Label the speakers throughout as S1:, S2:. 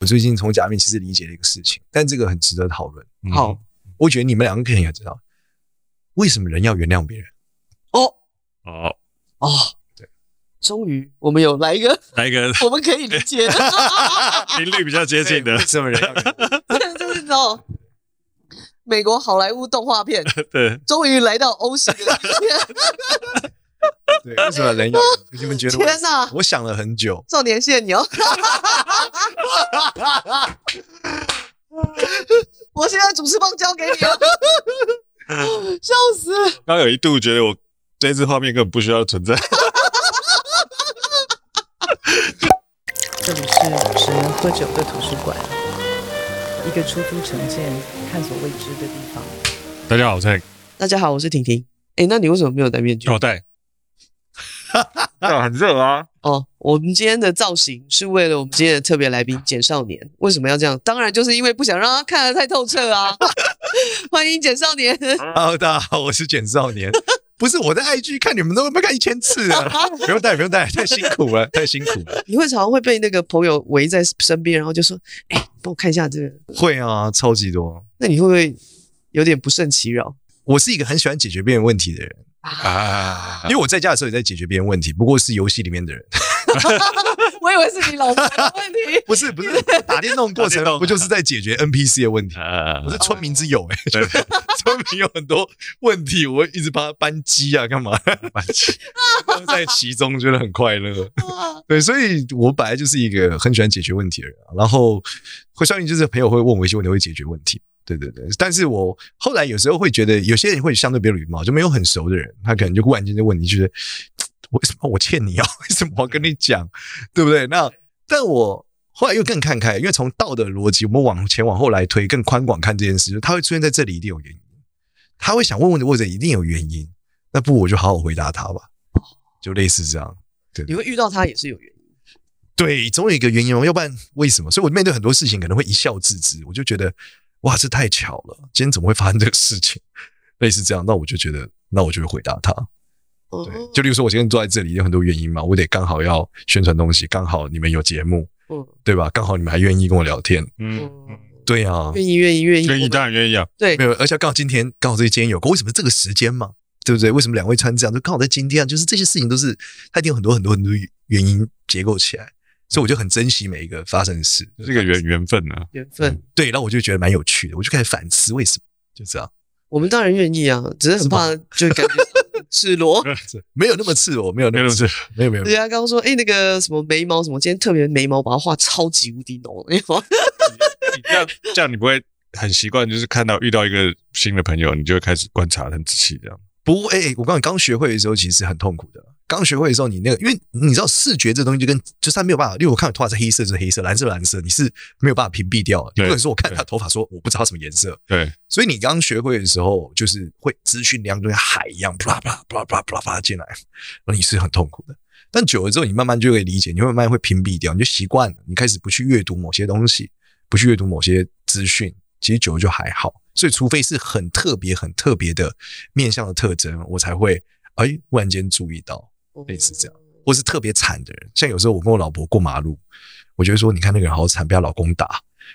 S1: 我最近从假面其实理解了一个事情，但这个很值得讨论。
S2: 好，
S1: 我觉得你们两个肯定也知道，为什么人要原谅别人？
S2: 哦
S3: 哦
S2: 哦，对，终于我们有来一个，
S3: 来一个
S2: 我们可以理解的
S3: 频率比较接近的，
S1: 为什么人要？
S2: 就是那种美国好莱坞动画片，
S3: 对，
S2: 终于来到欧型的片。
S1: 对，为什么人要？你们觉得？
S2: 天哪！
S1: 我想了很久。
S2: 少年谢你哦。我现在主持棒交给你了。笑死！
S3: 刚有一度觉得我这次画面根本不需要存在。
S4: 这里是只能喝酒的图书馆，一个出租城建、探索未知的地方。
S3: 大家好，我是。
S2: 大家好，我是婷婷。哎，那你为什么没有戴面具？
S3: 我戴。很热啊！
S2: 哦，我们今天的造型是为了我们今天的特别来宾简少年。为什么要这样？当然就是因为不想让他看得太透彻啊！欢迎简少年。
S1: Hello，大家好，我是简少年。不是我在 IG 看你们都没看一千次啊，不用带，不用带，太辛苦了，太辛苦了。
S2: 你会常常会被那个朋友围在身边，然后就说：“哎、欸，帮我看一下这个。”
S1: 会啊，超级多。
S2: 那你会不会有点不胜其扰？
S1: 我是一个很喜欢解决别人问题的人。啊，因为我在家的时候也在解决别人问题，不过是游戏里面的人。
S2: 我以为是你老婆的问题。
S1: 不是不是，打电动过程 不就是在解决 NPC 的问题？我是村民之友哎、欸，对村民有很多问题，我会一直帮他扳机啊，干嘛扳机？在其中觉得很快乐。对，所以我本来就是一个很喜欢解决问题的人，然后会相信就是朋友会问我一些问题，会解决问题。对对对，但是我后来有时候会觉得，有些人会相对比较礼貌，就没有很熟的人，他可能就忽然间就问你，就是为什么我欠你啊？为什么我要跟你讲？对不对？那但我后来又更看开，因为从道德逻辑，我们往前往后来推，更宽广看这件事，就他会出现在这里，一定有原因。他会想问问的，或者一定有原因。那不，我就好好回答他吧，就类似这样。对，
S2: 你会遇到他也是有原因。
S1: 对，总有一个原因哦，要不然为什么？所以我面对很多事情可能会一笑置之，我就觉得。哇，这太巧了！今天怎么会发生这个事情？类似这样，那我就觉得，那我就会回答他。对，就例如说，我今天坐在这里有很多原因嘛，我得刚好要宣传东西，刚好你们有节目，嗯，对吧？刚好你们还愿意跟我聊天，嗯，对啊，
S2: 愿意，愿意，愿意，
S3: 愿意，当然愿意啊。
S2: 对，
S1: 没有，而且刚好今天刚好这今天有个，为什么这个时间嘛？对不对？为什么两位穿这样？就刚好在今天，啊就是这些事情都是它一定有很多很多很多原因结构起来。所以我就很珍惜每一个发生的事，
S3: 这个缘缘分呢，
S2: 缘分、嗯、
S1: 对，然后我就觉得蛮有趣的，我就开始反思为什么就这样。
S2: 我们当然愿意啊，只是很怕就感觉赤裸，
S1: 没有那么赤裸，没有那么赤裸，没有没有。
S2: 对啊，刚刚说哎、欸、那个什么眉毛什么，今天特别眉毛把它画超级无敌浓，你 这
S3: 样这样你不会很习惯，就是看到遇到一个新的朋友，你就会开始观察很仔细这样。
S1: 不，哎、欸，我刚刚学会的时候其实很痛苦的。刚学会的时候，你那个，因为你知道视觉这东西就跟就是他没有办法，因为我看你头发是黑色，是黑色，蓝色蓝色，你是没有办法屏蔽掉的。你不能说我看他头发说我不知道什么颜色。
S3: 对，
S1: 所以你刚学会的时候，就是会资讯量就像海一样，啪啪啪啪啪啪进来，那你是很痛苦的。但久了之后，你慢慢就会理解，你会慢慢会屏蔽掉，你就习惯了，你开始不去阅读某些东西，不去阅读某些资讯，其实久了就还好。所以，除非是很特别、很特别的面向的特征，我才会哎，忽然间注意到。类似这样，或是特别惨的人，像有时候我跟我老婆过马路，我就会说，你看那个人好惨，被她老公打。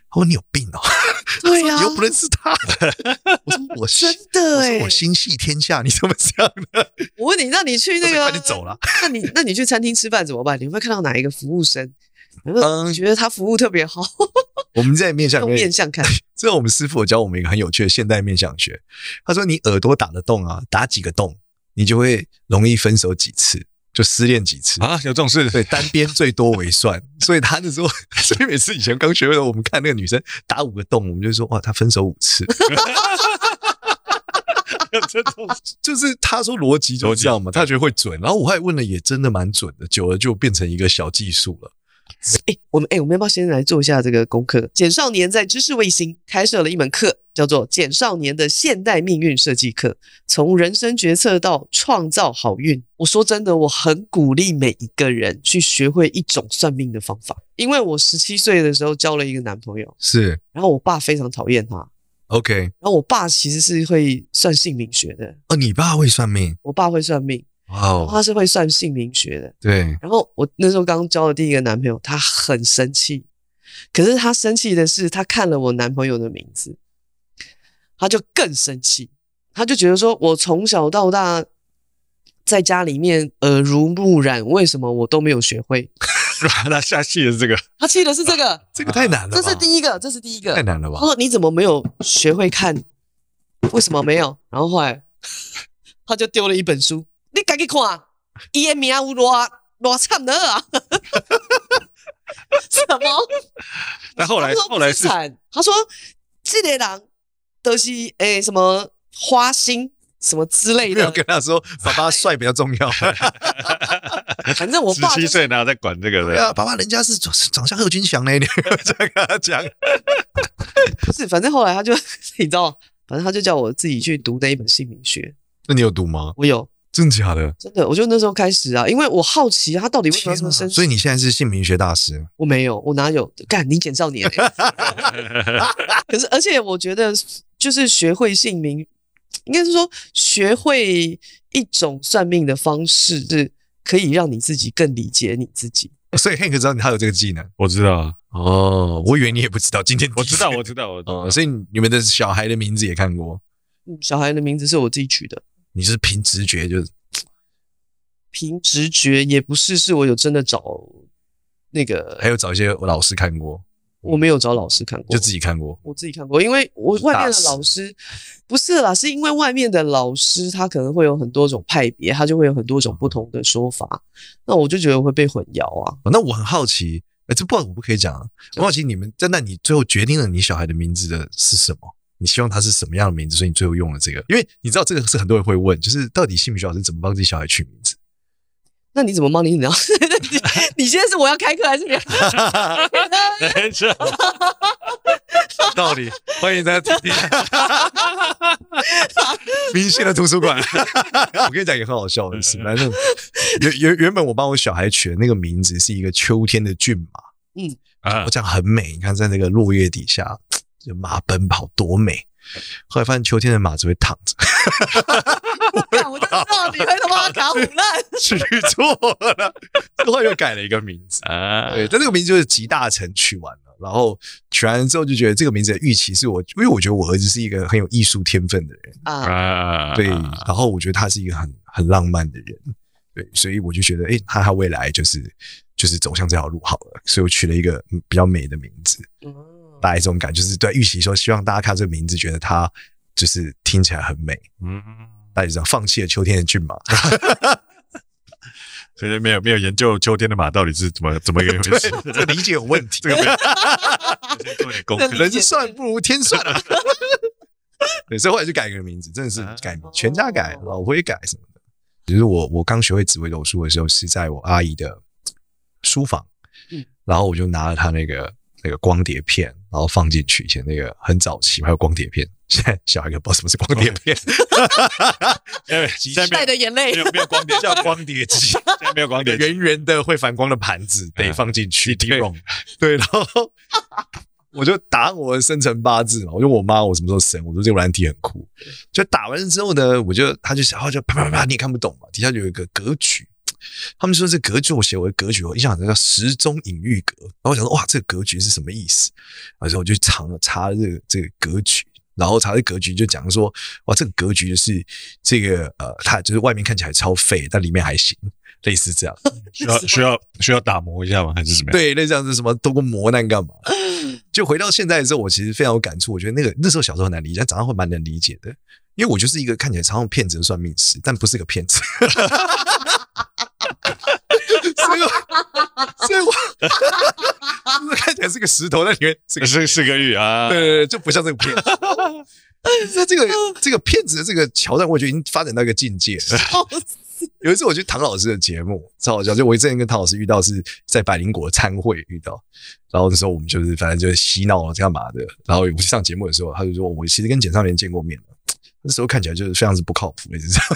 S1: 她说你有病哦，
S2: 对呀、啊，
S1: 你又不认识他。我说我
S2: 真的哎，
S1: 我心系天下，你怎么这样呢？
S2: 我问你，那你去那个，
S1: 那你走了。
S2: 那你那你去餐厅吃饭怎么办？你会看到哪一个服务生？嗯，觉得他服务特别好。
S1: 我们在面向
S2: 用面向看，
S1: 这个我们师傅有教我们一个很有趣的现代面相学。他说，你耳朵打得洞啊，打几个洞，你就会容易分手几次。就失恋几次
S3: 啊？有这种事？
S1: 对，单边最多为算。所以他那时候，所以每次以前刚学会的，我们看那个女生打五个洞，我们就说哇，她分手五次。这种 就是他说逻辑就这样嘛，他觉得会准。然后我还问了，也真的蛮准的。久了就变成一个小技术了。
S2: 哎、欸，我们哎、欸，我们要不要先来做一下这个功课？简少年在知识卫星开设了一门课，叫做《简少年的现代命运设计课》，从人生决策到创造好运。我说真的，我很鼓励每一个人去学会一种算命的方法，因为我十七岁的时候交了一个男朋友，
S1: 是，
S2: 然后我爸非常讨厌他。
S1: OK，
S2: 然后我爸其实是会算姓名学的。
S1: 哦，你爸会算命？
S2: 我爸会算命。哇，Wow, 他是会算姓名学的。
S1: 对，
S2: 然后我那时候刚交的第一个男朋友，他很生气，可是他生气的是，他看了我男朋友的名字，他就更生气，他就觉得说，我从小到大在家里面耳濡目染，为什么我都没有学会？
S3: 他下气的是这个，
S2: 他气的是这个，
S1: 这个太难了，
S2: 这是第一个，这是第一个，
S1: 太难了吧？
S2: 他说你怎么没有学会看？为什么没有？然后后来 他就丢了一本书，你赶紧看，伊的名有偌偌惨的啊！什么？
S3: 那后来后来是
S2: 他说这个人都是诶、欸、什么花心什么之类的，
S1: 没有跟他说 爸爸帅比较重要。
S2: 反正我爸
S3: 十七岁哪有在管这个的？
S1: 爸爸人家是长长相贺军翔那一点，这样跟他讲。
S2: 不是，反正后来他就你知道。反正他就叫我自己去读那一本姓名学。
S1: 那你有读吗？
S2: 我有，
S1: 真的假的？
S2: 真的，我就那时候开始啊，因为我好奇他到底为什么这么生气。
S1: 所以你现在是姓名学大师？
S2: 我没有，我哪有？干你简少年、欸。可是，而且我觉得，就是学会姓名，应该是说学会一种算命的方式，是可以让你自己更理解你自己。
S1: 所以 Hank 知道你还有这个技能，
S3: 我知道啊。
S1: 哦，我以为你也不知道。今天
S3: 我知道，我知道，我知道。
S1: 哦，所以你们的小孩的名字也看过？
S2: 嗯，小孩的名字是我自己取的。
S1: 你是凭直觉就是？
S2: 凭直觉也不是，是我有真的找那个，
S1: 还有找一些老师看过。
S2: 我没有找老师看过，
S1: 就自己看过。
S2: 我自己看过，因为我外面的老师不是啦，是因为外面的老师他可能会有很多种派别，他就会有很多种不同的说法。那我就觉得我会被混淆啊。
S1: 那我很好奇。哎，这不我不可以讲啊！我好奇你们在那，你最后决定了你小孩的名字的是什么？你希望他是什么样的名字？所以你最后用了这个，因为你知道这个是很多人会问，就是到底姓名学老师怎么帮自己小孩取名字？
S2: 那你怎么帮你？你 要你现在是我要开课还是你要？
S3: 没错，
S1: 道理欢迎大家听听。明星的图书馆，我跟你讲也很好笑的事。反正原原原本我帮我小孩取的那个名字是一个秋天的骏马，嗯啊，我讲很美。你看在那个落叶底下，就马奔跑多美。后来发现秋天的马只会躺着。
S2: 我就知道你会他妈搞唬烂，
S1: 取错了，后来又改了一个名字啊。对，但这个名字就是集大成取完了。然后取完之后就觉得这个名字的预期是我，因为我觉得我儿子是一个很有艺术天分的人啊，对，然后我觉得他是一个很很浪漫的人，对，所以我就觉得，哎，他他未来就是就是走向这条路好了，所以我取了一个比较美的名字，大概这种感觉，就是对预期说，希望大家看这个名字，觉得它就是听起来很美，嗯，大家知道，放弃了秋天的骏马。
S3: 所以没有没有研究秋天的马到底是怎么怎么一个回事，
S1: 这个理解有问题。这个没有先做点功课，人算不如天算啊。对，所以后来就改个名字，真的是改名，全家改，老婆也改什么的。其实我我刚学会紫微斗数的时候，是在我阿姨的书房，嗯，然后我就拿了她那个那个光碟片，然后放进去，以前那个很早期还有光碟片。现在小孩也不知道 什么是光碟片，
S3: 因为 现在
S2: 带的眼泪
S3: 没有没有光碟 叫光碟机，现在没有光碟，
S1: 圆圆的会反光的盘子得放进去。对，对，然后我就打我的生辰八字嘛，我就问我妈我什么时候生，我说这个软体很酷。就打完之后呢，我就他就然后就啪啪啪，你也看不懂嘛，底下就有一个格局，他们说这格局我写我的格局，我一想这叫时钟隐喻格，然后我想说哇这个格局是什么意思？然后我就查了查了这个这个格局。然后查这格局就讲说，哇，这个格局就是这个呃，它就是外面看起来超废，但里面还行，类似这样，
S3: 需要需要需要打磨一下吗？还是什么样？
S1: 对，类似这样子什么通过磨难干嘛？就回到现在的时候，我其实非常有感触。我觉得那个那时候小时候很难理解，但长大会蛮能理解的，因为我就是一个看起来常常骗子的算命师，但不是个骗子。所以我，所以我看起来是个石头，在里面是个
S3: 是是个玉啊，
S1: 对对对，就不像这个骗子。那这个这个骗子的这个桥段，我觉得已经发展到一个境界了。有一次我去唐老师的节目，超好笑，就我之前跟唐老师遇到是在百灵果参会遇到，然后那时候我们就是反正就是嬉闹干嘛的，然后我去上节目的时候，他就说我其实跟简少年见过面了。那时候看起来就是非常是不靠谱，一直这样。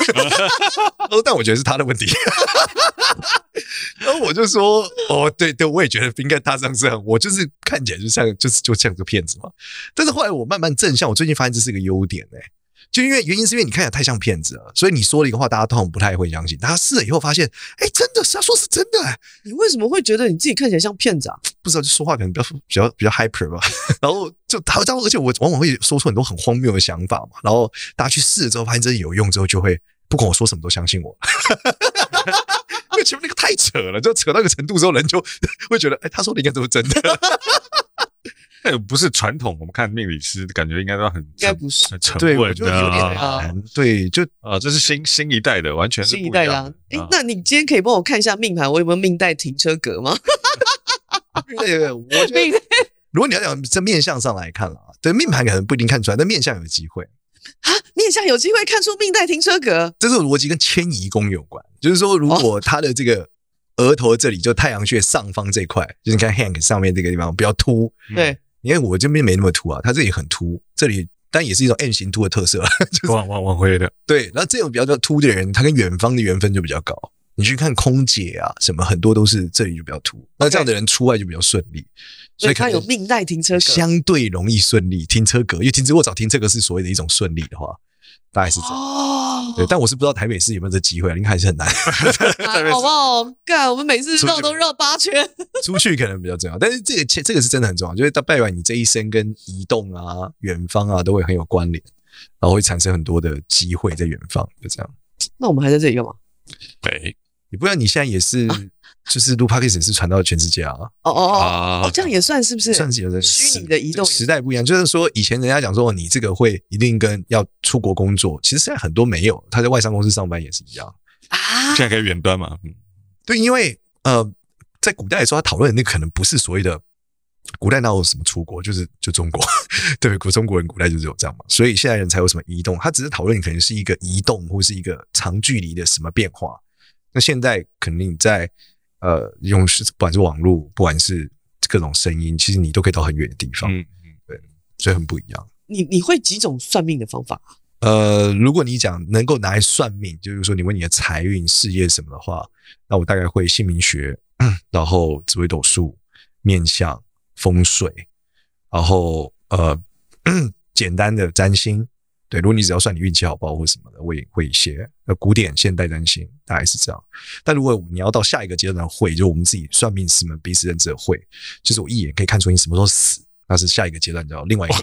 S1: 但我觉得是他的问题。然后我就说：“哦，对对，我也觉得不应该他这样子。我就是看起来就像就是就像个骗子嘛。”但是后来我慢慢正向，我最近发现这是一个优点哎、欸，就因为原因是因为你看起来太像骗子了，所以你说了一个话，大家通常不太会相信。大家试了以后发现，哎，真的是他说是真的。
S2: 你为什么会觉得你自己看起来像骗子啊？
S1: 不知道，就说话可能比较比较比较 hyper 吧。然后就他这样，而且我往往会说出很多很荒谬的想法嘛。然后大家去试了之后，发现真的有用之后，就会不管我说什么都相信我。因为前面那个太扯了，就扯到一个程度之后，人就会觉得，哎，他说的应该都是真的。
S3: 那不是传统，我们看命理师感觉应该都很，应
S2: 该不是
S3: 很沉稳的，
S1: 啊、对，就
S3: 啊，这是新新一代的，完全是
S2: 新一代啊。哎，那你今天可以帮我看一下命盘，我有没有命带停车格吗？
S1: 对，我觉得，如果你要讲在面相上来看啊，对命盘可能不一定看出来，但面相有机会
S2: 啊，面相有机会看出命带停车格，
S1: 这种逻辑跟迁移宫有关，就是说，如果他的这个额头这里就太阳穴上方这块，就是你看 Hank 上面这个地方比较凸，
S2: 对。
S1: 因为我这边没那么凸啊，它这里很凸，这里但也是一种 N 型凸的特色，就是
S3: 往往往回的。
S1: 对，然后这种比较凸的人，他跟远方的缘分就比较高。你去看空姐啊，什么很多都是这里就比较凸。Okay. 那这样的人出外就比较顺利，
S2: 所以他有命带停车格，
S1: 相对容易顺利。停车格，因为停车我找停车格是所谓的一种顺利的话，大概是这样。哦，对，但我是不知道台北市有没有这机会啊，应该还是很难。
S2: 好不好？干，我们每次绕都绕八圈，
S1: 出去可能比较重要。但是这个这个是真的很重要，就是到拜完你这一生跟移动啊、远方啊都会很有关联，然后会产生很多的机会在远方，就这样。
S2: 那我们还在这里干嘛？
S3: 对，
S1: 你不然你现在也是。啊 就是 Podcast 是传到全世界啊！
S2: 哦哦哦，这样也算是不是？
S1: 算是有的
S2: 虚拟的移动
S1: 时代不一样。就是说，以前人家讲说你这个会一定跟要出国工作，其实现在很多没有，他在外商公司上班也是一样
S2: 啊。
S3: 现在可以远端嘛？嗯，
S1: 对，因为呃，在古代的时候，他讨论的那可能不是所谓的古代哪有什么出国，就是就中国，对，古中国人古代就是有这样嘛，所以现在人才有什么移动，他只是讨论可能是一个移动或是一个长距离的什么变化。那现在肯定在。呃，用是不管是网络，不管是各种声音，其实你都可以到很远的地方。嗯嗯，对，所以很不一样。
S2: 你你会几种算命的方法？
S1: 呃，如果你讲能够拿来算命，就是说你问你的财运、事业什么的话，那我大概会姓名学，然后紫微斗数、面相、风水，然后呃，简单的占星。对，如果你只要算你运气好不好或什么的，我也会一些呃古典现代占星，大概是这样。但如果你要到下一个阶段的会，就我们自己算命师们彼此认知的会，就是我一眼可以看出你什么时候死，那是下一个阶段叫另外一个。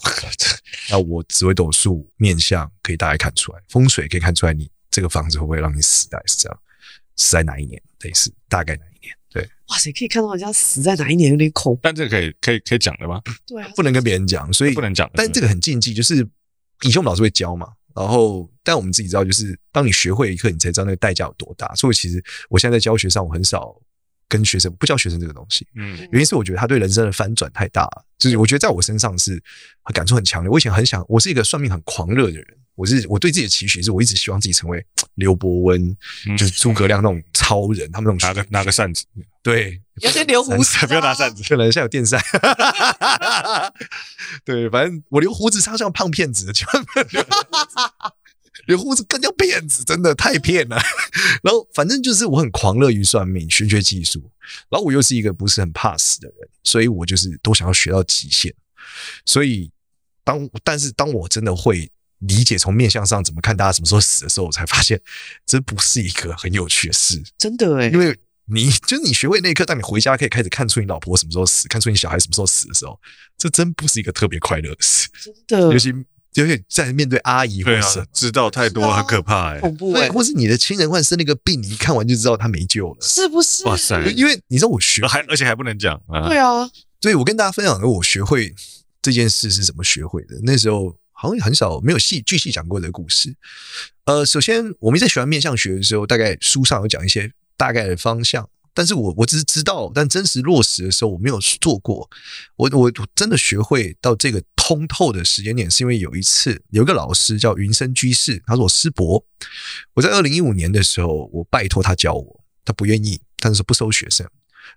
S1: 那我紫微斗数面相可以大概看出来，风水可以看出来你这个房子会不会让你死，大概是这样。死在哪一年？类似大概哪一年？对，
S2: 哇塞，可以看到人家死在哪一年有点恐怖。
S3: 但这个可以可以可以讲的吗？
S2: 对啊，
S1: 不能跟别人讲，所以
S3: 不能讲。
S1: 但这个很禁忌，就是。以前我们老师会教嘛，然后但我们自己知道，就是当你学会一课，你才知道那个代价有多大。所以其实我现在在教学上，我很少跟学生不教学生这个东西。嗯，原因是我觉得他对人生的翻转太大了，就是我觉得在我身上是感触很强烈。我以前很想，我是一个算命很狂热的人，我是我对自己的期许是，我一直希望自己成为刘伯温，就是诸葛亮那种超人，他们那种
S3: 拿个拿个扇子，
S1: 对，
S2: 有些留胡子，
S3: 不要拿扇子，
S1: 可能现在有电扇。对，反正我留胡子超像胖骗子，千万不要留胡子，留胡子更叫骗子，真的太骗了。然后反正就是我很狂热于算命、玄学技术，然后我又是一个不是很怕死的人，所以我就是都想要学到极限。所以当但是当我真的会理解从面相上怎么看大家什么时候死的时候，我才发现这不是一个很有趣的事，
S2: 真的诶，
S1: 因为。你就是你学会那一刻，当你回家可以开始看出你老婆什么时候死，看出你小孩什么时候死的时候，这真不是一个特别快乐的事。
S2: 真的，
S1: 尤其尤其在面对阿姨或者是、
S3: 啊、知道太多很可怕哎、欸，
S2: 恐怖哎、欸，
S1: 或是你的亲人患生那个病，你一看完就知道他没救了，
S2: 是不是？
S3: 哇塞！
S1: 因为你知道我学
S3: 还而且还不能讲啊。
S2: 对啊，
S1: 所以我跟大家分享的我学会这件事是怎么学会的。那时候好像很少没有细具细讲过这个故事。呃，首先我们在学完面相学的时候，大概书上有讲一些大概的方向。但是我我只是知道，但真实落实的时候我没有做过。我我真的学会到这个通透的时间点，是因为有一次有一个老师叫云深居士，他是我师伯。我在二零一五年的时候，我拜托他教我，他不愿意，但是不收学生。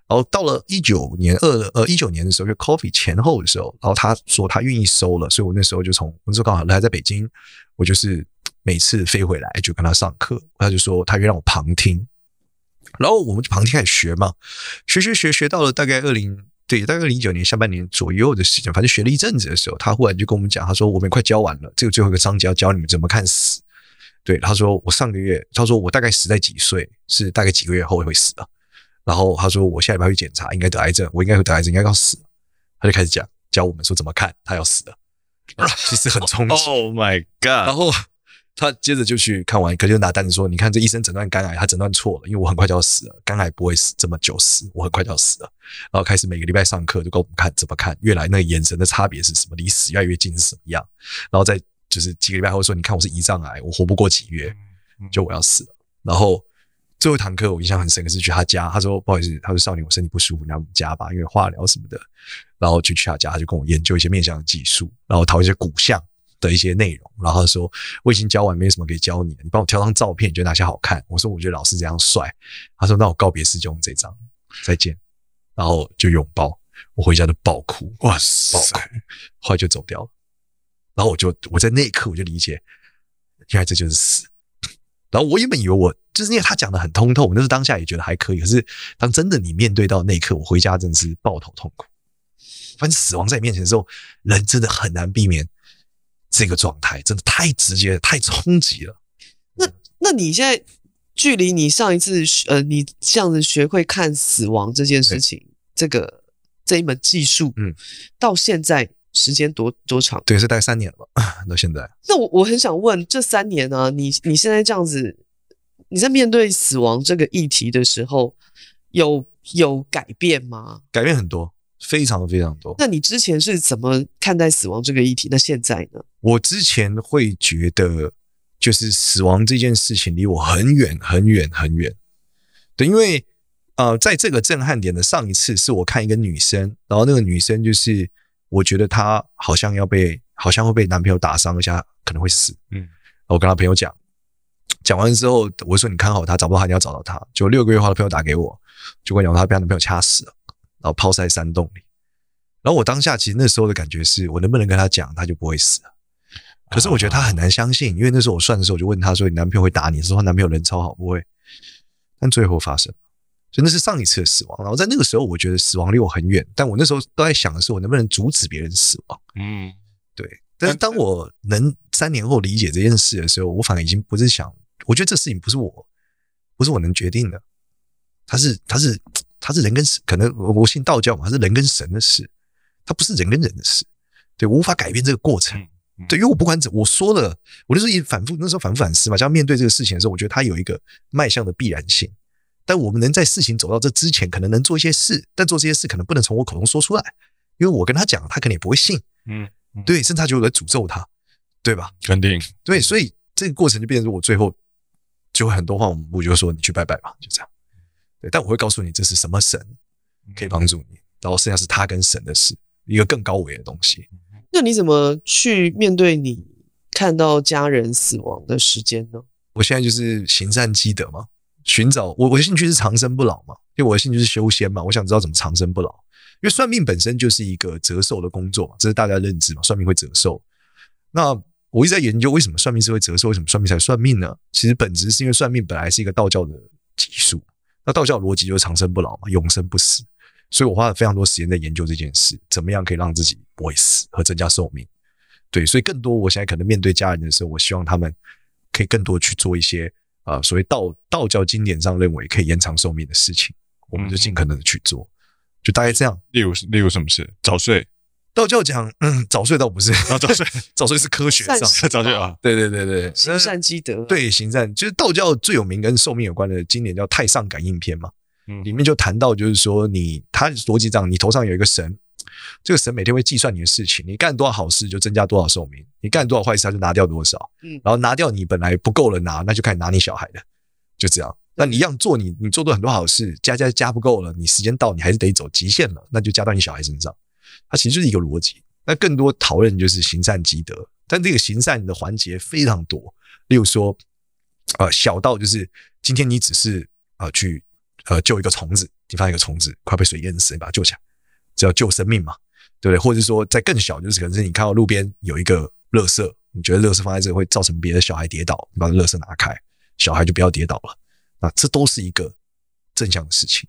S1: 然后到了一九年二呃一九年的时候，就 Coffee 前后的时候，然后他说他愿意收了，所以我那时候就从那时候刚好来在北京，我就是每次飞回来就跟他上课，他就说他愿意让我旁听。然后我们就旁听开始学嘛，学学学学到了大概二零对，大概零九年下半年左右的时间，反正学了一阵子的时候，他忽然就跟我们讲，他说我们快教完了，这个最后一个章节要教你们怎么看死。对，他说我上个月，他说我大概死在几岁，是大概几个月后会死的。然后他说我下礼拜去检查，应该得癌症，我应该会得癌症，应该要死。他就开始讲教我们说怎么看他要死了，其实很冲击。
S3: Oh my god！
S1: 然后。他接着就去看完，可就拿单子说：“你看，这医生诊断肝癌，他诊断错了，因为我很快就要死了，肝癌不会死这么久死，我很快就要死了。”然后开始每个礼拜上课，就给我们看怎么看，越来那个眼神的差别是什么，离死越来越近是什么样。然后再就是几个礼拜后说：“你看，我是胰脏癌，我活不过几月，就我要死了。”然后最后一堂课我印象很深刻，是去他家，他说：“不好意思，他说少年，我身体不舒服，你来我们家吧，因为化疗什么的。”然后就去他家，他就跟我研究一些面相的技术，然后讨一些骨相。的一些内容，然后他说我已经教完，没什么可以教你，你帮我挑张照片，你觉得哪些好看？我说我觉得老师这样帅。他说那我告别式就用这张，再见。然后就拥抱，我回家就爆哭，哇塞，爆哭，后来就走掉了。然后我就我在那一刻我就理解，原来这就是死。然后我原本以为我就是因为他讲的很通透，我那时候当下也觉得还可以。可是当真的你面对到那一刻，我回家真的是抱头痛哭。反正死亡在你面前的时候，人真的很难避免。这个状态真的太直接、太冲击了。
S2: 那那你现在距离你上一次呃，你这样子学会看死亡这件事情，这个这一门技术，嗯，到现在时间多多长？
S1: 对，是大概三年了吧，到现在。
S2: 那我我很想问，这三年呢、啊，你你现在这样子，你在面对死亡这个议题的时候，有有改变吗？
S1: 改变很多。非常非常多。
S2: 那你之前是怎么看待死亡这个议题？那现在呢？
S1: 我之前会觉得，就是死亡这件事情离我很远很远很远。对，因为呃，在这个震撼点的上一次，是我看一个女生，然后那个女生就是，我觉得她好像要被，好像会被男朋友打伤一下，可能会死。嗯，我跟她朋友讲，讲完之后，我说你看好她，找不到她，你要找到她。就六个月后，她朋友打给我，就跟我讲她被她男朋友掐死了。然后抛在山洞里，然后我当下其实那时候的感觉是我能不能跟她讲，她就不会死了。可是我觉得她很难相信，因为那时候我算的时候，我就问她说：“你男朋友会打你？”说：“她男朋友人超好，不会。”但最后发生，所以那是上一次的死亡。然后在那个时候，我觉得死亡离我很远，但我那时候都在想的是，我能不能阻止别人死亡？嗯，对。但是当我能三年后理解这件事的时候，我反而已经不是想，我觉得这事情不是我，不是我能决定的，他是，他是。他是人跟神，可能我我信道教嘛，他是人跟神的事，他不是人跟人的事，对，我无法改变这个过程，对，因为我不管怎我说了，我那时候也反复，那时候反复反思嘛，就要面对这个事情的时候，我觉得它有一个迈向的必然性，但我们能在事情走到这之前，可能能做一些事，但做这些事可能不能从我口中说出来，因为我跟他讲，他可能也不会信，嗯，对，甚至他就会诅咒他，对吧？
S3: 肯定，
S1: 对，所以这个过程就变成我最后就会很多话，我就说你去拜拜吧，就这样。对，但我会告诉你这是什么神可以帮助你，然后剩下是他跟神的事，一个更高维的东西。
S2: 那你怎么去面对你看到家人死亡的时间呢？
S1: 我现在就是行善积德嘛，寻找我我的兴趣是长生不老嘛，因为我的兴趣是修仙嘛，我想知道怎么长生不老。因为算命本身就是一个折寿的工作嘛，这是大家认知嘛，算命会折寿。那我一直在研究为什么算命是会折寿，为什么算命才算命呢？其实本质是因为算命本来是一个道教的技术。那道教逻辑就是长生不老嘛，永生不死，所以我花了非常多时间在研究这件事，怎么样可以让自己不会死和增加寿命。对，所以更多我现在可能面对家人的时候，我希望他们可以更多去做一些啊、呃，所谓道道教经典上认为可以延长寿命的事情，我们就尽可能的去做，就大概这样。
S3: 例如，例如什么事？早睡。
S1: 道教讲，嗯，早睡倒不是，啊
S3: 早睡，
S1: 早睡是科学上
S3: 早睡啊，
S1: 对对对对，
S2: 行善积德，
S1: 对行善，就是道教最有名跟寿命有关的经典叫《太上感应篇》嘛，嗯，里面就谈到，就是说你他逻辑上，你头上有一个神，这个神每天会计算你的事情，你干多少好事就增加多少寿命，你干多少坏事他就拿掉多少，嗯，然后拿掉你本来不够了拿，那就开始拿你小孩的，就这样，那你一样做你你做多很多好事，加加加不够了，你时间到你还是得走极限了，那就加到你小孩身上，它其实就是一个逻辑。那更多讨论就是行善积德，但这个行善的环节非常多。例如说，呃，小到就是今天你只是呃去呃救一个虫子，你发现一个虫子快被水淹死，你把它救起来，这叫救生命嘛，对不对？或者说在更小，就是可能是你看到路边有一个垃圾，你觉得垃圾放在这会造成别的小孩跌倒，你把垃圾拿开，小孩就不要跌倒了。那这都是一个正向的事情。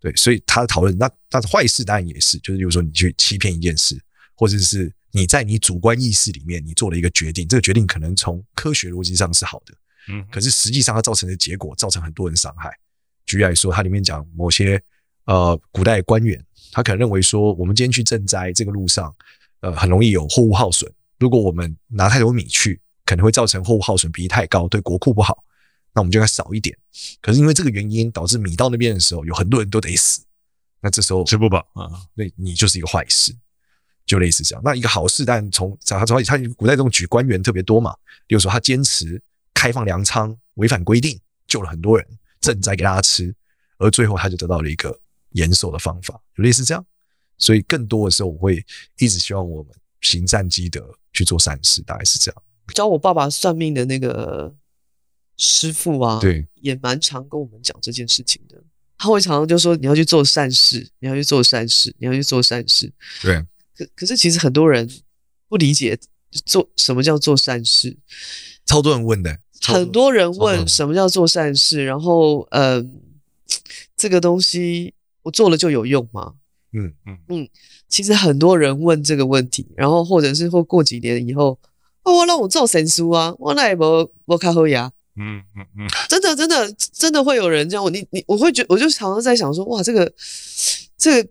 S1: 对，所以他的讨论，那那坏事当然也是，就是比如说你去欺骗一件事，或者是你在你主观意识里面你做了一个决定，这个决定可能从科学逻辑上是好的，嗯，可是实际上它造成的结果造成很多人伤害。举例来说，它里面讲某些呃古代官员，他可能认为说，我们今天去赈灾这个路上，呃，很容易有货物耗损，如果我们拿太多米去，可能会造成货物耗损比例太高，对国库不好。那我们就该少一点，可是因为这个原因导致米到那边的时候，有很多人都得死。那这时候
S3: 吃不饱啊，
S1: 那你就是一个坏事，就类似这样。那一个好事，但从他从他古代这种举官员特别多嘛，比如说他坚持开放粮仓，违反规定，救了很多人，赈灾给大家吃，而最后他就得到了一个延寿的方法，就类似这样。所以更多的时候，我会一直希望我们行善积德，去做善事，大概是这样。
S2: 教我爸爸算命的那个。师傅啊，
S1: 对，
S2: 也蛮常跟我们讲这件事情的。他会常常就说：“你要去做善事，你要去做善事，你要去做善事。”
S1: 对。
S2: 可可是，其实很多人不理解做什么叫做善事。
S1: 超多人问的，
S2: 很多人问什么叫做善事，然后，嗯、呃，这个东西我做了就有用吗？
S1: 嗯嗯
S2: 嗯。其实很多人问这个问题，然后或者是或过几年以后，哦，我让我做神书啊，我那也无无卡好呀。
S3: 嗯嗯嗯，
S2: 真的真的真的会有人这样，我你你我会觉我就常常在想说，哇，这个这个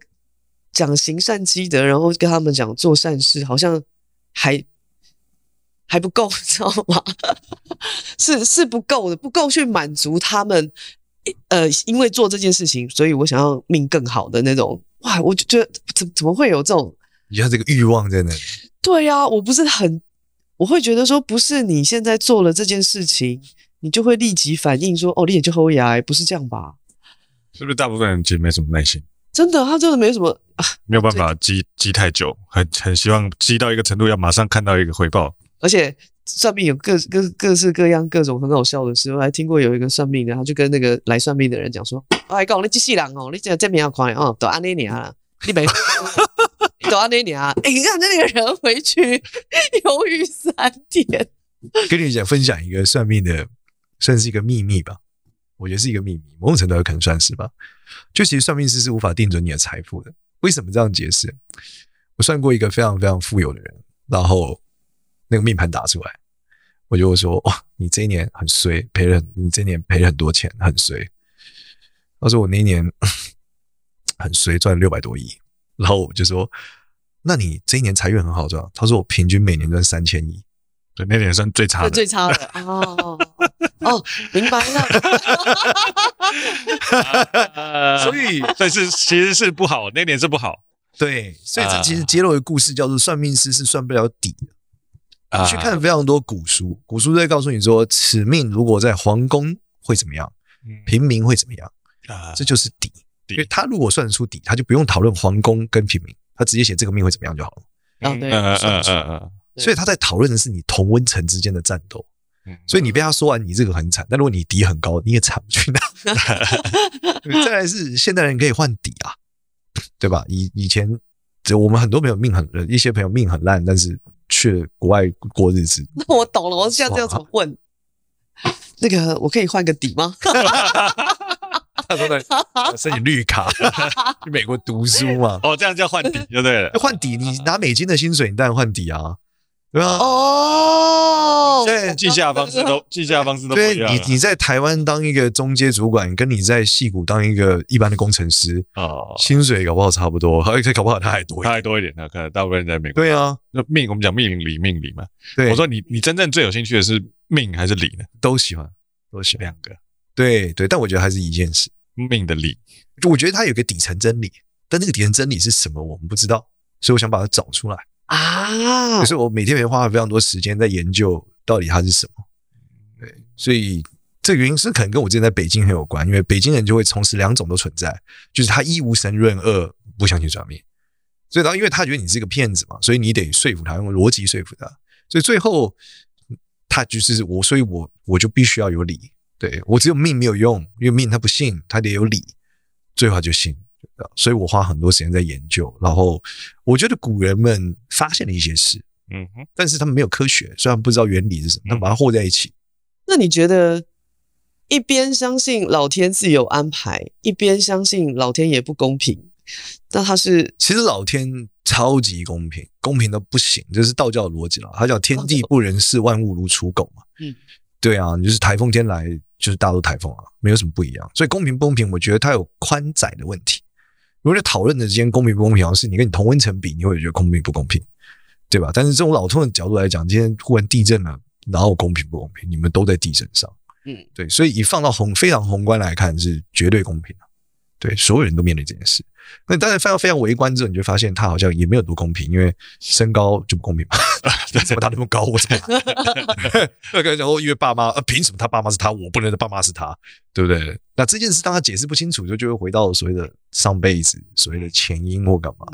S2: 讲行善积德，然后跟他们讲做善事，好像还还不够，你知道吗？是是不够的，不够去满足他们。呃，因为做这件事情，所以我想要命更好的那种。哇，我就觉得怎怎么会有这种？
S1: 你看这个欲望在那里。
S2: 对呀、啊，我不是很，我会觉得说，不是你现在做了这件事情。你就会立即反应说：“哦，你也就后牙，不是这样吧？”
S3: 是不是大部分人其实没什么耐心？
S2: 真的，他真的没什么，啊、
S3: 没有办法积积太久，很很希望积到一个程度，要马上看到一个回报。
S2: 而且算命有各各各式各样各种很好笑的事，我还听过有一个算命的，他就跟那个来算命的人讲说：“ 哎，讲你机器人哦，你这这边要快哦，都安那年啊，你没 都安那年啊，哎，你看那个人回去犹豫三天。”
S1: 跟你讲，分享一个算命的。算是一个秘密吧，我觉得是一个秘密，某种程度可能算是吧。就其实算命师是无法定准你的财富的。为什么这样解释？我算过一个非常非常富有的人，然后那个命盘打出来，我就会说：哇，你这一年很衰，赔了，你这一年赔了很多钱，很衰。他说我那一年 很衰，赚了六百多亿。然后我就说：那你这一年财运很好赚？他说我平均每年赚三千亿。
S3: 对，那年算最差的，
S2: 最差的哦哦，明白了。
S1: 所以，
S3: 但是其实是不好，那年是不好。
S1: 对，所以这其实揭露的故事叫做算命师是算不了底的。你去看非常多古书，古书在告诉你说，此命如果在皇宫会怎么样，平民会怎么样啊？这就是底。因为他如果算得出底，他就不用讨论皇宫跟平民，他直接写这个命会怎么样就好了。
S2: 嗯，对，
S3: 嗯嗯嗯。
S1: 所以他在讨论的是你同温层之间的战斗，所以你被他说完，你这个很惨。但如果你底很高，你也惨不去哪。再来是现代人可以换底啊，对吧？以以前，就我们很多朋友命很，一些朋友命很烂，但是去国外过日子。
S2: 那 我懂了，我现在这样怎么问？那个我可以换个底吗？
S1: 他说的 申请绿卡去美国读书嘛？
S3: 哦，这样叫换底就对了。
S1: 换底，你拿美金的薪水，你当然换底啊。对啊，
S2: 哦，
S3: 对，计价方式都计价方式都不一样。
S1: 你你在台湾当一个中阶主管，跟你在戏谷当一个一般的工程师啊，薪水搞不好差不多，还可以搞不好他还多，
S3: 他还多一点。他可能大部分人在美国。
S1: 对啊，
S3: 那命我们讲命理命理嘛。
S1: 对，
S3: 我说你你真正最有兴趣的是命还是理呢？
S1: 都喜欢，都喜欢
S3: 两个。
S1: 对对，但我觉得还是一件事，
S3: 命的理。
S1: 我觉得它有个底层真理，但那个底层真理是什么，我们不知道，所以我想把它找出来。
S2: 啊！
S1: 可是我每天也花了非常多时间在研究到底它是什么。对，所以这原因是可能跟我之前在北京很有关，因为北京人就会同时两种都存在，就是他一无神论，二不相信算命。所以，然后因为他觉得你是个骗子嘛，所以你得说服他，用逻辑说服他。所以最后他就是我，所以我我就必须要有理。对，我只有命没有用，因为命他不信，他得有理，最后他就信。所以我花很多时间在研究，然后我觉得古人们发现了一些事，嗯哼，但是他们没有科学，虽然不知道原理是什么，他们把它和在一起。
S2: 那你觉得一边相信老天自有安排，一边相信老天爷不公平。那他是
S1: 其实老天超级公平，公平的不行，这是道教的逻辑了。他叫天地不仁，视万物如刍狗嘛。嗯，对啊，你就是台风天来，就是大陆台风啊，没有什么不一样。所以公平不公平，我觉得它有宽窄的问题。如果你讨论的之间公平不公平，好像是你跟你同温层比，你会觉得公平不公平，对吧？但是这种老通的角度来讲，今天忽然地震了，然后公平不公平？你们都在地震上。嗯，对，所以以放到宏非常宏观来看，是绝对公平的。对，所有人都面对这件事。那当然，放到非常微观之后，你就发现他好像也没有多公平，因为身高就不公平嘛。为什么他那么高？我怎么？那个然后因为爸妈，呃，凭什么他爸妈是他，我不能的爸妈是他，对不对？那这件事当他解释不清楚，就就会回到所谓的上辈子，所谓的前因或干嘛，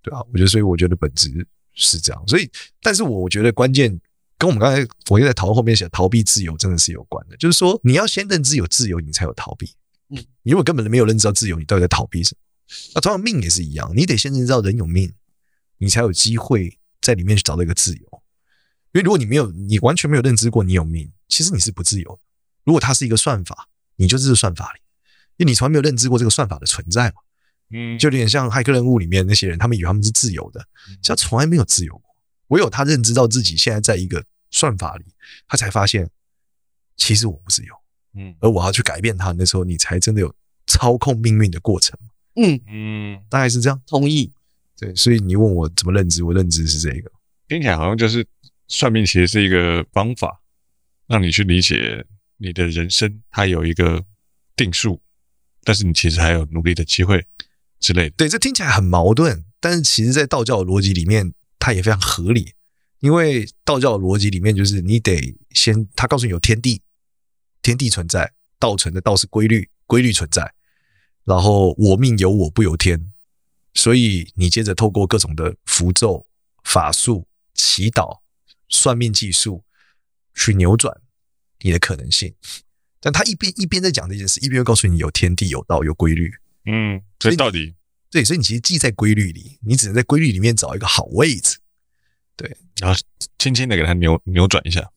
S1: 对啊，我觉得，所以我觉得本质是这样。所以，但是我觉得关键跟我们刚才佛爷在讨论后面写逃避自由，真的是有关的。就是说，你要先认知有自由，你才有逃避。嗯，你如果根本没有认知到自由，你到底在逃避什么？那同样命也是一样，你得先认知到人有命，你才有机会在里面去找到一个自由。因为如果你没有，你完全没有认知过你有命，其实你是不自由的。如果它是一个算法，你就是这个算法里，因为你从来没有认知过这个算法的存在嘛。嗯，就有点像骇客任务里面那些人，他们以为他们是自由的，其实从来没有自由过。唯有他认知到自己现在在一个算法里，他才发现其实我不自由。嗯，而我要去改变它，那时候你才真的有操控命运的过程。嗯嗯，大概是这样。
S2: 同意。
S1: 对，所以你问我怎么认知，我认知是这个。
S3: 听起来好像就是算命，其实是一个方法，让你去理解你的人生，它有一个定数，但是你其实还有努力的机会之类的。
S1: 对，这听起来很矛盾，但是其实在道教的逻辑里面，它也非常合理。因为道教的逻辑里面，就是你得先，他告诉你有天地，天地存在，道存的道是规律，规律存在。然后我命由我不由天，所以你接着透过各种的符咒、法术、祈祷、算命技术去扭转你的可能性。但他一边一边在讲这件事，一边又告诉你有天地、有道、有规律。
S3: 嗯，所以到底
S1: 对，所以你其实既在规律里，你只能在规律里面找一个好位置。对，
S3: 然后轻轻的给它扭扭转一下。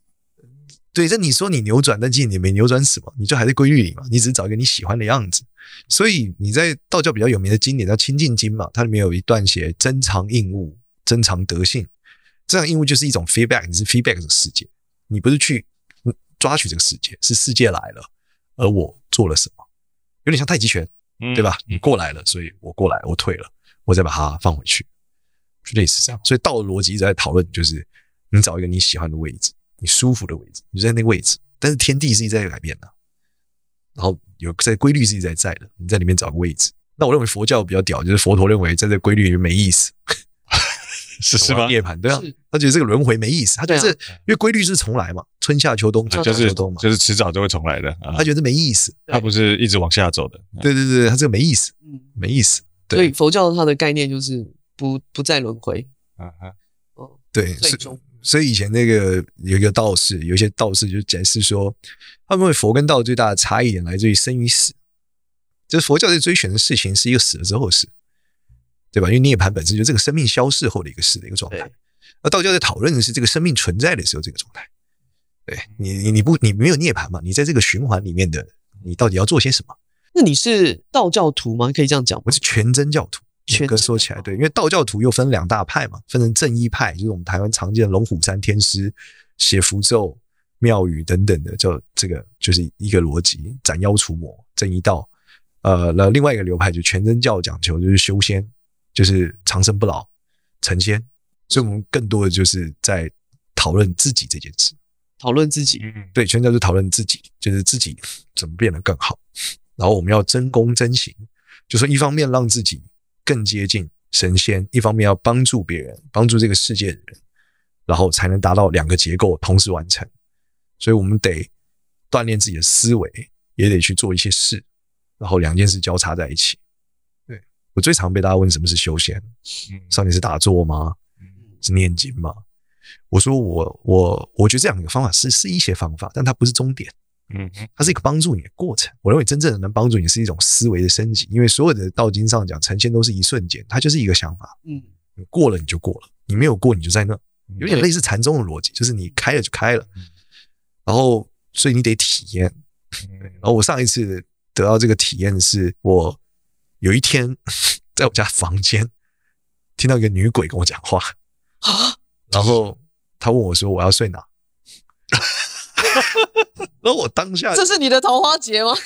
S1: 对，这你说你扭转，但其实你没扭转什么，你就还在规律里嘛。你只是找一个你喜欢的样子。所以你在道教比较有名的经典叫《清净经》嘛，它里面有一段写“珍藏应物，珍藏德性”。这样应物就是一种 feedback，你是 feedback 的世界，你不是去抓取这个世界，是世界来了，而我做了什么，有点像太极拳，对吧？你过来了，所以我过来，我退了，我再把它放回去，就类似这样。所以道的逻辑一直在讨论，就是你找一个你喜欢的位置。你舒服的位置，你就在那个位置，但是天地是一直在改变的，然后有在规律是一直在在的，你在里面找个位置。那我认为佛教比较屌，就是佛陀认为在这规律里面没意思，
S3: 是是吧？
S1: 涅槃对啊，他觉得这个轮回没意思，他觉得这因为规律是重来嘛，春夏秋冬，春夏秋冬嘛，
S3: 就是迟早都会重来的。
S1: 他觉得没意思，
S3: 他不是一直往下走的。
S1: 对对对，他这个没意思，没意思。
S2: 所以佛教它的概念就是不不再轮回。啊哈，
S1: 哦，对，最终。所以以前那个有一个道士，有一些道士就解释说，他们认为佛跟道最大的差异点来自于生与死，就是佛教在追寻的事情是一个死了之后的事，对吧？因为涅槃本身就是这个生命消逝后的一个事的一个状态，而道教在讨论的是这个生命存在的时候这个状态。对你，你你不你没有涅槃嘛？你在这个循环里面的，你到底要做些什么？
S2: 那你是道教徒吗？可以这样讲，
S1: 我是全真教徒。全哥说起来，对，因为道教徒又分两大派嘛，分成正一派，就是我们台湾常见的龙虎山天师写符咒、庙宇等等的，叫这个就是一个逻辑，斩妖除魔，正一道。呃，那另外一个流派就全真教，讲求就是修仙，就是长生不老、成仙。所以，我们更多的就是在讨论自己这件事，
S2: 讨论自己。
S1: 对，全教是讨论自己，就是自己怎么变得更好。然后，我们要真功真行，就说一方面让自己。更接近神仙，一方面要帮助别人，帮助这个世界的人，然后才能达到两个结构同时完成。所以，我们得锻炼自己的思维，也得去做一些事，然后两件事交叉在一起。对，我最常被大家问什么是修仙？上帝是打坐吗？是念经吗？我说我我我觉得这两个方法是是一些方法，但它不是终点。嗯，它是一个帮助你的过程。我认为真正的能帮助你是一种思维的升级，因为所有的道经上讲成仙都是一瞬间，它就是一个想法。嗯，你过了你就过了，你没有过你就在那，有点类似禅宗的逻辑，就是你开了就开了。然后，所以你得体验，然后我上一次得到这个体验是，我有一天 在我家房间听到一个女鬼跟我讲话啊，然后她问我说我要睡哪，然后我当下
S2: 这是你的桃花劫吗？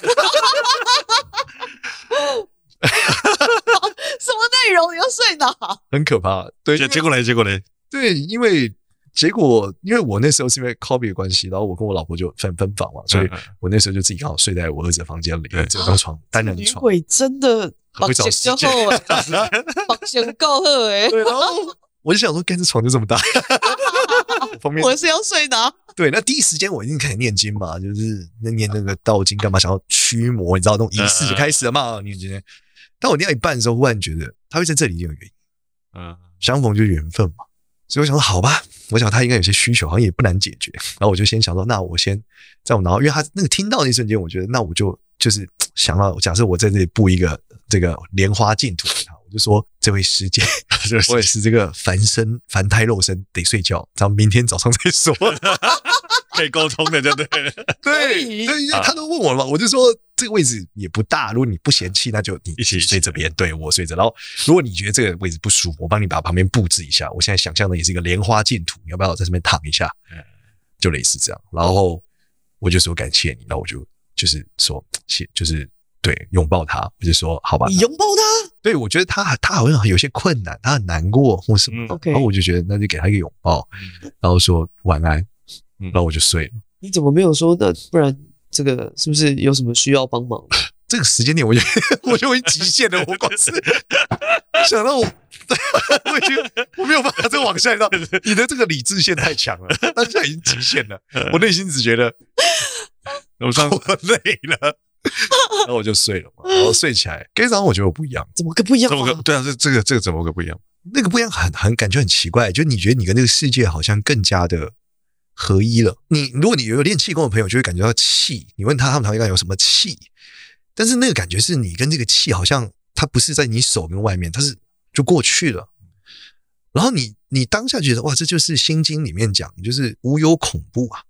S2: 什么内容？你要睡哪？
S1: 很可怕。对，
S3: 结果嘞，结果嘞，
S1: 对，因为结果，因为我那时候是因为 COVID 的关系，然后我跟我老婆就分分房嘛，所以我那时候就自己刚好睡在我儿子的房间里，这张床单人床。
S2: 女鬼真的
S1: 会找时间，
S2: 房型够好哎。
S1: 对，然后我就想说，干这床就这么大，
S2: 我是要睡哪？
S1: 对，那第一时间我一定开始念经嘛，就是那念那个道经干嘛，想要驱魔，你知道那种仪式就开始了嘛，念经。当我念到一半的时候，忽然觉得他会在这里有原因，嗯，相逢就是缘分嘛，所以我想说好吧，我想他应该有些需求，好像也不难解决，然后我就先想说，那我先在我脑后，因为他那个听到那一瞬间，我觉得那我就就是 想到，假设我在这里布一个这个莲花净土给他，我就说这位师姐，我也是这个凡身凡胎肉身得睡觉，咱们明天早上再说。
S3: 可以沟通的，对不对？
S1: 对，所以他都问我了嘛，我就说这个位置也不大，如果你不嫌弃，那就你一起睡这边，对我睡着。然后如果你觉得这个位置不舒服，我帮你把旁边布置一下。我现在想象的也是一个莲花净土，你要不要在这边躺一下？就类似这样。然后我就说感谢你，然后我就就是说 谢，就是对拥抱他，我就说好吧，
S2: 你拥抱他？
S1: 对，我觉得他他好像有些困难，他很难过或什么。然后我就觉得那就给他一个拥抱，然后说晚安。然后我就睡了。
S2: 你怎么没有说那不然这个是不是有什么需要帮忙？
S1: 这个时间点我就我就已经极限了。我光是想到我，我已经我没有办法再往下到。你的这个理智线太强了，当下已经极限了。我内心只觉得我我累了，然后我就睡了嘛。然后睡起来，今天早上我觉得我不一样，
S2: 怎么个不一样？
S3: 怎么个？对啊，这这个这个怎么个不一样？
S1: 那个不一样很很感觉很奇怪，就你觉得你跟那个世界好像更加的。合一了。你如果你有练气功的朋友，就会感觉到气。你问他，他们应该有什么气？但是那个感觉是你跟这个气好像，它不是在你手跟外面，它是就过去了。然后你你当下觉得哇，这就是《心经》里面讲，就是无有恐怖啊，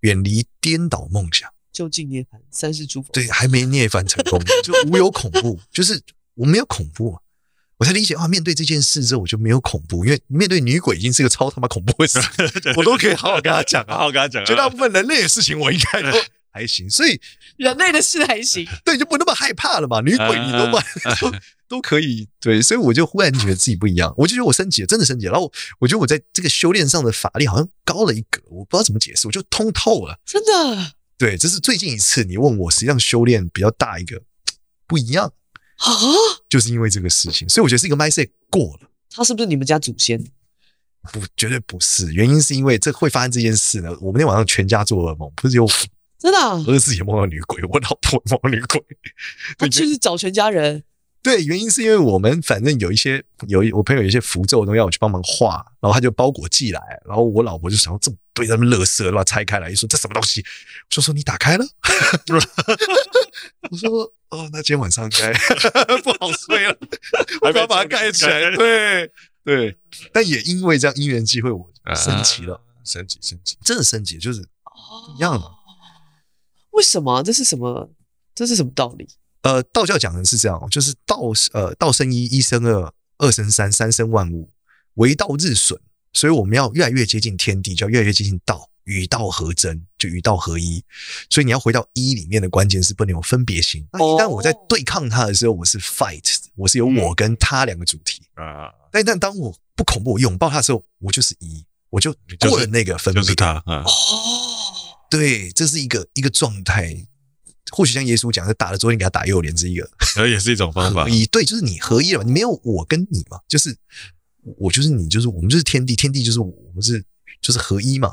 S1: 远离颠倒梦想，
S2: 究竟涅槃，三世诸佛。
S1: 对，还没涅槃成功，就无有恐怖，就是我没有恐怖啊。我才理解啊！面对这件事之后，我就没有恐怖，因为面对女鬼已经是个超他妈恐怖的事，我都可以好好跟他讲，
S3: 好好跟他讲。
S1: 绝大部分人类的事情，我应该都还行，所以
S2: 人类的事还行，
S1: 对，就不那么害怕了嘛。女鬼你都不 都都可以，对，所以我就忽然觉得自己不一样，我就觉得我升级了，真的升级了。然后我觉得我在这个修炼上的法力好像高了一格，我不知道怎么解释，我就通透了，
S2: 真的。
S1: 对，这是最近一次你问我，实际上修炼比较大一个不一样。啊，就是因为这个事情，所以我觉得是一个 mindset 过了。
S2: 他是不是你们家祖先？
S1: 不，绝对不是。原因是因为这会发生这件事呢。我们那天晚上全家做噩梦，不是有
S2: 真的
S1: 儿子也梦到女鬼，我老婆梦到女鬼，
S2: 对，就是找全家人。
S1: 对，原因是因为我们反正有一些有一我朋友有一些符咒都要我去帮忙画，然后他就包裹寄来，然后我老婆就想要这么堆在那边垃圾，然后拆开来，一说这什么东西？我说说你打开了，我说。哦，那今天晚上应该 不好睡了，我要把它盖起来。对对，但也因为这样因缘机会，我升级了，
S3: 升级升级，
S1: 真的升级，就是一样的。
S2: 为什么？这是什么？这是什么道理？
S1: 呃，道教讲的是这样，就是道呃道生一，一生二，二生三，三生万物，为道日损，所以我们要越来越接近天地，就要越来越接近道。与道合真，就与道合一，所以你要回到一里面的关键是不能有分别心。那一旦我在对抗他的时候，我是 fight，我是有我跟他两个主题啊。但但当我不恐怖，我拥抱他的时候，我就是一，我就过了那个分别。
S3: 就是他哦，
S1: 对，这是一个一个状态。或许像耶稣讲的，打了左脸给他打右脸，是一个，
S3: 然后也是一种方法。
S1: 一对，就是你合一了嘛，你没有我跟你嘛，就是我就是你，就是我们就是天地，天地就是我，我们是就是合一嘛。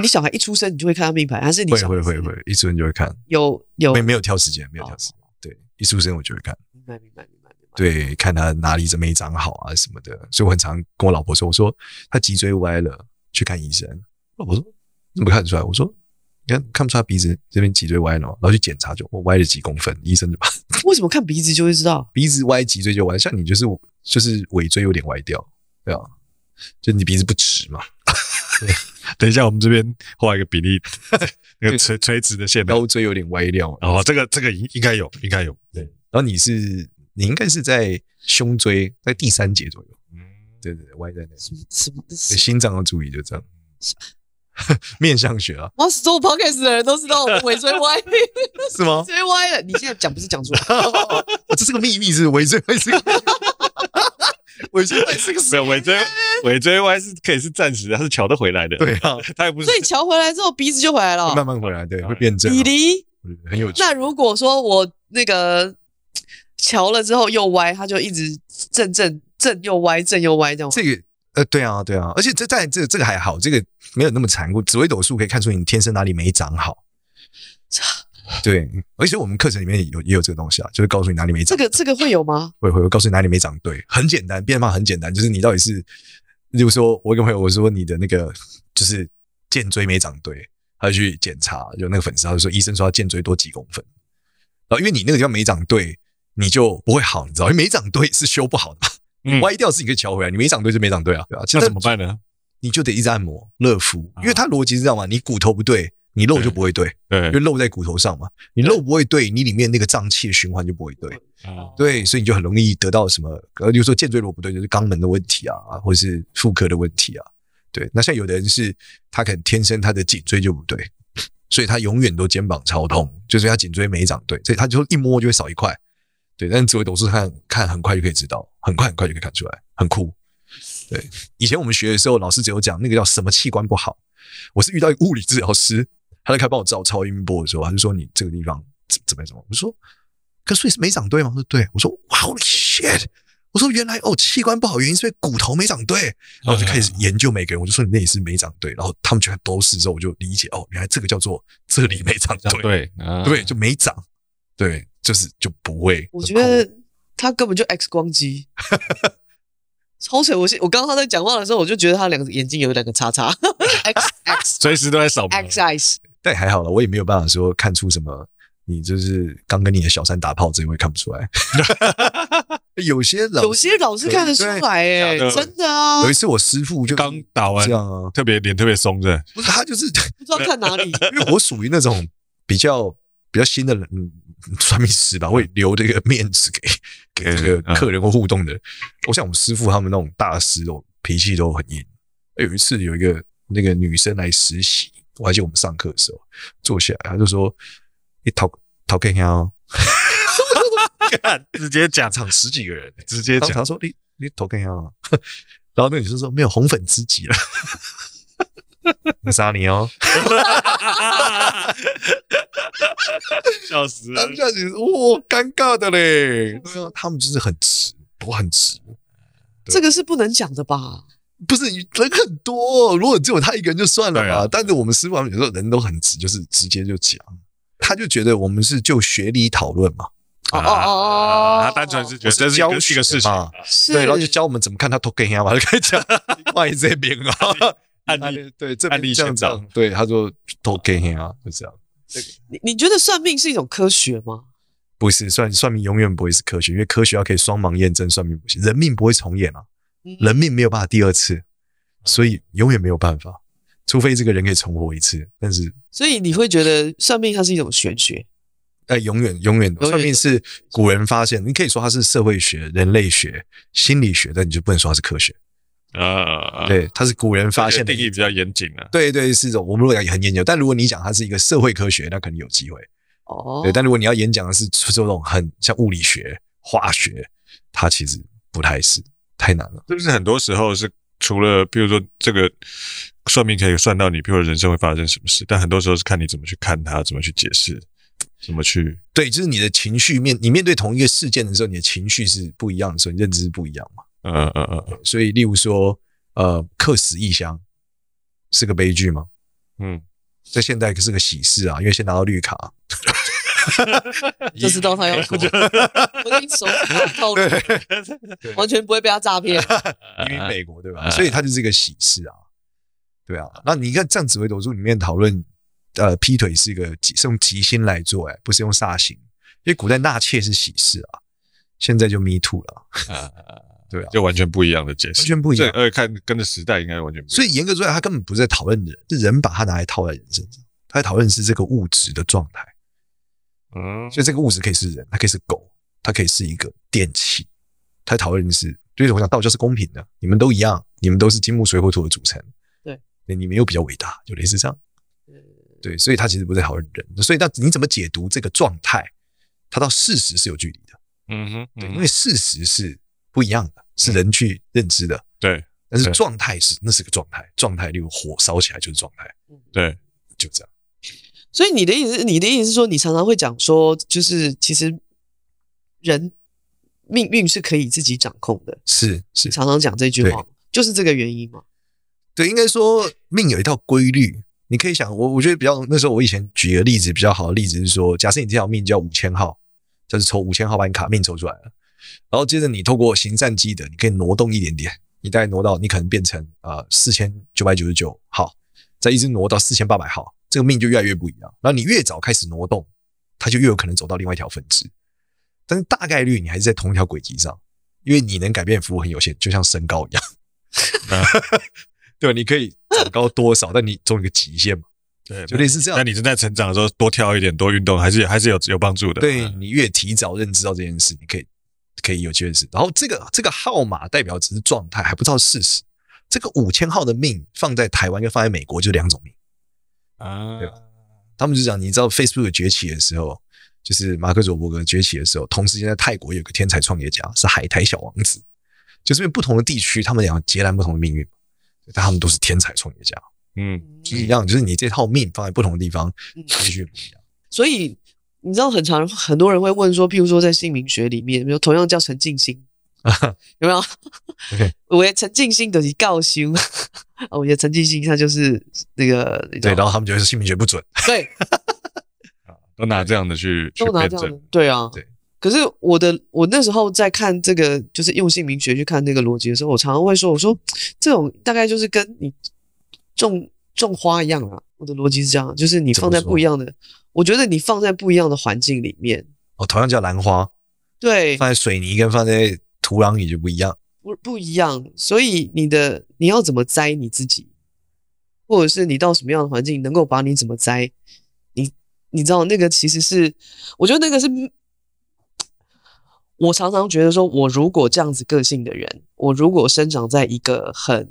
S2: 你小孩一出生，你就会看他命盘，还是你
S1: 会会会会一出生就会看？
S2: 有有
S1: 没没有挑时间，没有挑时间。对，一出生我就会看。
S2: 明白明白明白明白。
S1: 对，看他哪里怎么没长好啊什么的，所以我很常跟我老婆说，我说他脊椎歪了，去看医生。老婆说怎么看出来？我说你看看不出他鼻子这边脊椎歪了，然后去检查就我歪了几公分，医生就把。
S2: 为什么看鼻子就会知道？
S1: 鼻子歪，脊椎就歪。像你就是就是尾椎有点歪掉，对啊，就你鼻子不直嘛。对
S3: 等一下，我们这边画一个比例，那个垂垂直的线，
S1: 腰椎有点歪掉。
S3: 哦，这个这个应应该有，应该有。
S1: 对，然后你是你应该是在胸椎在第三节左右。嗯，对对对，歪在那。什么？心脏要注意，就这样。面相学啊！
S2: 哇，做 podcast 的人都知道我尾椎歪，
S1: 是吗？
S2: 椎歪了，你现在讲不是讲出来？
S1: 这是个秘密，是尾椎歪尾椎歪是个
S3: 没有尾椎尾椎歪是可以是暂时的，它是乔得回来的。
S1: 对啊，
S3: 它也不是。
S2: 所以乔回来之后鼻子就回来了，
S1: 慢慢回来，对，会变正。
S2: 比例
S1: 很有趣。
S2: 那如果说我那个乔了之后又歪，它就一直正正正又歪，正又歪这样。
S1: 这个。呃，对啊，对啊，而且这在这这个还好，这个没有那么残酷。紫微斗数可以看出你天生哪里没长好。对，而且我们课程里面有也有这个东西啊，就是告诉你哪里没长。
S2: 这个这个会有吗？
S1: 会会会告诉你哪里没长对，很简单，变化很简单，就是你到底是，例如说，我跟朋友我说你的那个就是肩椎没长对，他就去检查，就那个粉丝他就说医生说他肩椎多几公分，然后因为你那个地方没长对，你就不会好，你知道，因为没长对是修不好的嘛。你歪掉自己可以调回来，你没长对就没长对啊，对吧？
S3: 那怎么办呢？
S1: 你就得一直按摩热敷，因为它逻辑是这样嘛，你骨头不对，你肉就不会对，对，因为肉在骨头上嘛，你肉不会对，你里面那个脏器的循环就不会对，对，所以你就很容易得到什么，呃，比如说肩椎如果不对，就是肛门的问题啊，或者是妇科的问题啊，对。那像有的人是他可能天生他的颈椎就不对，所以他永远都肩膀超痛，就是他颈椎没长对，所以他就一摸就会少一块。对，但是紫微斗数看看很快就可以知道，很快很快就可以看出来，很酷。对，以前我们学的时候，老师只有讲那个叫什么器官不好。我是遇到一个物理治疗师，他在开帮我照超音波的时候，他就说你这个地方怎怎么怎么？我说，可是你是没长对吗？他说对。我说哇 shit！我说原来哦，器官不好原因是因为骨头没长对。然后我就开始研究每个人，我就说你那里是没长对。然后他们全都是之后，我就理解哦，原来这个叫做这里没长对，
S3: 对，
S1: 对，就没长，对。就是就不会，
S2: 我觉得他根本就 X 光机，超扯！我我刚刚他在讲话的时候，我就觉得他两个眼睛有两个叉叉，X X，
S3: 随时都在扫
S2: X eyes。
S1: 但还好了，我也没有办法说看出什么，你就是刚跟你的小三打炮，这我也看不出来。有些老
S2: 有些老师看得出来，哎，真的啊。
S1: 有一次我师傅就
S3: 刚打完，这样啊，特别脸特别松的，
S1: 不是他就是
S2: 不知道看哪里，
S1: 因为我属于那种比较比较新的人。算命师吧，会留这个面子给给这个客人或互动的。我像我们师傅他们那种大师哦，脾气都很硬。有一次有一个那个女生来实习，我还记得我们上课的时候坐下来，他就说：“你讨讨看下哦。”
S3: 直接讲
S1: 场十几个人，
S3: 直接讲。
S1: 他说：“你你讨看下。”然后那女生说：“没有红粉知己了。”杀你哦！
S3: 笑死了！
S1: 当下其实哇，尴尬的嘞。对啊，他们就是很直，都很直。
S2: 这个是不能讲的吧？
S1: 不是人很多，如果只有他一个人就算了吧。啊、但是我们师傅有时候人都很直，就是直接就讲。他就觉得我们是就学理讨论嘛。
S2: 哦哦哦，
S3: 他单纯是觉得这是教学的事情嘛。
S1: 对，然后就教我们怎么看他头跟呀嘛，就开始讲关于这边啊。案例 对，这案例这样对，他说都给你啊，就这样。
S2: 你你觉得算命是一种科学吗？
S1: 不是，算算命永远不会是科学，因为科学要可以双盲验证，算命不行，人命不会重演啊，人命没有办法第二次，所以永远没有办法，除非这个人可以重活一次。但是，
S2: 所以你会觉得算命它是一种玄学？
S1: 哎，永远永远算命是古人发现，你可以说它是社会学、人类学、心理学，但你就不能说它是科学。
S3: 啊，
S1: 对，它是古人发现的，
S3: 定义比较严谨啊。
S1: 对对，是这种。我们如果讲也很研究，但如果你讲它是一个社会科学，那肯定有机会。
S2: 哦，
S1: 对，但如果你要演讲的是这种很像物理学、化学，它其实不太是，太难了。
S3: 是不是很多时候是除了，比如说这个算命可以算到你，比如说人生会发生什么事，但很多时候是看你怎么去看它，怎么去解释，怎么去。
S1: 对，就是你的情绪面，你面对同一个事件的时候，你的情绪是不一样的时候，你认知是不一样嘛。
S3: 嗯嗯嗯，
S1: 所以例如说，呃，客死异乡是个悲剧吗？
S3: 嗯，
S1: 在现代可是个喜事啊，因为先拿到绿卡，
S2: 就知道他要过，我跟你说，透露，完全不会被他诈骗，
S1: 移民美国对吧？所以他就是一个喜事啊，对啊。那你看，这样紫微斗数里面讨论，呃，劈腿是一个是用吉星来做，哎，不是用煞星，因为古代纳妾是喜事啊，现在就 me too 了。对啊，
S3: 就完全不一样的解释，
S1: 完全不一样。
S3: 而且看跟着时代应该完全不一样。
S1: 所以严格说来，他根本不是在讨论人，是人把他拿来套在人身上。他在讨论是这个物质的状态。
S3: 嗯，
S1: 所以这个物质可以是人，它可以是狗，它可以是一个电器。他讨论的是，对我讲道教是公平的，你们都一样，你们都是金木水火土的组成。
S2: 对，
S1: 你们又比较伟大，就类似这样。对，所以他其实不在讨论人。所以，那你怎么解读这个状态？它到事实是有距离的。
S3: 嗯哼，
S1: 对，因为事实是不一样的，是人去认知的。
S3: 对，
S1: 但是状态是那是个状态，状态例如火烧起来就是状态。
S3: 对，
S1: 就这样。
S2: 所以你的意思，你的意思是说，你常常会讲说，就是其实人命运是可以自己掌控的，
S1: 是是，
S2: 常常讲这句话，就是这个原因嘛？
S1: 对，应该说命有一套规律，你可以想，我我觉得比较那时候我以前举个例子比较好的例子是说，假设你这条命叫五千号，就是抽五千号把你卡命抽出来了，然后接着你透过行善积德，你可以挪动一点点，你大概挪到你可能变成呃四千九百九十九号，再一直挪到四千八百号。这个命就越来越不一样，然后你越早开始挪动，它就越有可能走到另外一条分支。但是大概率你还是在同一条轨迹上，因为你能改变的幅度很有限，就像身高一样。对，你可以长高多少，但你总有一个极限嘛。对，就类似这样。
S3: 那你正在成长的时候，多跳一点，多运动，还是还是有有帮助的。
S1: 对，你越提早认知到这件事，你可以可以有机会是。然后这个这个号码代表只是状态，还不知道事实。这个五千号的命放在台湾跟放在美国就两种命。
S3: 啊，对吧？
S1: 他们就讲，你知道 Facebook 崛起的时候，就是马克·佐伯格崛起的时候，同时间在泰国有个天才创业家是海苔小王子，就是因为不同的地区，他们两个截然不同的命运，但他们都是天才创业家。
S3: 嗯，
S1: 就是一样，就是你这套命放在不同的地方，也许不一样。
S2: 所以你知道，很常很多人会问说，譬如说在姓名学里面，比如同样叫陈进兴，有没有？OK，我也陈进兴的是告修。哦，我觉得陈进兴他就是那个
S1: 对，然后他们觉得是姓名学不准，
S2: 对，
S3: 都拿这样的去去辩证，
S2: 对啊，
S1: 对。
S2: 可是我的我那时候在看这个，就是用姓名学去看那个逻辑的时候，我常常会说，我说这种大概就是跟你种种花一样啊。我的逻辑是这样，就是你放在不一样的，我觉得你放在不一样的环境里面，
S1: 哦，同样叫兰花，
S2: 对，
S1: 放在水泥跟放在土壤也就不一样。
S2: 不不一样，所以你的你要怎么栽你自己，或者是你到什么样的环境能够把你怎么栽，你你知道那个其实是，我觉得那个是，我常常觉得说，我如果这样子个性的人，我如果生长在一个很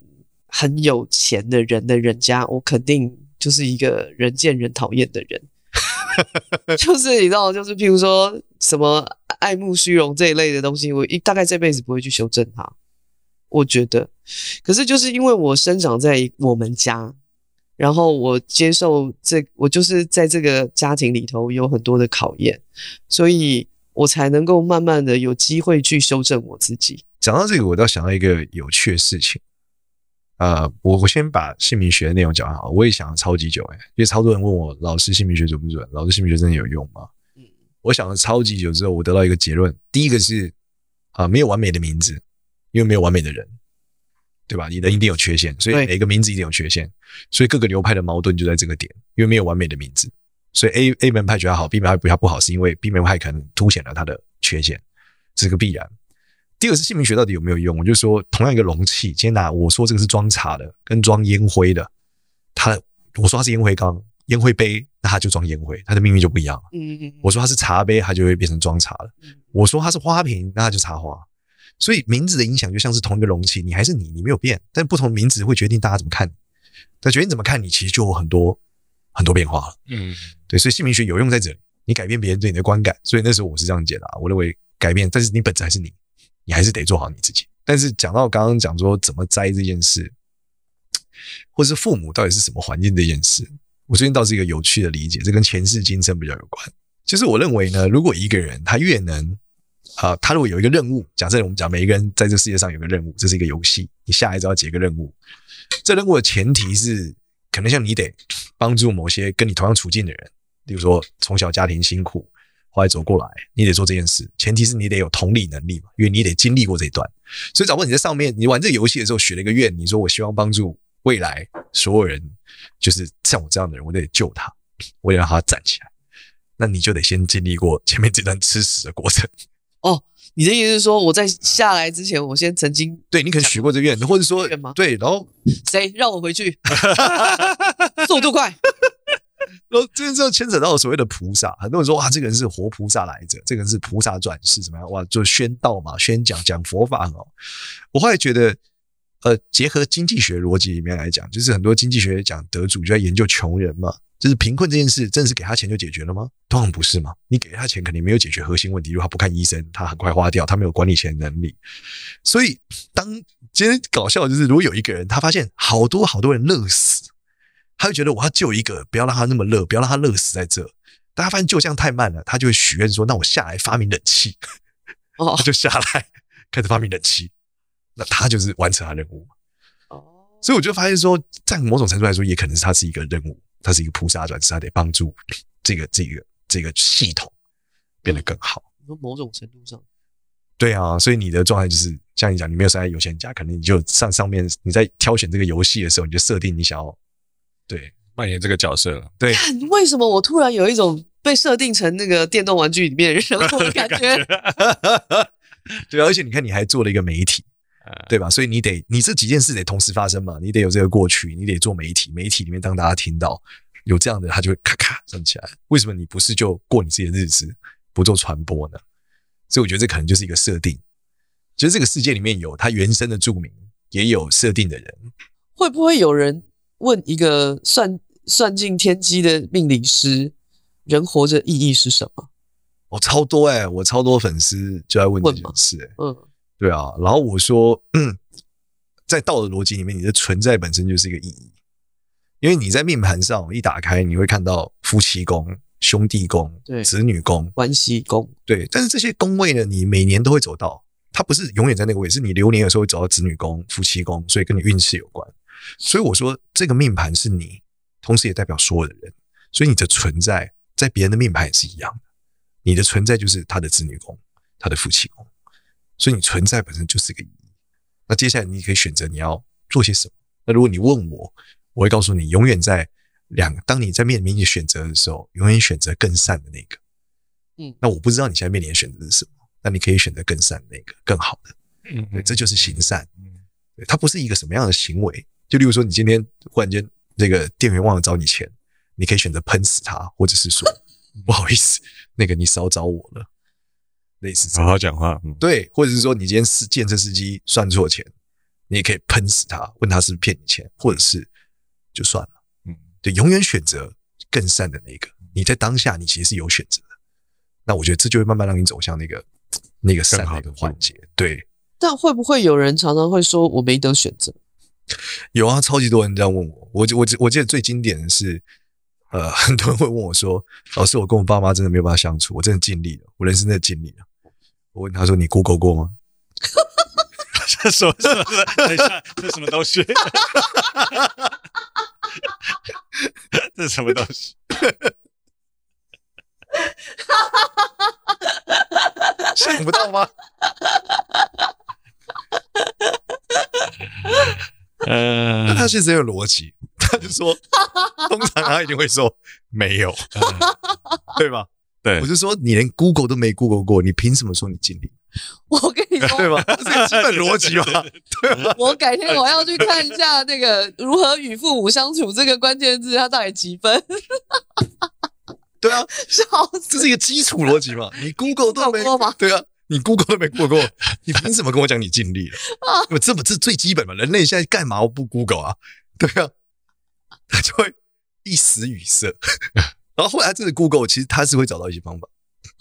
S2: 很有钱的人的人家，我肯定就是一个人见人讨厌的人，就是你知道，就是譬如说什么爱慕虚荣这一类的东西，我一大概这辈子不会去修正它。我觉得，可是就是因为我生长在我们家，然后我接受这，我就是在这个家庭里头有很多的考验，所以我才能够慢慢的有机会去修正我自己。
S1: 讲到这个，我倒想到一个有趣的事情。呃，我我先把姓名学的内容讲好，我也想了超级久诶，因为超多人问我老师姓名学准不准？老师姓名学真的有用吗？嗯，我想了超级久之后，我得到一个结论，第一个是啊，呃，没有完美的名字。因为没有完美的人，对吧？你人一定有缺陷，所以每个名字一定有缺陷，所以各个流派的矛盾就在这个点。因为没有完美的名字，所以 A A 门派觉得好，B 门派比较不好，是因为 B 门派可能凸显了它的缺陷，这是个必然。第二个是姓名学到底有没有用？我就说，同样一个容器，今天拿我说这个是装茶的，跟装烟灰的，它我说它是烟灰缸、烟灰杯，那它就装烟灰，它的命运就不一样。嗯嗯。我说它是茶杯，它就会变成装茶了。我说它是花瓶，那它就插花。所以名字的影响就像是同一个容器，你还是你，你没有变，但不同名字会决定大家怎么看你。但决定怎么看你，其实就有很多很多变化了。嗯，对，所以姓名学有用在这里，你改变别人对你的观感。所以那时候我是这样解答，我认为改变，但是你本质还是你，你还是得做好你自己。但是讲到刚刚讲说怎么栽这件事，或是父母到底是什么环境这件事，我最近倒是一个有趣的理解，这跟前世今生比较有关。就是我认为呢，如果一个人他越能啊，他如果有一个任务，假设我们讲每一个人在这世界上有个任务，这是一个游戏，你下来就要解个任务。这任务的前提是，可能像你得帮助某些跟你同样处境的人，比如说从小家庭辛苦，后来走过来，你得做这件事。前提是你得有同理能力嘛，因为你得经历过这一段。所以，假如你在上面，你玩这个游戏的时候许了一个愿，你说我希望帮助未来所有人，就是像我这样的人，我得救他，我得让他站起来。那你就得先经历过前面这段吃屎的过程。
S2: 哦，你的意思是说，我在下来之前，我先曾经
S1: 对你可能许过这愿，或者说对，然后
S2: 谁让我回去？速度快。
S1: 然后这就牵扯到所谓的菩萨，很多人说哇，这个人是活菩萨来着，这个人是菩萨转世，怎么样？哇，就宣道嘛，宣讲讲佛法哦。我后来觉得，呃，结合经济学逻辑里面来讲，就是很多经济学讲得主就在研究穷人嘛，就是贫困这件事，真的是给他钱就解决了吗？当然不是嘛，你给他钱肯定没有解决核心问题，如果他不看医生，他很快花掉，他没有管理钱能力。所以，当今天搞笑的就是，如果有一个人他发现好多好多人乐死。他就觉得我要救一个，不要让他那么乐，不要让他乐死在这。但他发现救这样太慢了，他就会许愿说：“那我下来发明冷气。”哦，他就下来开始发明冷气，那他就是完成他任务。哦，所以我就发现说，在某种程度来说，也可能是他是一个任务，他是一个菩萨转世，他得帮助这个这个这个系统变得更好。
S2: 说某种程度上，
S1: 对啊，所以你的状态就是像你讲，你没有生在有钱家，可能你就上上面你在挑选这个游戏的时候，你就设定你想要。对，扮演这个角色了。对，
S2: 为什么我突然有一种被设定成那个电动玩具里面的人物的感觉？
S1: 对，而且你看，你还做了一个媒体，对吧？所以你得，你这几件事得同时发生嘛。你得有这个过去，你得做媒体，媒体里面当大家听到有这样的，他就会咔咔站起来。为什么你不是就过你自己的日子，不做传播呢？所以我觉得这可能就是一个设定，就是这个世界里面有他原生的著名，也有设定的人，
S2: 会不会有人？问一个算算尽天机的命理师，人活着意义是什么？
S1: 我、哦、超多哎、欸，我超多粉丝就在问这件事哎、欸，嗯，对啊，然后我说，嗯，在道的逻辑里面，你的存在本身就是一个意义，因为你在命盘上一打开，你会看到夫妻宫、兄弟宫、对，子女宫、
S2: 关系宫，
S1: 对，但是这些宫位呢，你每年都会走到，它不是永远在那个位，是你流年有时候会走到子女宫、夫妻宫，所以跟你运势有关。所以我说，这个命盘是你，同时也代表所有的人。所以你的存在，在别人的命盘也是一样的。你的存在就是他的子女宫，他的夫妻宫。所以你存在本身就是个意义。那接下来你可以选择你要做些什么。那如果你问我，我会告诉你，永远在两，当你在面临你选择的时候，永远选择更善的那个。嗯，那我不知道你现在面临的选择是什么，那你可以选择更善的那个，更好的。嗯，对，这就是行善。嗯，对，它不是一个什么样的行为。就例如说，你今天忽然间那个店员忘了找你钱，你可以选择喷死他，或者是说不好意思，那个你少找我了，类似。
S3: 好好讲话，嗯，
S1: 对，或者是说你今天是建设司机算错钱，你也可以喷死他，问他是不是骗你钱，或者是就算了，嗯，对，永远选择更善的那个。你在当下，你其实是有选择的。那我觉得这就会慢慢让你走向那个那个善的环节。对，
S2: 但会不会有人常常会说我没得选择？
S1: 有啊，超级多人这样问我。我我我记得最经典的是，呃，很多人会问我说：“老师，我跟我爸妈真的没有办法相处，我真的尽力了，我人生真的尽力了。”我问他说：“你 Google 过吗？”
S3: 这什么？等一下，这什么东西？这什么东西？
S1: 想不到吗？嗯，那他其实有逻辑，他就说，通常他一定会说没有，对吧？对，我就说你连 Google 都没 Google 过，你凭什么说你尽力？
S2: 我跟你说，
S1: 对吧？这是基本逻辑嘛，对吧？
S2: 我改天我要去看一下那个如何与父母相处这个关键字，它到底几分？
S1: 对啊，
S2: 笑死，
S1: 这是一个基础逻辑嘛？你 Google 都没过吗？对啊。你 Google 都没过过，你凭什么跟我讲你尽力了？这不是最基本嘛？人类现在干嘛不 Google 啊？对啊，他就会一时语塞。然后后来他真的 Google，其实他是会找到一些方法。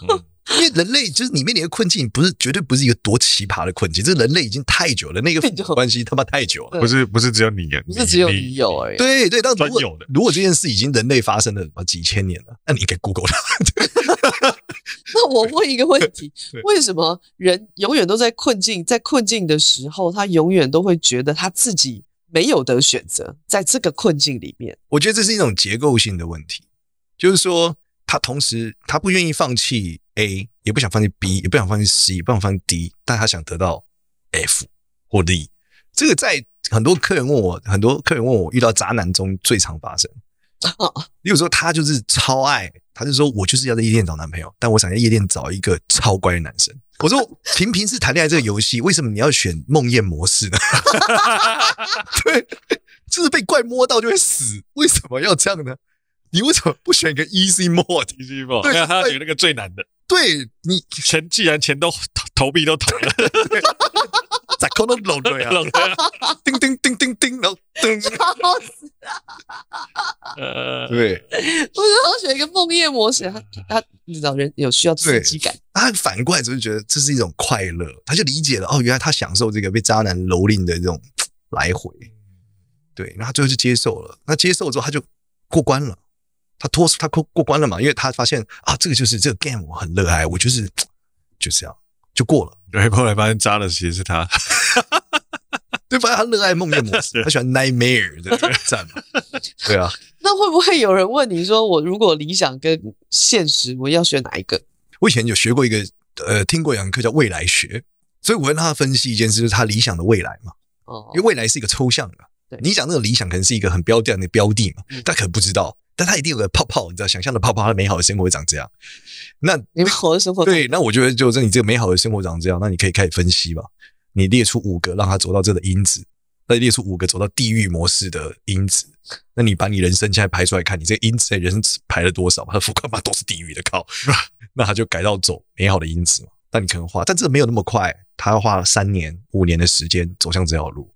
S1: 嗯 因为人类就是里面的困境，不是绝对不是一个多奇葩的困境，这人类已经太久了，那个 关系他妈太久了，
S3: 不是不是只有你，
S2: 不是只有你有而已。
S1: 对对，但如果如果这件事已经人类发生了几千年了，那你应该 Google 它。
S2: 那我问一个问题：为什么人永远都在困境？在困境的时候，他永远都会觉得他自己没有得选择，在这个困境里面，
S1: 我觉得这是一种结构性的问题，就是说。他同时，他不愿意放弃 A，也不想放弃 B，也不想放弃 C，也不想放弃 D，但他想得到 F 或 D。这个在很多客人问我，很多客人问我遇到渣男中最常发生，例如说，他就是超爱，他就说我就是要在夜店找男朋友，但我想在夜店找一个超乖的男生。我说 平平是谈恋爱这个游戏，为什么你要选梦魇模式呢？对，就是被怪摸到就会死，为什么要这样呢？你为什么不选一个 easy mode？easy mode，对，
S3: 他选那个最难的。
S1: 对你
S3: 钱，既然钱都投投币都投了。
S1: 在空中搂对啊，叮叮叮叮叮，然后 噔，笑死呃，对，
S2: 我想要选一个梦魇模式，他他你知道人有需要刺激感，
S1: 他反过来就是觉得这是一种快乐，他就理解了哦，原来他享受这个被渣男蹂躏的这种来回，对，那他最后就接受了，那接受之后他就过关了，他脱他过过关了嘛，因为他发现啊，这个就是这个 game 我很热爱，我就是就这样就过了。
S3: 然，后后来发现渣的其实是他，
S1: 对，发现他热爱梦魇模式，他喜欢 nightmare 的战嘛，对啊。
S2: 那会不会有人问你说，我如果理想跟现实，我要选哪一个？
S1: 我以前有学过一个，呃，听过一堂课叫未来学，所以我跟他分析一件事，就是他理想的未来嘛。哦，因为未来是一个抽象的，对，你讲那个理想可能是一个很标定的标的嘛，他可能不知道。但他一定有个泡泡，你知道，想象的泡泡，他美好的生活会长这样。那
S2: 美好的生活
S1: 对，那我觉得就是你这个美好的生活长这样，那你可以开始分析吧。你列出五个让他走到这的因子，再列出五个走到地狱模式的因子。那你把你人生现在排出来看，你这个因子在人生排了多少？他副干嘛都是地狱的靠，那他就改到走美好的因子嘛。那你可能花，但这个没有那么快，他要花了三年、五年的时间走向这条路。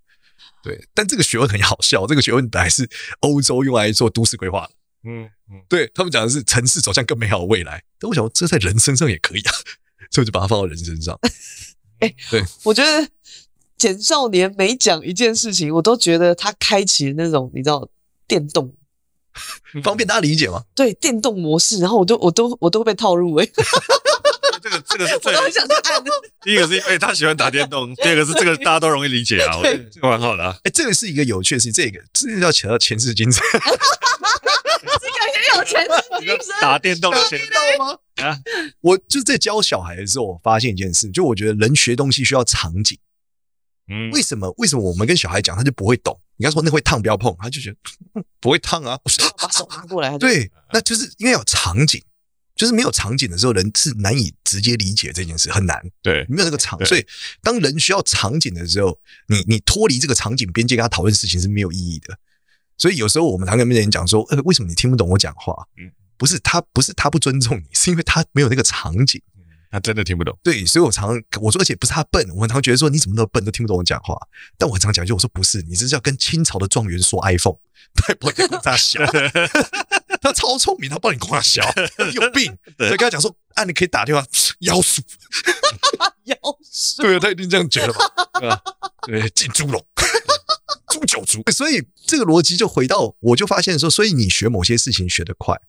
S1: 对，但这个学问很好笑，这个学问本来是欧洲用来做都市规划的。嗯嗯，对他们讲的是城市走向更美好的未来，但我想这在人身上也可以啊，所以我就把它放到人身上。
S2: 哎、欸，对，我觉得简少年每讲一件事情，我都觉得他开启那种你知道电动，
S1: 方便大家理解吗？
S2: 对，电动模式，然后我都我都我都会被套路哎、欸。
S3: 这个这个是最
S2: 我都想去按。
S3: 第一个是因为他喜欢打电动，第二个是这个大家都容易理解啊，我觉得这个蛮好的啊。
S1: 哎，这个是一个有趣的事情，这个这个要扯到前世今生。
S2: 有钱
S3: 打电动的钱
S1: 吗？啊，我就是在教小孩的时候，我发现一件事，就我觉得人学东西需要场景。嗯，为什么？为什么我们跟小孩讲，他就不会懂？你刚说那会烫，不要碰，他就觉得不会烫啊。我说
S2: 把手拿过来。
S1: 对，那就是因为有场景，就是没有场景的时候，人是难以直接理解这件事，很难。
S3: 对，
S1: 没有那个场，所以当人需要场景的时候，你你脱离这个场景边界跟他讨论事情是没有意义的。所以有时候我们常跟别人讲说，呃，为什么你听不懂我讲话？嗯，不是他，不是他不尊重你，是因为他没有那个场景，
S3: 他真的听不懂。
S1: 对，所以我常我说，而且不是他笨，我常觉得说你怎么那么笨，都听不懂我讲话。但我常讲就我说不是，你这是要跟清朝的状元说 iPhone，他也不会跟他小，他超聪明，他帮你夸小，你有病。所以跟他讲说，啊，你可以打电话，妖术，
S2: 妖术，
S1: 对啊，他一定这样觉得吧？对，进猪笼。猪九族，所以这个逻辑就回到，我就发现说，所以你学某些事情学得快，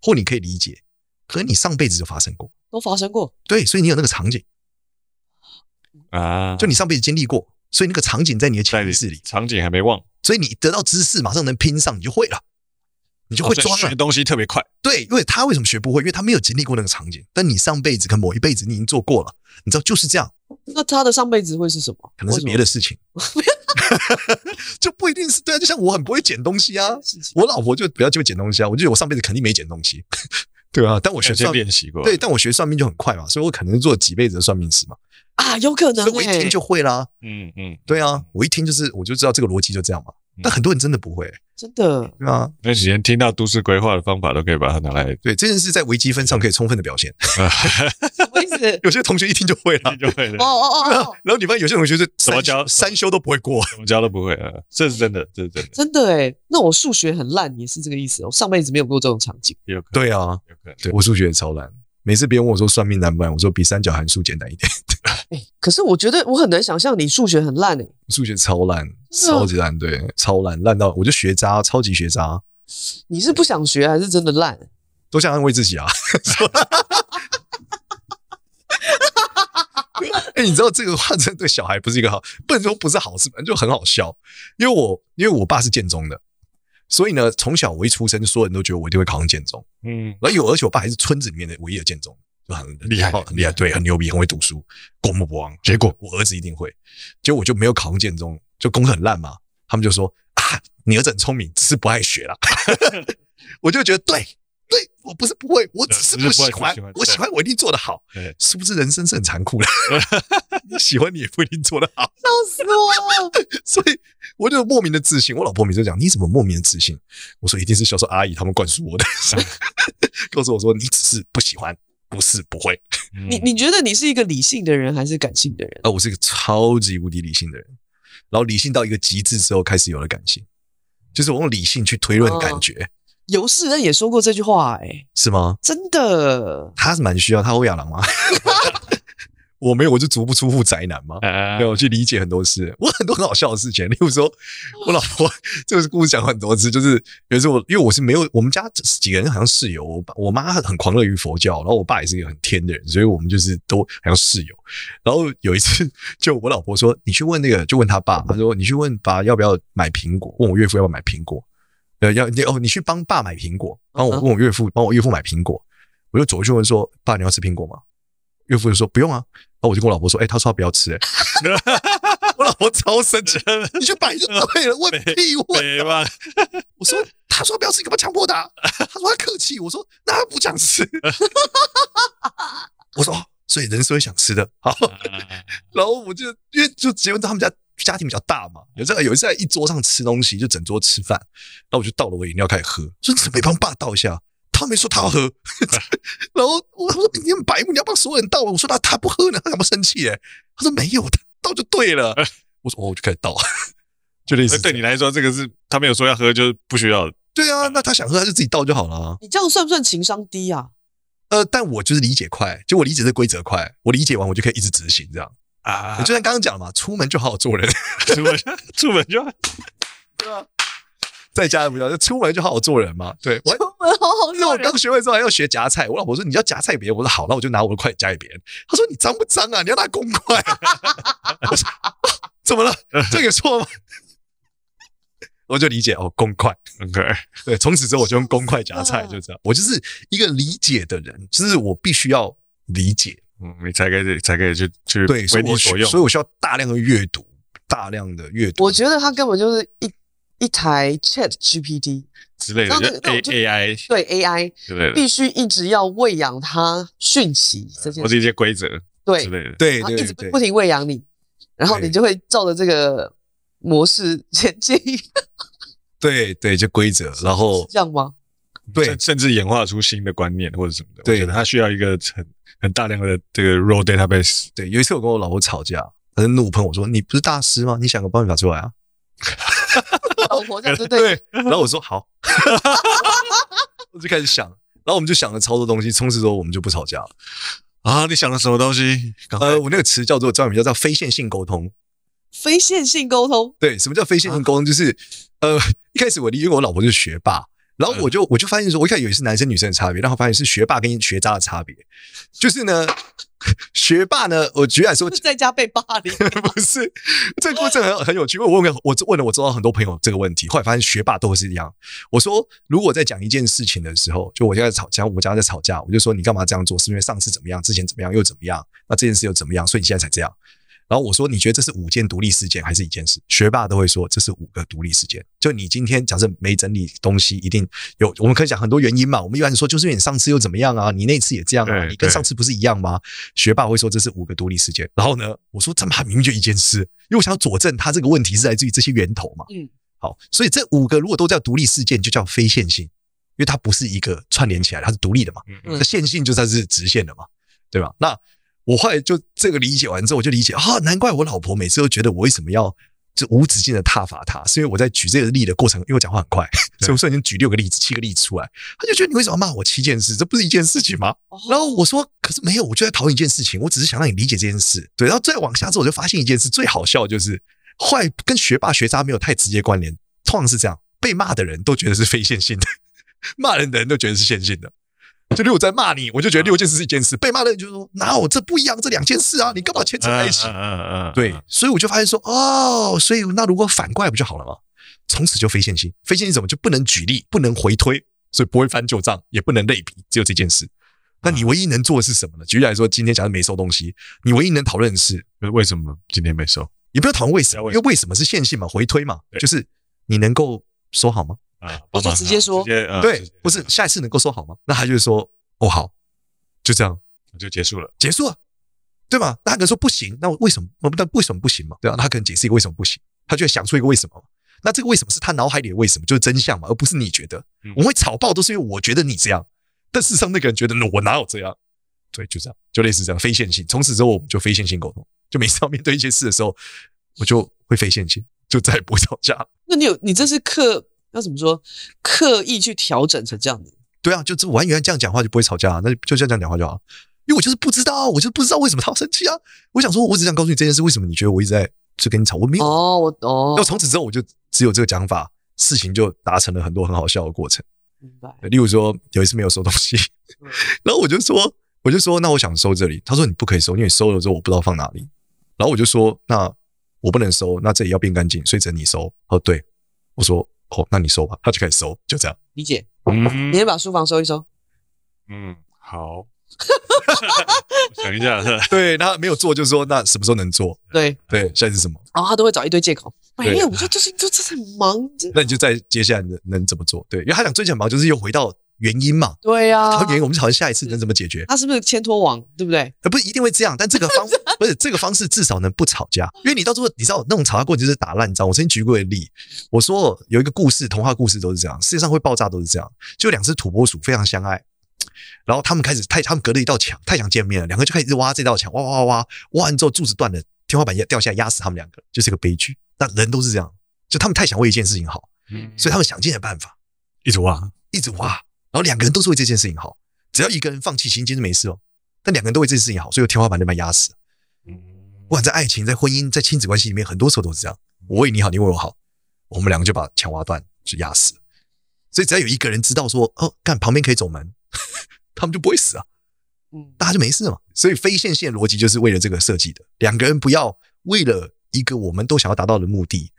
S1: 或你可以理解，可能你上辈子就发生过，
S2: 都发生过，
S1: 对，所以你有那个场景
S3: 啊，
S1: 就你上辈子经历过，所以那个场景在你的潜意识里，
S3: 场景还没忘，
S1: 所以你得到知识马上能拼上，你就会了，你就会装了，
S3: 学东西特别快，
S1: 对，因为他为什么学不会？因为他没有经历过那个场景，但你上辈子跟某一辈子你已经做过了，你知道就是这样。
S2: 那他的上辈子会是什么？
S1: 可能是别的事情。就不一定是对啊，就像我很不会捡东西啊，我老婆就比较就会捡东西啊，我觉得我上辈子肯定没捡东西，对啊，但我学算
S3: 练习过，
S1: 对，但我学算命就很快嘛，所以我可能做几辈子的算命师嘛，
S2: 啊，有可能，
S1: 我一听就会啦，
S3: 嗯嗯，
S1: 对啊，我一听就是我就知道这个逻辑就这样嘛。但很多人真的不会，
S2: 真的，
S1: 对啊。
S3: 那几天听到都市规划的方法，都可以把它拿来。
S1: 对，这件事在微积分上可以充分的表现。
S2: 什么意思？
S1: 有些同学一听就会了，
S3: 就会了。
S2: 哦哦哦。
S1: 然后你发现有些同学是
S3: 怎么教
S1: 三修都不会过，
S3: 怎么教都不会啊。这是真的，这是真的。
S2: 真的哎，那我数学很烂也是这个意思。我上辈子没有过这种场景。
S3: 有可能。
S1: 对啊，有可能。对，我数学也超烂。每次别人问我说算命难不难，我说比三角函数简单一点。
S2: 欸、可是我觉得我很难想象你数学很烂诶、欸，
S1: 数学超烂，超级烂，对，超烂，烂到我就学渣，超级学渣。
S2: 你是不想学还是真的烂？
S1: 都想安慰自己啊。哎、欸，你知道这个话真的对小孩不是一个好，不能说不是好事，反正就很好笑。因为我因为我爸是建中的，所以呢，从小我一出生，所有人都觉得我一定会考上建中。嗯，然后有而且我爸还是村子里面的唯一的建中。就很厉害，很厉害，对，很牛逼，很会读书，过目不忘。结果我儿子一定会，结果我就没有考上建中，就功课很烂嘛。他们就说啊，你儿子很聪明，只是不爱学啦。我就觉得对。对，我不是不会，我只是不喜欢。我喜欢，我一定做得好。是不是人生是很残酷的？你 喜欢，你也不一定做得好。
S2: 笑死我了！
S1: 所以我就莫名的自信。我老婆每次讲，你怎么莫名的自信？我说一定是销售阿姨他们灌输我的，告诉我说你只是不喜欢，不是不会。
S2: 你你觉得你是一个理性的人还是感性的人？
S1: 啊，我是一个超级无敌理性的人。然后理性到一个极致之后，开始有了感性，就是我用理性去推论感觉。
S2: 尤世恩也说过这句话，哎，是吗？真的，
S1: 他是蛮需要他欧亚郎吗？我没有，我就足不出户宅男嘛，对，我去理解很多事。我很多很好笑的事情，例如说，我老婆这个故事讲很多次，就是有时候我因为我是没有，我们家几个人好像室友，我我妈很狂热于佛教，然后我爸也是一个很天的人，所以我们就是都好像室友。然后有一次，就我老婆说：“你去问那个，就问他爸，他说你去问爸要不要买苹果，问我岳父要不要买苹果。”呃，要你哦，你去帮爸买苹果，帮我问我岳父，帮我岳父买苹果。我就走过去问说：“爸，你要吃苹果吗？”岳父就说：“不用啊。”然后我就跟我老婆说：“哎，他说他不要吃。”哎，我老婆超生气，你去摆就对了，问屁问吧。我说：“他说不要吃，你干嘛强迫他？”他说他客气。我说：“那他不想吃。”我说：“哦，所以人是会想吃的。”好，然后我就因为就结婚到他们家。家庭比较大嘛，有这个有一次在一桌上吃东西，就整桌吃饭，然后我就倒了我饮料开始喝，说你怎么没帮爸倒一下？他没说他要喝，然后我说你很白目，你要帮所有人倒。我说他他不喝呢，他怎么生气？哎，他说没有，他倒就对了。我说哦，我就开始倒，就类似。
S3: 对你来说，这个是他没有说要喝，就是不需要。
S1: 对啊，那他想喝，他就自己倒就好了。
S2: 你这样算不算情商低啊？
S1: 呃，但我就是理解快，就我理解这规则快，我理解完我就可以一直执行这样。啊，就像刚刚讲了嘛，出门就好好做人，
S3: 出门 出门就好，
S1: 对啊，在家不要，就出门就好好做人嘛。对，
S2: 出
S1: 那我刚学会之后还要学夹菜，我老婆说你要夹菜给别人，我说好，那我就拿我的筷夹给别人。他说你脏不脏啊？你要拿公筷。我说怎么了？这有错吗？我就理解哦，公筷。
S3: OK，
S1: 对，从此之后我就用公筷夹菜，就这样。我就是一个理解的人，就是我必须要理解。
S3: 嗯，你才可以才可以去去
S1: 对为你所用，所以我需要大量的阅读，大量的阅读。
S2: 我觉得他根本就是一一台 Chat GPT
S3: 之类的，就 A A I
S2: 对 A I
S3: 之类的，
S2: 必须一直要喂养它讯息这件事，
S3: 或者一些规则
S2: 对
S3: 之类的，
S1: 对对，
S2: 一直不停喂养你，然后你就会照着这个模式 前进。
S1: 对对，就规则，然后
S2: 这样吗？
S1: 对，
S3: 甚至演化出新的观念或者什么的。对，它需要一个很很大量的这个 raw database。
S1: 对，有一次我跟我老婆吵架，她就怒喷我说：“你不是大师吗？你想个办法出来啊！”
S2: 老婆这样子对。
S1: 然后我说：“好。”我就开始想，然后我们就想了超多东西。从此之后，我们就不吵架了。
S3: 啊，你想了什么东西？
S1: 呃，我那个词叫做专门？叫叫非线性沟通。
S2: 非线性沟通。
S1: 对，什么叫非线性沟通？就是呃，一开始我因为我老婆就是学霸。然后我就我就发现说，我一开始以为是男生女生的差别，然后发现是学霸跟学渣的差别。就是呢，学霸呢，我居然说
S2: 在家被霸凌，
S1: 不是这个过程很很有趣。因为我问我问了我周遭很多朋友这个问题，后来发现学霸都是一样。我说，如果在讲一件事情的时候，就我现在吵架，我家在吵架，我就说你干嘛这样做？是因为上次怎么样？之前怎么样？又怎么样？那这件事又怎么样？所以你现在才这样。然后我说，你觉得这是五件独立事件还是一件事？学霸都会说这是五个独立事件。就你今天假设没整理东西，一定有。我们可以讲很多原因嘛。我们一般说，就是因为你上次又怎么样啊？你那次也这样啊？你跟上次不是一样吗？学霸会说这是五个独立事件。然后呢，我说这么明明就一件事，因为我想要佐证他这个问题是来自于这些源头嘛。嗯，好，所以这五个如果都叫独立事件，就叫非线性，因为它不是一个串联起来，它是独立的嘛。嗯，这线性就算是直线的嘛，对吧？那。我后来就这个理解完之后，我就理解啊，难怪我老婆每次都觉得我为什么要就无止境的挞伐她，是因为我在举这个例的过程，因为我讲话很快，所以我瞬间举六个例子、七个例子出来，他就觉得你为什么骂我七件事？这不是一件事情吗？然后我说，可是没有，我就在讨论一件事情，我只是想让你理解这件事。对，然后再往下之后，我就发现一件事，最好笑就是坏跟学霸学渣没有太直接关联，通常是这样，被骂的人都觉得是非线性的，骂人的人都觉得是线性的。就六在骂你，我就觉得六件事是一件事，被骂的人就说哪有这不一样，这两件事啊，你干嘛牵扯在一起？嗯嗯，对，所以我就发现说哦，所以那如果反过来不就好了吗？从此就非线性，非线性怎么就不能举例，不能回推，所以不会翻旧账，也不能类比，只有这件事。那你唯一能做的是什么呢？举例来说，今天假如没收东西，你唯一能讨论的是
S3: 为什么今天没收？
S1: 也不要讨论为什么，因为为什么是线性嘛，回推嘛，就是你能够收好吗？
S3: 啊，
S2: 我就直接说，
S1: 对，不是下一次能够说好吗？那他就说哦好，就这样
S3: 就结束了，
S1: 结束了，对吧？那他可能说不行，那为什么？那为什么不行嘛？对啊，他可能解释一个为什么不行，他就会想出一个为什么。那这个为什么是他脑海里的为什么，就是真相嘛，而不是你觉得。我们会吵爆都是因为我觉得你这样，但事实上那个人觉得我哪有这样？对，就这样，就类似这样非线性。从此之后我们就非线性沟通，就每次要面对一些事的时候，我就会非线性，就再也不会吵架。
S2: 那你有你这是刻要怎么说？刻意去调整成这样子？
S1: 对啊，就这完全这样讲话就不会吵架，那就就这样讲话就好。因为我就是不知道，我就是不知道为什么他要生气啊。我想说，我只想告诉你这件事，为什么你觉得我一直在就跟你吵？我没有
S2: 哦，我哦。
S1: 那从此之后我就只有这个讲法，事情就达成了很多很好笑的过程。
S2: 明白。
S1: 例如说有一次没有收东西，然后我就说我就说那我想收这里，他说你不可以收，因为你收了之后我不知道放哪里。然后我就说那我不能收，那这里要变干净，所以只能你收。哦，对，我说哦，那你收吧，他就开始收，就这样。
S2: 理解。嗯，你先把书房收一收。
S3: 嗯，好。想一下，
S1: 对，那没有做，就是说那什么时候能做？
S2: 对
S1: 对，现在是什么？
S2: 然后他都会找一堆借口。没有，我说就是就这很忙。
S1: 那你就在接下来能能怎么做？对，因为他讲最近很忙，就是又回到原因嘛。
S2: 对呀，
S1: 原因我们讨论下一次能怎么解决？
S2: 他是不是牵拖王？对不对？
S1: 呃，不是一定会这样，但这个方 不是这个方式，至少能不吵架。因为你到最后你知道那种吵架过程就是打烂仗。我曾经举过一个例，我说有一个故事，童话故事都是这样，世界上会爆炸都是这样。就两只土拨鼠非常相爱。然后他们开始太，他们隔了一道墙，太想见面了。两个就开始挖这道墙，挖挖挖挖，挖完之后柱子断了，天花板也掉下来压死他们两个，就是个悲剧。那人都是这样，就他们太想为一件事情好，所以他们想尽了办法，
S3: 一直挖，
S1: 一直挖。然后两个人都是为这件事情好，只要一个人放弃，其实就没事哦。但两个人都为这件事情好，所以天花板就被压死。不管在爱情、在婚姻、在亲子关系里面，很多时候都是这样。我为你好，你为我好，我们两个就把墙挖断，就压死。所以只要有一个人知道说，哦，看旁边可以走门。他们就不会死啊，嗯，大家就没事嘛。所以非线性逻辑就是为了这个设计的。两个人不要为了一个我们都想要达到的目的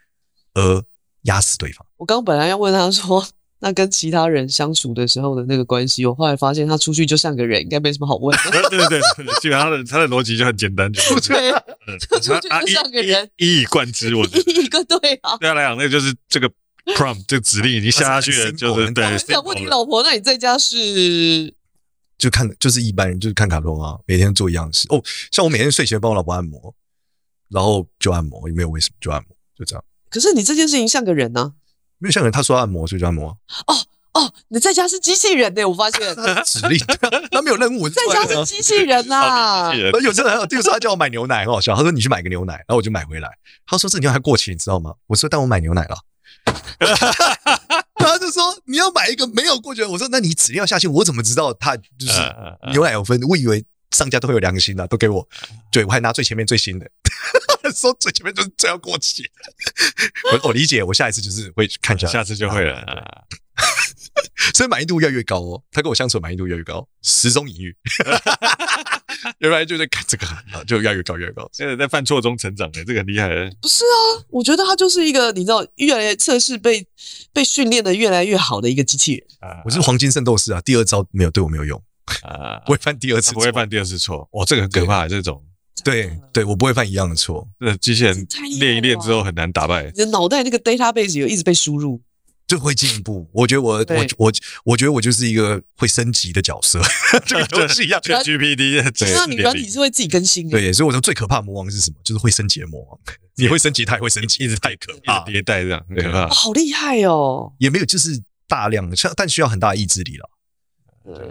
S1: 而压死对方。
S2: 我刚刚本来要问他说，那跟其他人相处的时候的那个关系，我后来发现他出去就像个人，应该没什么好问的。
S3: 对对对，基本上他的他的逻辑就很简单，就
S2: 是对就出去就像个人，
S3: 一以贯之。我觉得
S2: 一个对啊，
S3: 对他来讲，那就是这个 prompt 这个指令已经下下去了，就是对。
S2: 我想问你老婆，那你在家是？
S1: 就看就是一般人就是看卡通啊，每天做一样的事哦。像我每天睡前帮我老婆按摩，然后就按摩，也没有为什么就按摩，就这样。
S2: 可是你这件事情像个人呢、啊？
S1: 没有像个人，他说按摩所以就按摩。
S2: 哦哦，你在家是机器人呢？我发现
S1: 指令，他没有任务，
S2: 在家是机器人啊。
S1: 有这人，就是他叫我买牛奶，很好笑。他说你去买个牛奶，然后我就买回来。他说这牛奶还过期，你知道吗？我说但我买牛奶了。他就说你要买一个没有过期的，我说那你指令要下去，我怎么知道他就是牛奶有分？我以为商家都会有良心的，都给我，对我还拿最前面最新的，说最前面就是最要过期。我我理解，我下一次就是会看一下，
S3: 下次就会了。
S1: 所以满意度越来越高哦，他跟我相处满意度越来越高，十中隐喻。原来就在看这个，就越来越高，越来越高。
S3: 现在在犯错中成长的，这个很厉害。
S2: 不是啊，我觉得他就是一个你知道，越来越测试被被训练的越来越好的一个机器人。
S1: 我是黄金圣斗士啊，第二招没有对我没有用啊，不会犯第二次，
S3: 不会犯第二次错。哇，这个很可怕，这种。
S1: 对对，我不会犯一样的错。
S3: 那机器人练一练之后很难打败。
S2: 你的脑袋那个 database 有一直被输入。
S1: 就会进步。我觉得我我我我觉得我就是一个会升级的角色，这个都是一样。
S3: GPT，
S2: 那你软体是会自己更新的。
S1: 对，所以我说最可怕的魔王是什么？就是会升级的魔王。你会升级，他也会升级，一直太可怕，
S3: 迭代这样，可怕。
S2: 好厉害哦！
S1: 也没有，就是大量的，但需要很大的意志力了。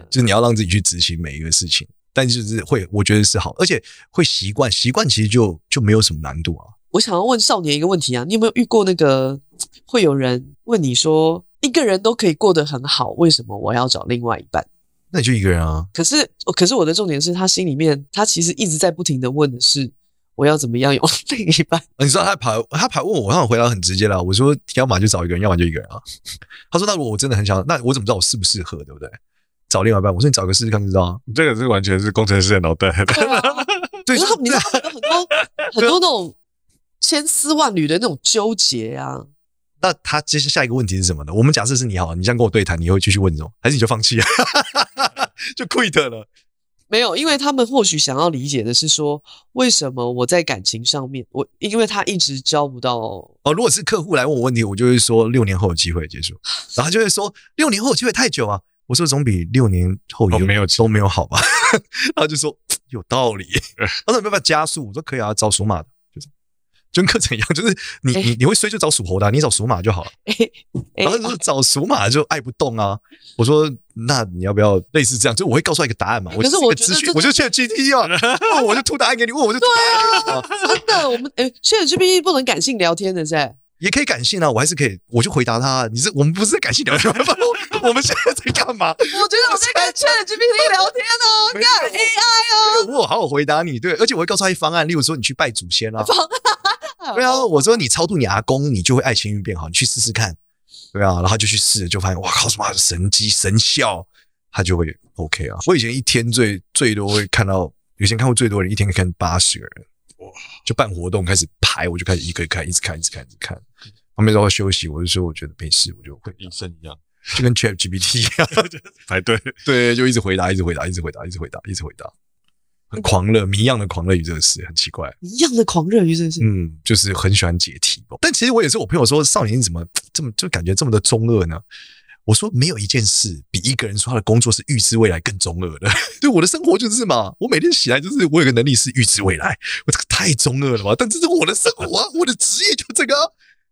S1: 就是你要让自己去执行每一个事情，但就是会，我觉得是好，而且会习惯，习惯其实就就没有什么难度啊。
S2: 我想要问少年一个问题啊，你有没有遇过那个会有人问你说，一个人都可以过得很好，为什么我要找另外一半？
S1: 那你就一个人啊。可
S2: 是，可是我的重点是他心里面，他其实一直在不停的问的是，我要怎么样有另一半？
S1: 你知道他跑，他跑问我，我回答很直接了。我说，要么就找一个人，要么就一个人啊。他说，那如果我真的很想，那我怎么知道我适不适合，对不对？找另外一半，我说你找个试试看，就知道吗。
S3: 这个是完全是工程师的脑袋。
S2: 对啊，对，你知道很多很多那种。千丝万缕的那种纠结啊！
S1: 那他接下一个问题是什么呢？我们假设是你好，你这样跟我对谈，你会继续问什么？还是你就放弃啊，就 quit 了？
S2: 没有，因为他们或许想要理解的是说，为什么我在感情上面，我因为他一直交不到
S1: 哦。如果是客户来问我问题，我就会说六年后有机会结束，然后他就会说六年后有机会太久啊。我说总比六年后有、哦、没有都没有好吧？然后就说有道理。他说你要不要加速？我说可以啊，找属马的。就是跟课程一样，就是你你你会衰就找属猴的，你找属马就好了。然后就是找属马就爱不动啊。我说那你要不要类似这样？就我会告诉他一个答案嘛。可是我资讯，我就 ChatGPT 啊，我就吐答案给你，问我就对
S2: 啊，真的，我们诶，ChatGPT 不能感性聊天的噻，
S1: 也可以感性啊，我还是可以，我就回答他。你是我们不是在感性聊天吗？我们现在在干嘛？
S2: 我觉得我在跟 ChatGPT 聊天哦，看 AI 哦。
S1: 我好好回答你，对，而且我会告诉他一方案，例如说你去拜祖先啊。对啊，我说你超度你阿公，你就会爱情运变好，你去试试看。对啊，然后就去试，就发现哇靠，什么神机神效，他就会 OK 啊。我以前一天最最多会看到，以前看过最多人一天可以看八十个人，哇！就办活动开始排，我就开始一个一个看，一直看，一直看，一直看。旁边都要休息，我就说我觉得没事，我就会
S3: 医生一样，
S1: 就跟 ChatGPT 一样
S3: 排队，
S1: 对，就一直回答，一直回答，一直回答，一直回答，一直回答。很狂热，谜一样的狂热于这个事，很奇怪。
S2: 一样的狂热于这个事，
S1: 嗯，就是很喜欢解题。但其实我也是，我朋友说少年你怎么这么就感觉这么的中二呢？我说没有一件事比一个人说他的工作是预知未来更中二的。对，我的生活就是嘛，我每天起来就是我有个能力是预知未来，我这个太中二了吧？但这是我的生活啊，我的职业就这个啊，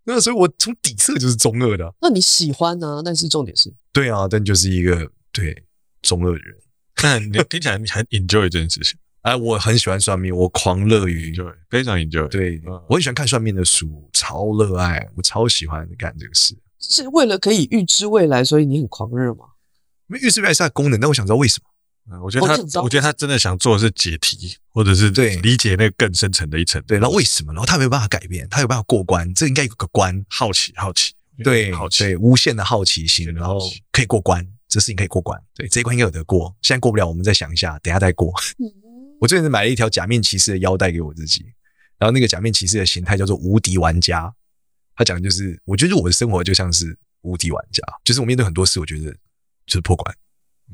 S1: 那所以我从底色就是中二的。
S2: 那你喜欢呢、啊？但是重点是，
S1: 对啊，但就是一个对中二的人。
S3: 但你听起来你很 enjoy 这件事情。
S1: 哎，我很喜欢算命，我狂热于
S3: ，，enjoy,，非常 enjoy。
S1: 对，我很喜欢看算命的书，超热爱，我超喜欢干这个事。
S2: 是为了可以预知未来，所以你很狂热吗？
S1: 因为预知未来是它的功能，但我想知道为什么。
S3: 嗯，我觉得他，我，我觉得他真的想做的是解题，或者是对理解那个更深层的一层。
S1: 对，然后为什么？然后他没有办法改变，他有办法过关，这应该有个关，
S3: 好奇，好奇，
S1: 对，
S3: 好奇，
S1: 对，无限的好奇心，然后可以过关，这事情可以过关。对，这一关应该有得过，现在过不了，我们再想一下，等一下再过。嗯 我最近买了一条假面骑士的腰带给我自己，然后那个假面骑士的形态叫做无敌玩家。他讲的就是，我觉得我的生活就像是无敌玩家，就是我面对很多事，我觉得就是破关，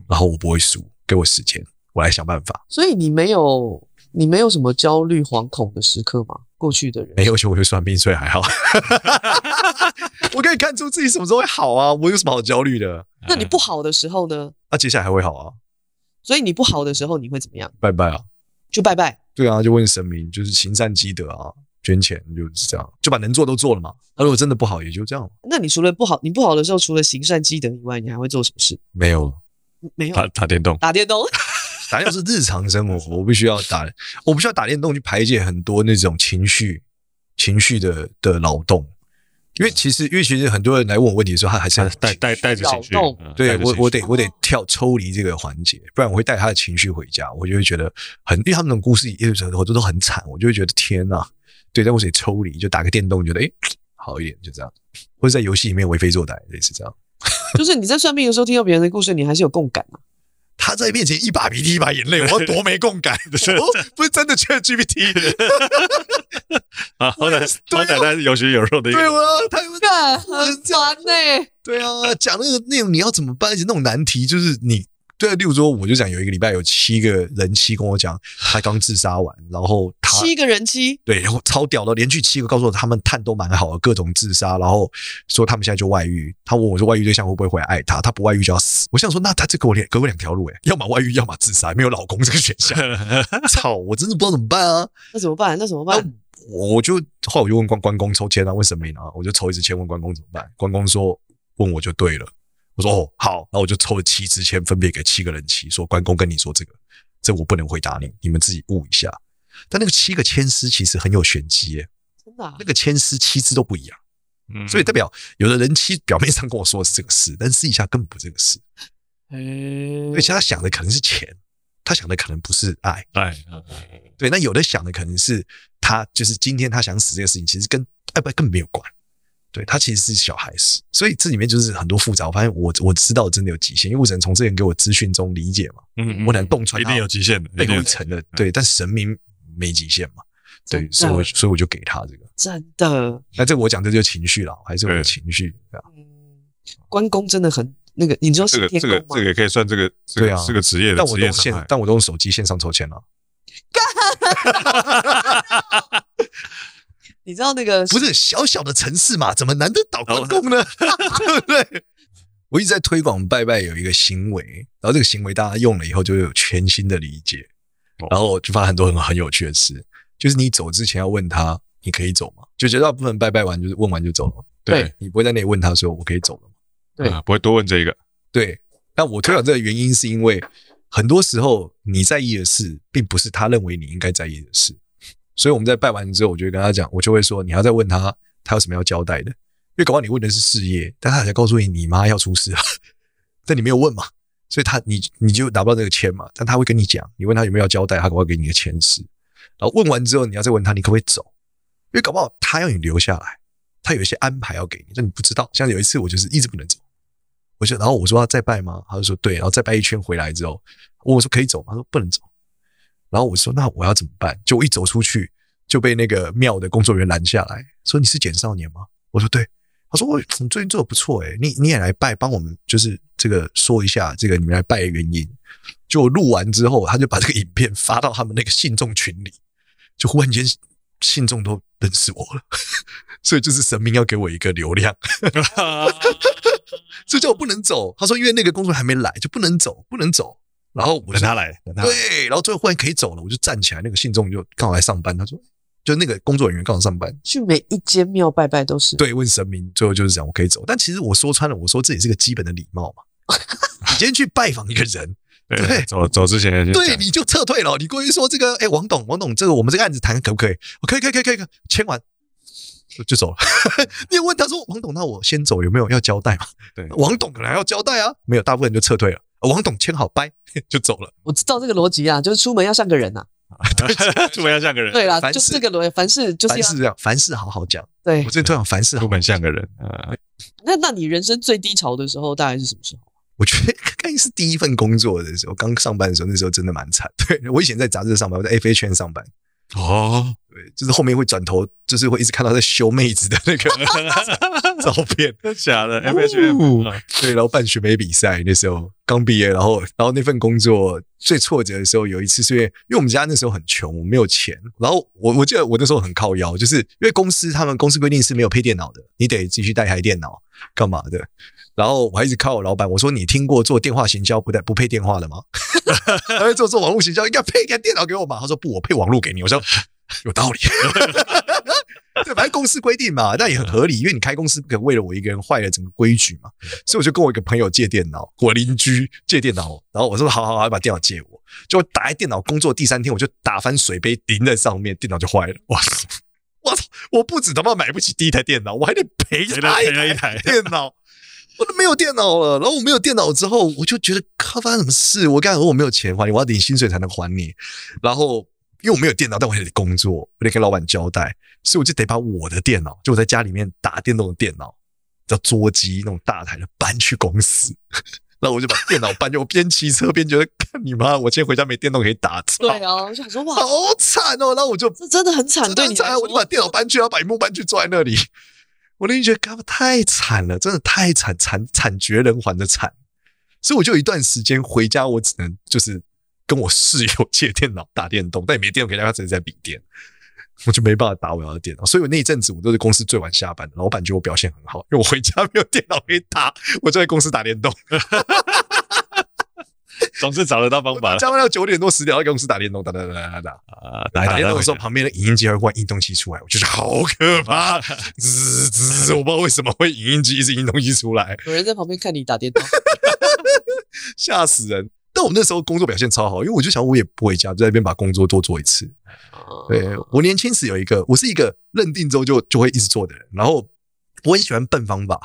S1: 然后我不会输，给我时间，我来想办法。
S2: 所以你没有，你没有什么焦虑、惶恐的时刻吗？过去的人
S1: 没有，而且我会算命，所以还好。我可以看出自己什么时候会好啊，我有什么好焦虑的？
S2: 那你不好的时候呢？
S1: 那接下来还会好啊。
S2: 所以你不好的时候你会怎么样？
S1: 拜拜啊。
S2: 就拜拜，
S1: 对啊，就问神明，就是行善积德啊，捐钱就是这样，就把能做都做了嘛。那如果真的不好，也就这样。
S2: 那你除了不好，你不好的时候，除了行善积德以外，你还会做什么事？
S1: 没有了，
S2: 没有。
S3: 打打电动，
S2: 打电动，
S1: 打电动是日常生活，我必须要打，我不需要打电动去排解很多那种情绪、情绪的的劳动。因为其实，因为其实很多人来问我问题的时候，他还是要带带带着情绪。对我，我得我得跳抽离这个环节，不然我会带他的情绪回家。我就会觉得很，因为他们那种故事有时候都都很惨，我就会觉得天呐。对，但我得抽离，就打个电动，觉得诶 好一点，就这样。或者在游戏里面为非作歹，类似这样。
S2: 就是你在算命的时候听到别人的故事，你还是有共感啊。
S1: 他在面前一把鼻涕一把眼泪，我要多没共感的，不是真的 ChatGPT
S3: 啊，好歹好歹他是有血有肉的，
S2: 对啊，他干很烦呢，
S1: 对啊，讲那个那种你要怎么办？而且那种难题就是你。对，例如说，我就讲有一个礼拜有七个人妻跟我讲，他刚自杀完，然后他
S2: 七个人妻，
S1: 对，然后超屌的，连续七个告诉我他们探都蛮好的，各种自杀，然后说他们现在就外遇。他问我说，外遇对象会不会回来爱他？他不外遇就要死。我想说，那他这给我两给我两条路诶，要么外遇，要么自杀，没有老公这个选项。操，我真的不知道怎么办啊！
S2: 那怎么办？那怎么办？
S1: 我就后来我就问关关公抽签啊，问神明啊，我就抽一支签问关公怎么办？关公说问我就对了。我说哦好，那我就抽了七支签，分别给七个人签，说关公跟你说这个，这我不能回答你，你们自己悟一下。但那个七个签诗其实很有玄机耶，真的，那个签诗七支都不一样，嗯，所以代表有的人七表面上跟我说的是这个事，但私底下根本不这个事，嗯，而且他想的可能是钱，他想的可能不是爱，爱，对，那有的想的可能是他就是今天他想死这个事情，其实跟爱不爱根本没有关。对，他其实是小孩子，所以这里面就是很多复杂。我发现我我知道真的有极限，因为我只能从这人给我资讯中理解嘛。嗯，我能洞穿，
S3: 一定有极限的，
S1: 被一层的。对，但神明没极限嘛。对，所以我所以我就给他这个。
S2: 真的。
S1: 那这个我讲这就是情绪了，还是我的情绪？
S2: 嗯，关公真的很那个，你知道
S3: 这个这个这个也可以算这个这个是个职业的职业线，
S1: 但我都用手机线上抽签了。
S2: 你知道那个
S1: 不是小小的城市嘛？怎么难得倒关公呢？对不对？我一直在推广拜拜有一个行为，然后这个行为大家用了以后就会有全新的理解，然后就发现很多很很有趣的事，就是你走之前要问他，你可以走吗？就绝大部分拜拜完就是问完就走了，对，你不会在那里问他说我可以走了吗？
S2: 对，
S3: 不会多问这一
S1: 个。对，那我推广这个原因是因为很多时候你在意的事，并不是他认为你应该在意的事。所以我们在拜完之后，我就跟他讲，我就会说，你要再问他，他有什么要交代的？因为搞不好你问的是事业，但他才告诉你你妈要出事了，但你没有问嘛，所以他你你就拿不到这个签嘛。但他会跟你讲，你问他有没有要交代，他搞不好给你个签诗。然后问完之后，你要再问他，你可不可以走？因为搞不好他要你留下来，他有一些安排要给你，但你不知道。像有一次我就是一直不能走，我就然后我说要再拜吗？他就说对，然后再拜一圈回来之后，问我说可以走吗？他说不能走。然后我说：“那我要怎么办？”就我一走出去，就被那个庙的工作人员拦下来，说：“你是简少年吗？”我说：“对。”他说：“我你最近做的不错诶，你你也来拜，帮我们就是这个说一下这个你们来拜的原因。”就我录完之后，他就把这个影片发到他们那个信众群里，就忽然间信众都认识我了，所以就是神明要给我一个流量，所以叫我不能走。他说：“因为那个工作还没来，就不能走，不能走。”然后我
S3: 等他来，等他来。
S1: 对，然后最后忽然可以走了，我就站起来。那个信众就刚好来上班，他说，就那个工作人员刚好上班。
S2: 去每一间庙拜拜都是
S1: 对，问神明，最后就是讲我可以走。但其实我说穿了，我说这也是个基本的礼貌嘛。你今天去拜访一个人，对，
S3: 走走之前，
S1: 对，你就撤退了。你过去说这个，哎，王董，王董，这个我们这个案子谈可不可以？可以，可以，可以，可以，签完就走了。你问他说，王董，那我先走，有没有要交代嘛？
S3: 对，
S1: 王董可能还要交代啊，没有，大部分人就撤退了。王董签好拜 就走了。
S2: 我知道这个逻辑啊，就是出门要像个人呐、
S3: 啊，出门要像个人。
S2: 对啦，就是这个逻辑，凡事就是
S1: 凡事这样，凡事好好讲。
S2: 对，
S1: 我最近推广凡事好好
S3: 出门像个人。呃、
S2: 那那你人生最低潮的时候大概是什么时候？
S1: 我觉得应该是第一份工作的时候，刚上班的时候，那时候真的蛮惨。对，我以前在杂志上班，我在圈上班。
S3: 哦，
S1: 对，就是后面会转头，就是会一直看到在修妹子的那个 照片，
S3: 真的假的？M
S1: H M 对，然后办选美比赛那时候刚毕业，然后然后那份工作最挫折的时候，有一次是因为因为我们家那时候很穷，我没有钱，然后我我记得我那时候很靠腰，就是因为公司他们公司规定是没有配电脑的，你得继续带台电脑干嘛的。然后我还一直靠我老板，我说，你听过做电话行销不带不配电话的吗？他说做做网络行销应该配一个电脑给我嘛？他说不，我配网络给你。我说 有道理，对，反正公司规定嘛，那也很合理，因为你开公司不可能为了我一个人坏了整个规矩嘛。所以我就跟我一个朋友借电脑，我邻居借电脑，然后我说好好好，把电脑借我。就打开电脑工作第三天，我就打翻水杯淋在上面，电脑就坏了。哇塞，我操！我不止他妈买不起第一台电脑，我还得赔他一台电脑。我都没有电脑了，然后我没有电脑之后，我就觉得靠，发生什么事？我刚才说我没有钱还你，我要领薪水才能还你。然后因为我没有电脑，但我还得工作，我得跟老板交代，所以我就得把我的电脑，就我在家里面打电动的电脑，叫桌机那种大台的搬去公司。然后我就把电脑搬，就我边骑车边觉得，看你妈，我今天回家没电动可以打。
S2: 对啊，我想说哇，
S1: 好惨哦。然后我就
S2: 这真的很惨，对你
S1: 我就把电脑搬去，然后把萤幕搬去，坐在那里。我那天觉得，干太惨了，真的太惨惨惨绝人寰的惨，所以我就有一段时间回家，我只能就是跟我室友借电脑打电动，但也没电脑给大家，只能在笔电，我就没办法打我要的电脑，所以我那一阵子我都是公司最晚下班的，老板觉得我表现很好，因为我回家没有电脑可以打，我就在公司打电动。
S3: 总是找得到方法。
S1: 加班到九点多十点，要公司打电动，打打打打打啊！打电动的时候，旁边的影音机会换印东西出来，我觉得好可怕，滋滋！我不知道为什么会影音机一直印东西出来。
S2: 有人在旁边看你打电动，
S1: 吓死人！但我那时候工作表现超好，因为我就想我也不回家，就在那边把工作多做一次。对，我年轻时有一个，我是一个认定之后就就会一直做的人，然后我很喜欢笨方法，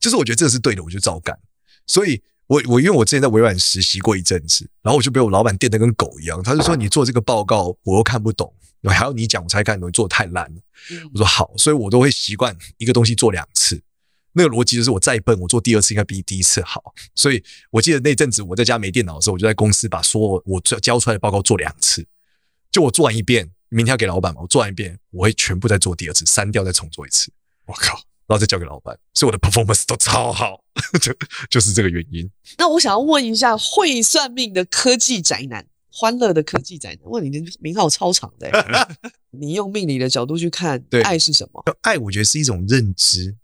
S1: 就是我觉得这个是对的，我就照干，所以。我我因为我之前在微软实习过一阵子，然后我就被我老板电得跟狗一样。他就说，你做这个报告我又看不懂，还要你讲我才看懂，你做得太烂了。我说好，所以我都会习惯一个东西做两次。那个逻辑就是我再笨，我做第二次应该比第一次好。所以我记得那阵子我在家没电脑的时候，我就在公司把所有我交出来的报告做两次。就我做完一遍，明天要给老板嘛，我做完一遍，我会全部再做第二次，删掉再重做一次。
S3: 我靠！
S1: 然后再交给老板，所以我的 performance 都超好，就就是这个原因。
S2: 那我想要问一下，会算命的科技宅男，欢乐的科技宅男，问你的名号超长的，你用命理的角度去看，对，爱是什么？
S1: 爱，我觉得是一种认知，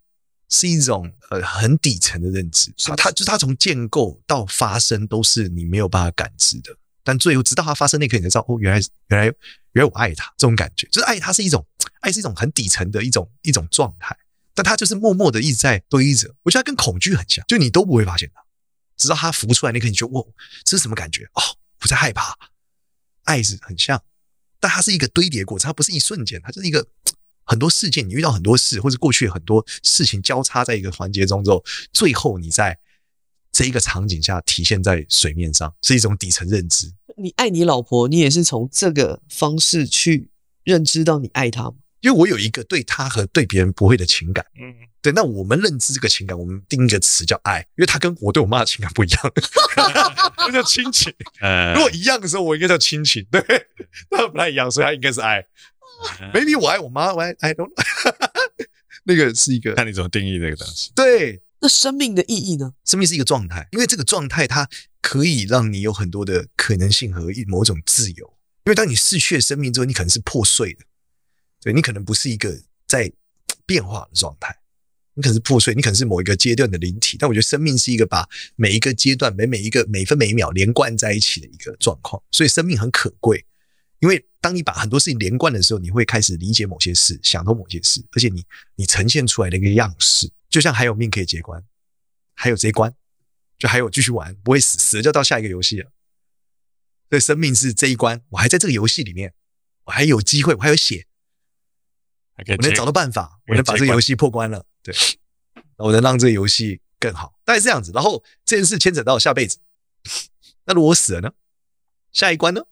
S1: 是一种呃很底层的认知。它它就是它从建构到发生都是你没有办法感知的，但最后直到它发生那一刻，你才知道哦，原来原来原来我爱他，这种感觉就是爱，它是一种爱，是一种很底层的一种一种状态。但他就是默默的一直在堆着，我觉得他跟恐惧很像，就你都不会发现他，直到他浮出来那刻，你就哇，这是什么感觉？哦，不再害怕，爱是很像，但它是一个堆叠过程，它不是一瞬间，它就是一个很多事件，你遇到很多事，或者过去很多事情交叉在一个环节中之后，最后你在这一个场景下体现在水面上，是一种底层认知。
S2: 你爱你老婆，你也是从这个方式去认知到你爱她吗？
S1: 因为我有一个对他和对别人不会的情感，嗯，对，那我们认知这个情感，我们定一个词叫爱，因为他跟我对我妈的情感不一样，那叫亲情。如果一样的时候，我应该叫亲情，对，那不太一样，所以他应该是爱。maybe 我爱我妈，我爱爱都，那个是一个
S3: 看你怎么定义那个东西。
S1: 对，
S2: 那生命的意义呢？
S1: 生命是一个状态，因为这个状态它可以让你有很多的可能性和某种自由。因为当你逝去了生命之后，你可能是破碎的。对，你可能不是一个在变化的状态，你可能是破碎，你可能是某一个阶段的灵体。但我觉得生命是一个把每一个阶段、每每一个每分每秒连贯在一起的一个状况，所以生命很可贵。因为当你把很多事情连贯的时候，你会开始理解某些事，想通某些事，而且你你呈现出来的一个样式，就像还有命可以结关，还有这一关，就还有继续玩，不会死，死了就到下一个游戏了。所以生命是这一关，我还在这个游戏里面，我还有机会，我还有血。我能找到办法，我能把这个游戏破关了，对，我能让这个游戏更好，大概是这样子。然后这件事牵扯到下辈子，那如果我死了呢？下一关呢？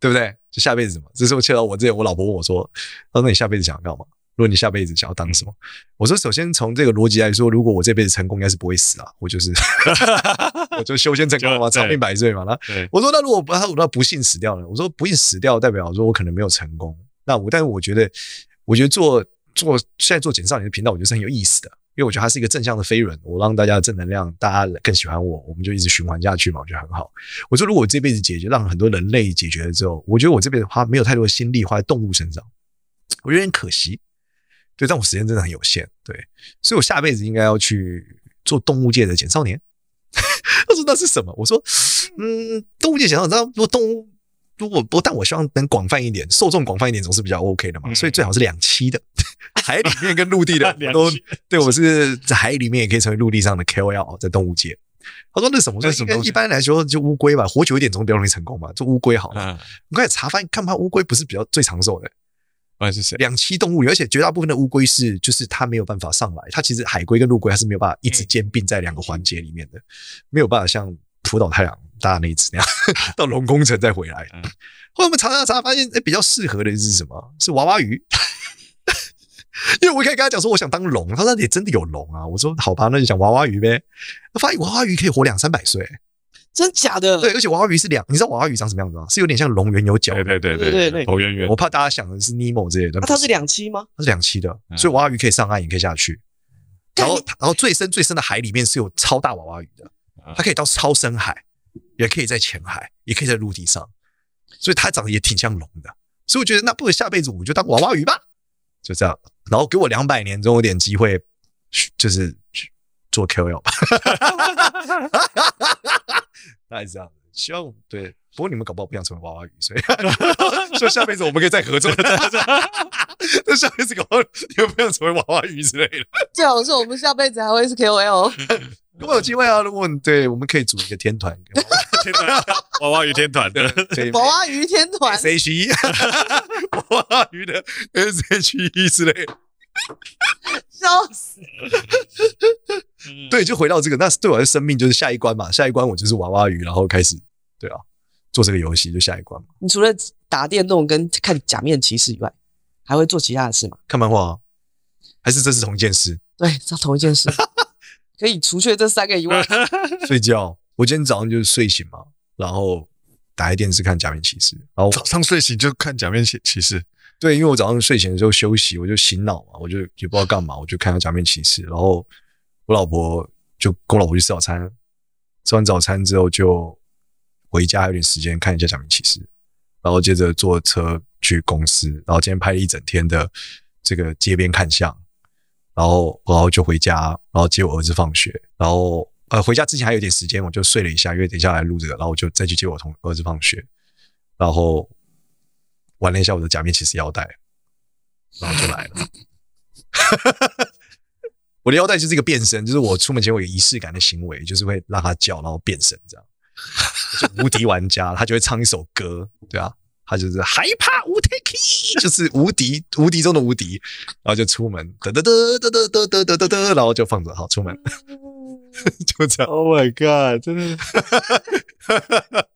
S1: 对不对？就下辈子什么？这时候切到我这里，我老婆问我说：“他说你下辈子想要干嘛？如果你下辈子想要当什么？”我说：“首先从这个逻辑来说，如果我这辈子成功，应该是不会死啊，我就是 我就修仙成功了嘛，长命百岁嘛。”那我说：“那如果不他如果不幸死掉了？”我说：“不幸死掉代表说我可能没有成功。那我但是我觉得。”我觉得做做现在做简少年的频道，我觉得是很有意思的，因为我觉得它是一个正向的飞轮，我让大家的正能量，大家更喜欢我，我们就一直循环下去嘛，我觉得很好。我说如果我这辈子解决，让很多人类解决了之后，我觉得我这辈子花没有太多的心力花在动物身上，我觉得有点可惜。对，但我时间真的很有限，对，所以我下辈子应该要去做动物界的简少年。他说那是什么？我说嗯，动物界简少年，如果动物。如果不，但我希望能广泛一点，受众广泛一点总是比较 OK 的嘛。所以最好是两栖的，海里面跟陆地的 都对。我是在海里面也可以成为陆地上的 KOL，在动物界。他说那什么？那什么？一般来说就乌龟吧，活久一点总比较容易成功嘛。就乌龟好了。我刚才查发现，看怕乌龟不是比较最长寿的。
S3: 那是谁？
S1: 两栖动物，而且绝大部分的乌龟是就是它没有办法上来。它其实海龟跟陆龟它是没有办法一直兼并在两个环节里面的，没有办法像浦岛太阳。大那一次那样，到龙宫城再回来。后来我们查查查，发现哎，比较适合的是什么？是娃娃鱼。因为我可以跟他讲说，我想当龙。他说那里真的有龙啊。我说好吧，那就讲娃娃鱼呗。发现娃娃鱼可以活两三百岁，
S2: 真假的？
S1: 对，而且娃娃鱼是两，你知道娃娃鱼长什么样子吗？是有点像龙圆有角。
S3: 对对对对对，头圆圆。
S1: 我怕大家想的是尼莫之类的。
S2: 那它是两栖吗？
S1: 它是两栖的，所以娃娃鱼可以上岸，也可以下去。然后，然后最深最深的海里面是有超大娃娃鱼的，它可以到超深海。也可以在浅海，也可以在陆地上，所以它长得也挺像龙的。所以我觉得，那不如下辈子我就当娃娃鱼吧，就这样。然后给我两百年，总有点机会，就是做 KOL 吧。大概是这样。希望对，不过你们搞不好不想成为娃娃鱼，所以 所以下辈子我们可以再合作。那下辈子搞不好你们不想成为娃娃鱼之类的。
S2: 最好是我们下辈子还会是 KOL。
S1: 如果有机会啊，如果对，我们可以组一个天团，
S3: 天团娃娃鱼天团 的
S2: 娃娃鱼天团
S1: ，S H E，娃娃鱼的 S H E 之类的，
S2: 笑死。
S1: 对，就回到这个，那对我的生命就是下一关嘛，下一关我就是娃娃鱼，然后开始对啊，做这个游戏就下一关嘛。
S2: 你除了打电动跟看假面骑士以外，还会做其他的事吗？
S1: 看漫画，还是这是同一件事？
S2: 对，这同一件事。可以除却这三个以外，
S1: 睡觉。我今天早上就是睡醒嘛，然后打开电视看假面骑士，然后
S3: 早上睡醒就看假面骑骑士。
S1: 对，因为我早上睡醒的时候休息，我就醒脑嘛，我就也不知道干嘛，我就看到假面骑士，然后我老婆就跟我老婆去吃早餐，吃完早餐之后就回家，还有点时间看一下假面骑士，然后接着坐车去公司，然后今天拍了一整天的这个街边看相，然后然后就回家，然后接我儿子放学，然后呃回家之前还有点时间，我就睡了一下，因为等一下来录这个，然后我就再去接我同儿子放学，然后。玩了一下我的假面骑士腰带，然后就来了。我的腰带就是一个变身，就是我出门前我有仪式感的行为，就是会让它叫，然后变身这样。就无敌玩家，他就会唱一首歌，对啊，他就是害怕无敌，就是无敌无敌中的无敌，然后就出门，哒哒哒哒哒哒哒哒哒哒，然后就放着，好出门，就这样。
S3: Oh my god！真的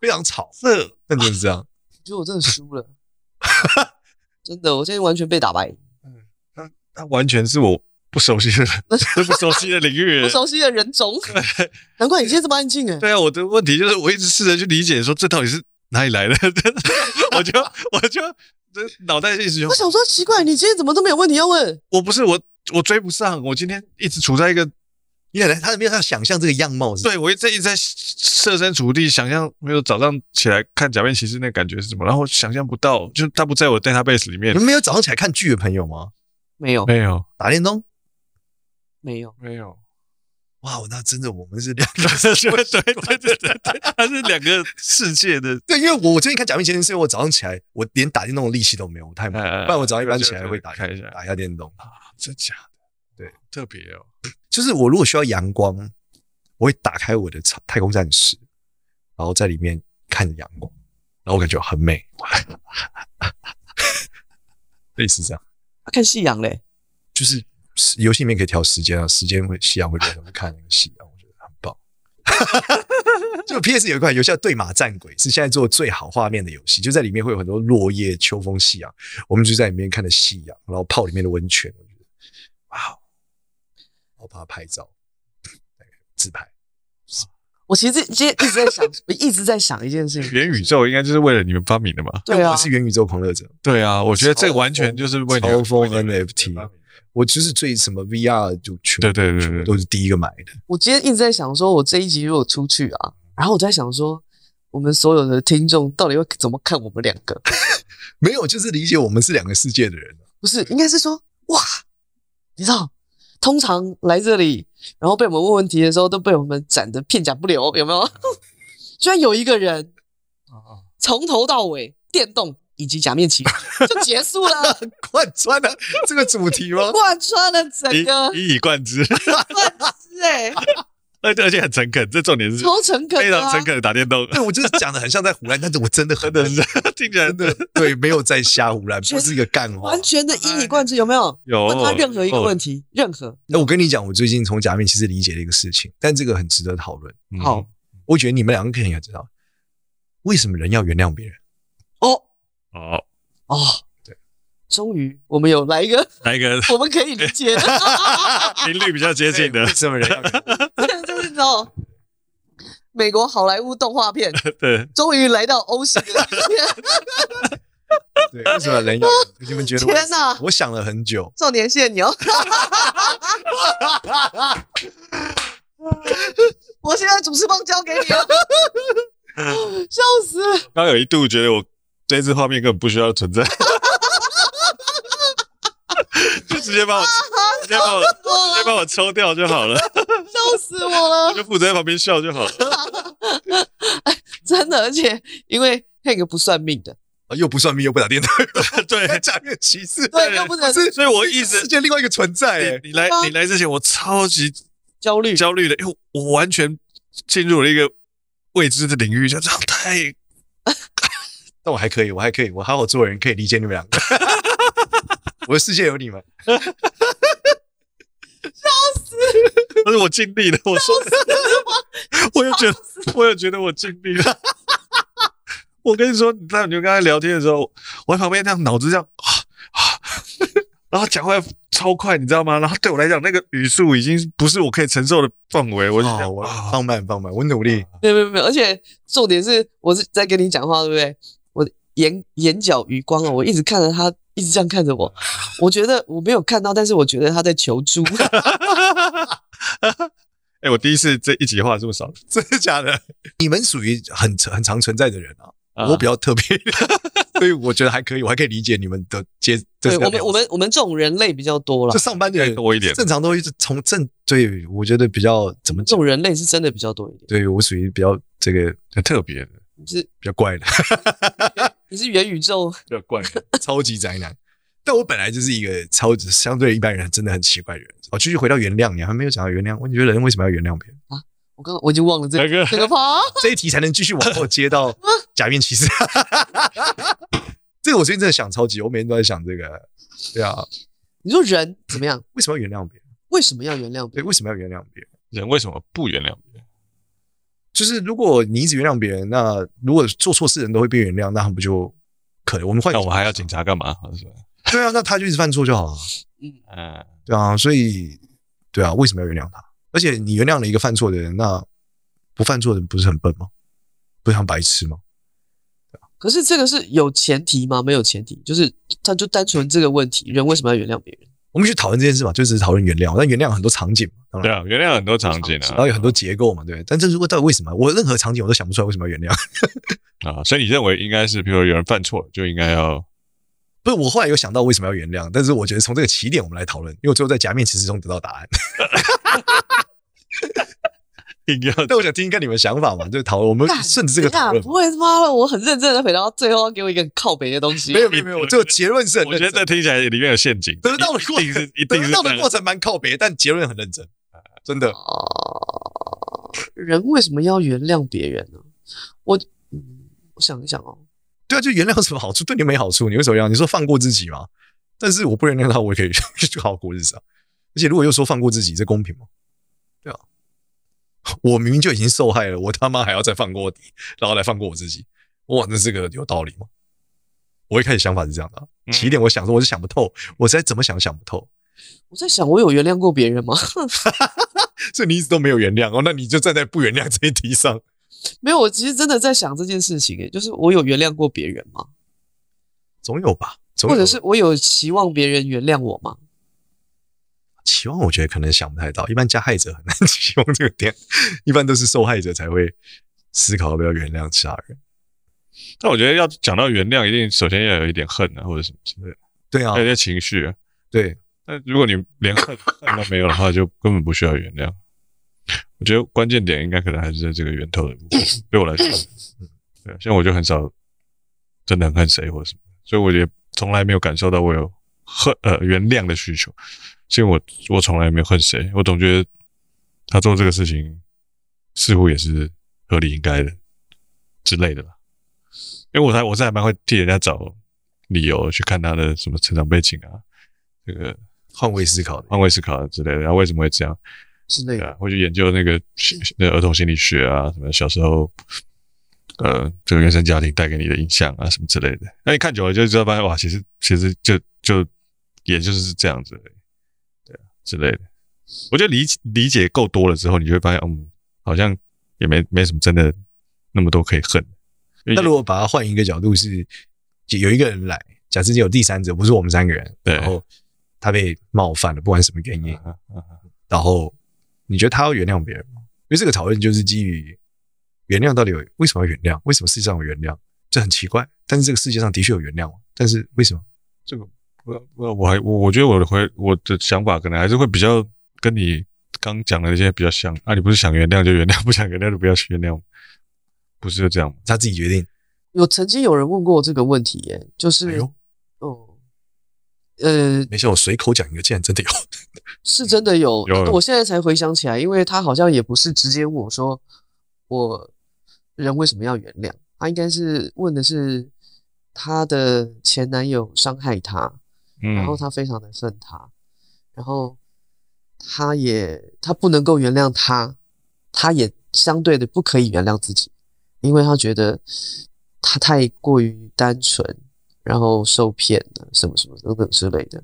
S1: 非常吵，是，那就是这样。
S2: 我觉得我真的输了，真的，我现在完全被打败。
S3: 嗯，他他完全是我不熟悉的人，不熟悉的领域，
S2: 不熟悉的人种。难怪你今天这么安静哎。
S3: 对啊，我的问题就是我一直试着去理解，说这到底是哪里来的？我就我就这脑袋一直有。
S2: 我想说奇怪，你今天怎么都没有问题要问？
S3: 我不是我，我追不上。我今天一直处在一个。
S1: 你很难他没有他想象这个样貌是，
S3: 对，我一直在设身处地想象，没有早上起来看假面骑士那感觉是什么，然后想象不到，就他不在我 database 里面。
S1: 你们没有早上起来看剧的朋友吗？
S2: 没有，
S3: 没有
S1: 打电动，
S2: 没有，
S3: 没有。
S1: 哇，那真的我们是两个，
S3: 对对对对对，他是两个世界的。
S1: 对，因为我我最近看假面骑士，是因为我早上起来我连打电动的力气都没有，我太忙。不然我早上一般起来会打开一下打一下电动
S3: 啊，真假的？对，特别哦。
S1: 就是我如果需要阳光，我会打开我的太空战士，然后在里面看着阳光，然后我感觉很美，类似这样。
S2: 看夕阳嘞，
S1: 就是游戏里面可以调时间啊，时间会夕阳会变成看那个夕阳，我觉得很棒。就 PS 有一款游戏叫《对马战鬼》，是现在做最好画面的游戏，就在里面会有很多落叶、秋风、夕阳，我们就在里面看着夕阳，然后泡里面的温泉，我觉得哇。我怕拍照，自拍。
S2: 我其实今天一直在想，我一直在想一件事情：
S3: 元宇宙应该就是为了你们发明的嘛？
S2: 对啊，
S1: 我是元宇宙狂热者。
S3: 对啊，我觉得这个完全就是为你们
S1: 超疯 NFT。我就是最什么 VR 就全，
S3: 对对对对，
S1: 都是第一个买的。
S2: 我今天一直在想，说我这一集如果出去啊，然后我在想说，我们所有的听众到底会怎么看我们两个？
S1: 没有，就是理解我们是两个世界的人。
S2: 不是，应该是说，哇，你知道？通常来这里，然后被我们问问题的时候，都被我们斩得片甲不留，有没有？居然有一个人，从头到尾电动以及假面骑士 就结束了，
S1: 贯穿了这个主题吗？
S2: 贯穿了整个，
S3: 一以贯之，
S2: 贯之哎。
S3: 而且很诚恳，这重点是
S2: 超诚恳，
S3: 非常诚恳的打电动。
S1: 对，我就是讲的很像在胡乱，但是我真的很认真，
S3: 听起来的
S1: 对，没有在瞎胡乱，不是一个干话，
S2: 完全的一以贯之，有没有？
S3: 有。
S2: 问他任何一个问题，任何。
S1: 那我跟你讲，我最近从假面其实理解了一个事情，但这个很值得讨论。
S2: 好，
S1: 我觉得你们两个肯定也知道，为什么人要原谅别人？
S2: 哦
S3: 哦
S2: 哦，对，终于我们有来一个，
S3: 来一个
S2: 我们可以理解的
S3: 频率比较接近的，
S1: 为什么人要？
S2: 哦，美国好莱坞动画片，
S3: 对，
S2: 终于来到欧系的片。
S1: 对，为什么人妖？你们觉得？
S2: 天哪！
S1: 我想了很久。
S2: 少年谢牛。我现在主持棒交给你了。笑死！
S3: 刚有一度觉得我这一次画面根本不需要存在。就直接把我，直接把我，直接把我抽掉就好了。
S2: 笑死我了！
S3: 我就负责在旁边笑就好了。
S2: 真的，而且因为那个不算命的，
S1: 又不算命，又不打电台，
S3: 对，
S1: 假面骑士，
S2: 对，又不能，
S3: 所以我一直
S1: 世界另外一个存在。
S3: 你来，你来之前，我超级
S2: 焦虑，
S3: 焦虑的，因为我完全进入了一个未知的领域，就这样太……
S1: 但我还可以，我还可以，我好好做人，可以理解你们两个。我的世界有你们，笑
S2: 死！
S3: 不是我尽力了，我说，我又觉得，我又觉得我尽力了。我跟你说，你知道，你就刚才聊天的时候，我在旁边这样脑子这样啊啊，然后讲话超快，你知道吗？然后对我来讲，那个语速已经不是我可以承受的范围。我就想，我
S1: 放慢，放慢，我努力。
S2: 没有，没有，没有。而且重点是，我是在跟你讲话，对不对？我眼眼角余光哦，我一直看着他，一直这样看着我。我觉得我没有看到，但是我觉得他在求助。
S3: 哎、欸，我第一次这一集话这么少，
S1: 真的假的？你们属于很很常存在的人啊，啊我比较特别，所以我觉得还可以，我还可以理解你们的接。
S2: 对我们，我们我们这种人类比较多了，
S1: 就上班的人
S3: 多一点，
S1: 正常都一直从正。对，我觉得比较怎么？
S2: 这种人类是真的比较多一点。
S1: 对我属于比较这个
S3: 很特别的，你
S2: 是
S1: 比较怪的。
S2: 你是元宇宙
S3: 比较怪的，
S1: 超级宅男。但我本来就是一个超级相对一般人真的很奇怪的人。哦，继续回到原谅，你还没有讲到原谅。我觉得人为什么要原谅别人
S2: 啊？我刚刚我已经忘了这个这个趴，
S1: 这一题才能继续往后接到 假面骑士。这个我最近真的想超级，我每天都在想这个。对啊，
S2: 你说人怎么样？
S1: 为什么要原谅别人？
S2: 为什么要原谅别人？
S1: 对，为什么要原谅别人？
S3: 人为什么不原谅别人？
S1: 就是如果你一直原谅别人，那如果做错事人都会被原谅，那他们不就可能我们换？
S3: 那我还要警察干嘛？是吧？
S1: 对啊，那他就一直犯错就好了。嗯，对啊，所以对啊，为什么要原谅他？而且你原谅了一个犯错的人，那不犯错的人不是很笨吗？不是很白痴吗？
S2: 对啊。可是这个是有前提吗？没有前提，就是他就单纯这个问题，人为什么要原谅别人？
S1: 我们去讨论这件事嘛，就只是讨论原谅。但原谅很多场景嘛，
S3: 对啊，原谅很多场景啊，
S1: 然后有很多结构嘛，对。但这如果到底为什么？我任何场景我都想不出来为什么要原谅
S3: 啊。所以你认为应该是，比如说有人犯错了，就应该要？
S1: 不是，我后来有想到为什么要原谅，但是我觉得从这个起点我们来讨论，因为我最后在假面骑士中得到答案。
S3: 硬要，
S1: 但我想听一下你们想法嘛，就是讨论我们顺着这个讨论。
S2: 不会他妈的，我很认真的回答，最后要给我一个靠北的东西。
S1: 没有没有没有，我 这个结论是很认真。
S3: 我觉得这听起来里面有陷阱。
S1: 得到的过程是一定是得到的过程蛮靠北，但结论很认真，真的。
S2: 人为什么要原谅别人呢？我嗯，我想一想哦。
S1: 对啊，就原谅有什么好处？对你没好处，你为什么要？你说放过自己嘛？但是我不原谅他，我也可以 就好好过日子啊。而且如果又说放过自己，这公平吗？对啊。我明明就已经受害了，我他妈还要再放过你，然后来放过我自己，哇，那这个有道理吗？我一开始想法是这样的、啊，起点我想说我是想不透，我实在怎么想想不透。
S2: 我在想，我有原谅过别人吗？
S1: 所以你一直都没有原谅哦，那你就站在不原谅这一题上。
S2: 没有，我其实真的在想这件事情，诶，就是我有原谅过别人吗？
S1: 总有吧，总有，
S2: 或者是我有期望别人原谅我吗？
S1: 期望我觉得可能想不太到，一般加害者很难 期望这个点，一般都是受害者才会思考要不要原谅其他人。
S3: 但我觉得要讲到原谅，一定首先要有一点恨啊，或者什么之类的。
S1: 对啊，
S3: 有些情绪啊。
S1: 对，
S3: 那如果你连恨恨都没有的话，就根本不需要原谅。我觉得关键点应该可能还是在这个源头的部分。对我来说，对，像我就很少真的很恨谁或者什么，所以我也从来没有感受到我有恨呃原谅的需求。因为我我从来没有恨谁，我总觉得他做这个事情似乎也是合理应该的之类的吧。因为我还我是还蛮会替人家找理由去看他的什么成长背景啊，这个
S1: 换位思考、
S3: 换位思考之类的，然后为什么会这样
S2: 之类的，
S3: 啊，会去研究那个那儿童心理学啊，什么小时候呃这个原生家庭带给你的影响啊，什么之类的。那你看久了就知道发现哇，其实其实就就也就是这样子。对之类的，我觉得理理解够多了之后，你就会发现，嗯，好像也没没什么真的那么多可以恨。
S1: 那如果把它换一个角度，是有一个人来，假设有第三者，不是我们三个人，
S3: 对，
S1: 然后他被冒犯了，不管什么原因，然后你觉得他要原谅别人吗？因为这个讨论就是基于原谅到底有为什么要原谅？为什么世界上有原谅？这很奇怪。但是这个世界上的确有原谅，但是为什么这个？我我我还我我觉得我的回我的想法可能还是会比较跟你刚讲的那些比较像啊，你不是想原谅就原谅，不想原谅就不要去原谅，不是就这样吗，他自己决定。
S2: 有曾经有人问过我这个问题，耶，就是，呃，
S1: 没事，我随口讲一个，竟然真的有，
S2: 是真的有，
S3: 有，
S2: 我现在才回想起来，因为他好像也不是直接问我说，我人为什么要原谅，他应该是问的是他的前男友伤害他。然后他非常的恨他，然后他也他不能够原谅他，他也相对的不可以原谅自己，因为他觉得他太过于单纯，然后受骗了什么什么等等之类的。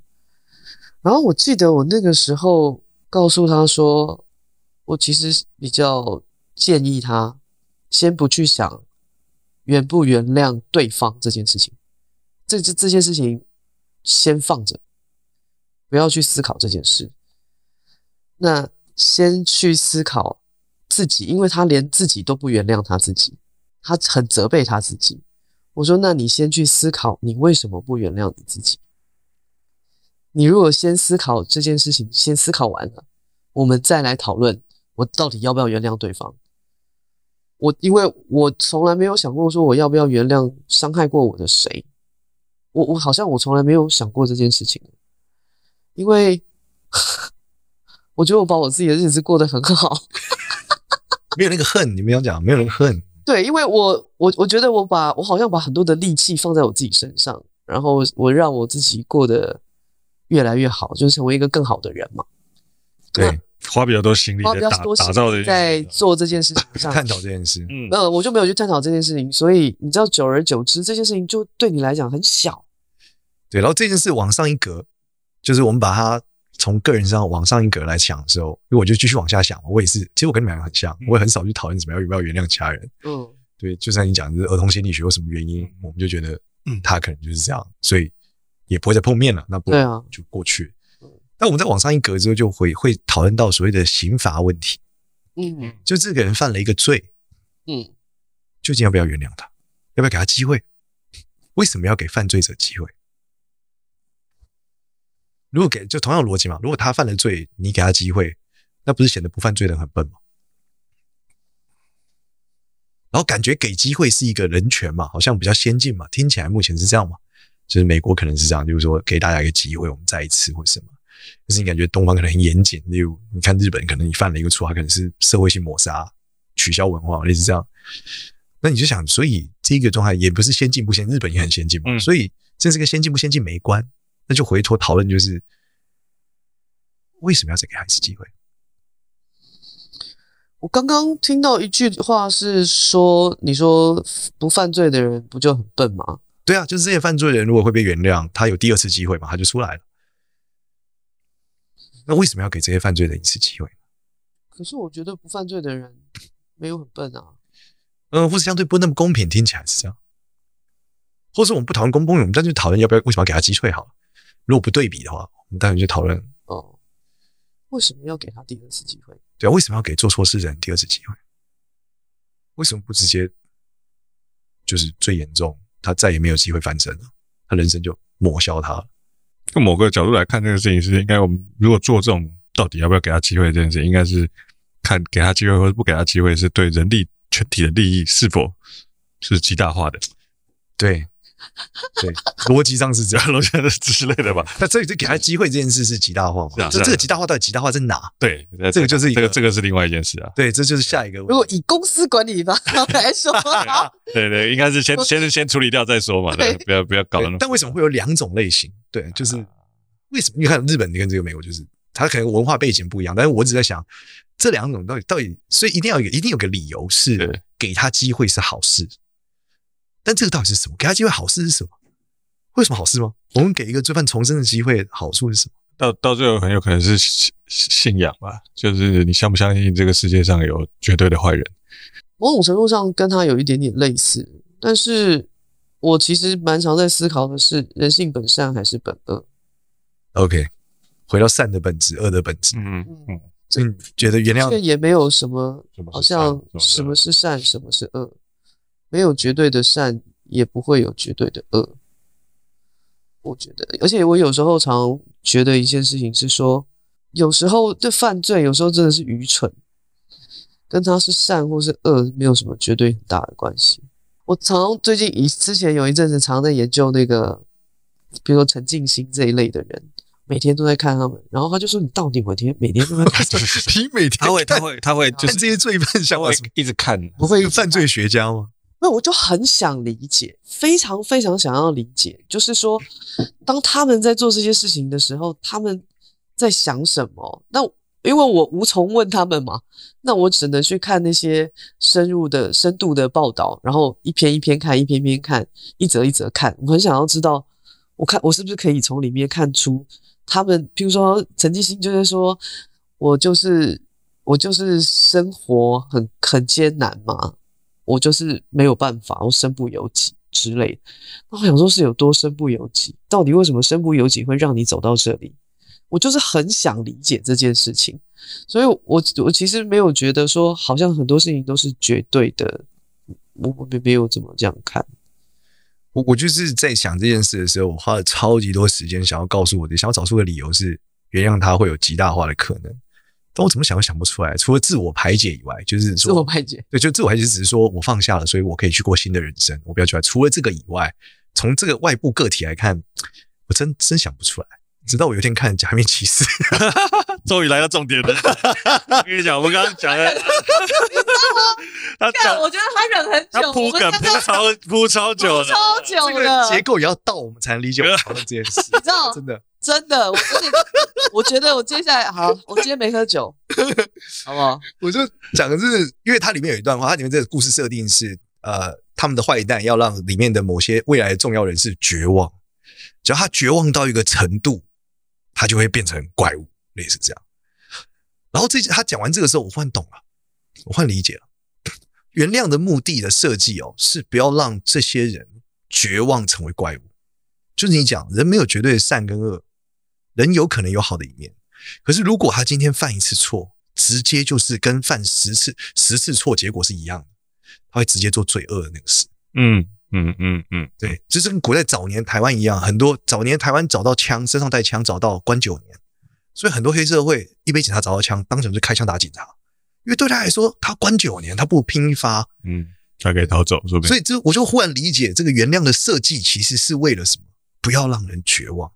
S2: 然后我记得我那个时候告诉他说，我其实比较建议他先不去想原不原谅对方这件事情，这这这件事情先放着，不要去思考这件事。那先去思考自己，因为他连自己都不原谅他自己，他很责备他自己。我说，那你先去思考，你为什么不原谅你自己？你如果先思考这件事情，先思考完了，我们再来讨论，我到底要不要原谅对方？我因为我从来没有想过说我要不要原谅伤害过我的谁，我我好像我从来没有想过这件事情，因为我觉得我把我自己的日子过得很好，
S1: 没有那个恨，你没有讲，没有那个恨。
S2: 对，因为我我我觉得我把我好像把很多的力气放在我自己身上，然后我让我自己过得越来越好，就是成为一个更好的人嘛。
S1: 对，
S3: 花比较多心力在打打造的，
S2: 在做这件事情 上，
S1: 探讨这件事。
S2: 嗯，呃，我就没有去探讨这件事情，所以你知道，久而久之，这件事情就对你来讲很小。
S1: 对，然后这件事往上一格，就是我们把它从个人上往上一格来想的时候，因为我就继续往下想，我也是，其实我跟你们两个很像，我也很少去讨论怎么样有没有原谅其他人。嗯，对，就像你讲的是儿童心理学有什么原因，我们就觉得，嗯，他可能就是这样，所以也不会再碰面了，那不，对啊，就过去。但我们在往上一格之后，就会会讨论到所谓的刑罚问题。嗯，就这个人犯了一个罪，嗯，究竟要不要原谅他？要不要给他机会？为什么要给犯罪者机会？如果给，就同样逻辑嘛。如果他犯了罪，你给他机会，那不是显得不犯罪的人很笨吗？然后感觉给机会是一个人权嘛，好像比较先进嘛，听起来目前是这样嘛。就是美国可能是这样，就是说给大家一个机会，我们再一次或什么。可是你感觉东方可能很严谨，例如你看日本，可能你犯了一个错，他可能是社会性抹杀、取消文化，类似这样。那你就想，所以这个状态也不是先进不先，日本也很先进嘛。嗯、所以这是个先进不先进没关，那就回头讨论就是为什么要再给孩子机会？
S2: 我刚刚听到一句话是说，你说不犯罪的人不就很笨吗？
S1: 对啊，就是这些犯罪的人如果会被原谅，他有第二次机会嘛，他就出来了。那为什么要给这些犯罪的人一次机会？
S2: 可是我觉得不犯罪的人没有很笨啊。
S1: 嗯，或是相对不那么公平，听起来是这样。或是我们不讨论公不公平，我们单纯讨论要不要为什么要给他机会好了。如果不对比的话，我们当然就讨论
S2: 哦，为什么要给他第二次机会？
S1: 对啊，为什么要给做错事的人第二次机会？为什么不直接就是最严重，他再也没有机会翻身了，他人生就抹消他了？
S3: 从某个角度来看，这个事情是应该我们如果做这种到底要不要给他机会这件事，应该是看给他机会或者不给他机会，是对人力全体的利益是否是极大化的。
S1: 对。对，逻辑上是这样，
S3: 逻辑上是之类的吧。
S1: 那这这给他机会这件事是极大化嘛？这这个极大化到底极大化在哪？
S3: 对，
S1: 这个就是一个
S3: 这个这个是另外一件事啊。
S1: 对，这就是下一个问题。
S2: 如果以公司管理方来说，
S3: 对对，应该是先先先处理掉再说嘛，对，不要不要搞那么。
S1: 但为什么会有两种类型？对，就是为什么？你看日本跟这个美国，就是它可能文化背景不一样，但是我只在想这两种到底到底，所以一定要有一一定有个理由是给他机会是好事。但这个到底是什么？给他机会好事是什么？有什么好事吗？我们给一个罪犯重生的机会，好处是什么？
S3: 到到最后很有可能是信信仰吧，就是你相不相信这个世界上有绝对的坏人？
S2: 某种程度上跟他有一点点类似，但是我其实蛮常在思考的是，人性本善还是本恶
S1: ？OK，回到善的本质，恶的本质。嗯嗯，所以你觉得原谅
S2: 这也没有什么，好像什么是善，什么是恶，没有绝对的善，也不会有绝对的恶。我觉得，而且我有时候常觉得一件事情是说，有时候这犯罪，有时候真的是愚蠢，跟他是善或是恶没有什么绝对很大的关系。我常最近以之前有一阵子常在研究那个，比如说陈静心这一类的人，每天都在看他们，然后他就说：“你到底每天每天都在看？
S1: 你每天
S3: 他会他会他会就是
S1: 这些罪犯想法
S3: 一直看，
S1: 不会犯罪学家吗？”
S2: 那我就很想理解，非常非常想要理解，就是说，当他们在做这些事情的时候，他们在想什么？那因为我无从问他们嘛，那我只能去看那些深入的、深度的报道，然后一篇一篇看，一篇篇看，一则一则看。我很想要知道，我看我是不是可以从里面看出他们，譬如说陈继兴就是说，我就是我就是生活很很艰难嘛。我就是没有办法，我身不由己之类。那我想说，是有多身不由己？到底为什么身不由己会让你走到这里？我就是很想理解这件事情，所以我我其实没有觉得说，好像很多事情都是绝对的，我我没没有怎么这样看。
S1: 我我就是在想这件事的时候，我花了超级多时间想要告诉我的，想要找出个理由是原谅他会有极大化的可能，但我怎么想都想不出来。除了自我排解以外，就是说
S2: 自我排解，
S1: 对，就自我排解，只是说我放下了，所以我可以去过新的人生，我不要去。除了这个以外，从这个外部个体来看，我真真想不出来。直到我有一天看《假面骑士》，
S3: 终于来到重点了。我跟你讲，我们刚刚讲的，
S2: 他讲，我觉得他忍很久，
S3: 铺梗铺超铺超久了，
S2: 超久了。
S1: 这个结构也要到，我们才能理解我们 讨论这件事。
S2: 你知道，
S1: 真的，
S2: 真的，我真的，我觉得我接下来好，我今天没喝酒，好不好？
S1: 我就讲的是，因为它里面有一段话，它里面这个故事设定是，呃，他们的坏蛋要让里面的某些未来的重要人士绝望，只要他绝望到一个程度。他就会变成怪物，类似这样。然后这他讲完这个时候，我忽然懂了，我忽然理解了。原谅的目的的设计哦，是不要让这些人绝望成为怪物。就是你讲，人没有绝对的善跟恶，人有可能有好的一面。可是如果他今天犯一次错，直接就是跟犯十次十次错结果是一样的，他会直接做最恶的那个事。
S3: 嗯。嗯嗯嗯，
S1: 对，就是跟古代早年台湾一样，很多早年台湾找到枪，身上带枪，找到关九年，所以很多黑社会一被警察找到枪，当场就开枪打警察，因为对他来说，他关九年，他不如拼一发，
S3: 嗯，他可以逃走，是不是？
S1: 所以这我就忽然理解，这个原谅的设计其实是为了什么？不要让人绝望，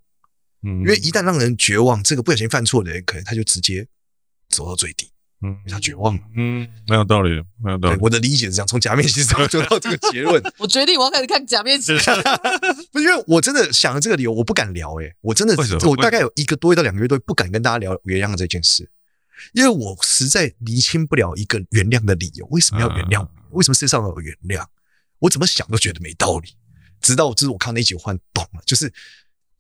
S1: 嗯，因为一旦让人绝望，这个不小心犯错的人，可能他就直接走到最低。嗯，他绝望了。
S3: 嗯，没有道理，没有道理。
S1: 我的理解是这样，从假面骑士就到这个结论。
S2: 我决定我要开始看假面 骑士。
S1: 不是因为我真的想了这个理由，我不敢聊。诶，我真的，我大概有一个多月到两个月都不敢跟大家聊原谅这件事，因为我实在厘清不了一个原谅的理由。为什么要原谅？为什么世界上有原谅？我怎么想都觉得没道理。直到就是我看那集，我忽然懂了，就是。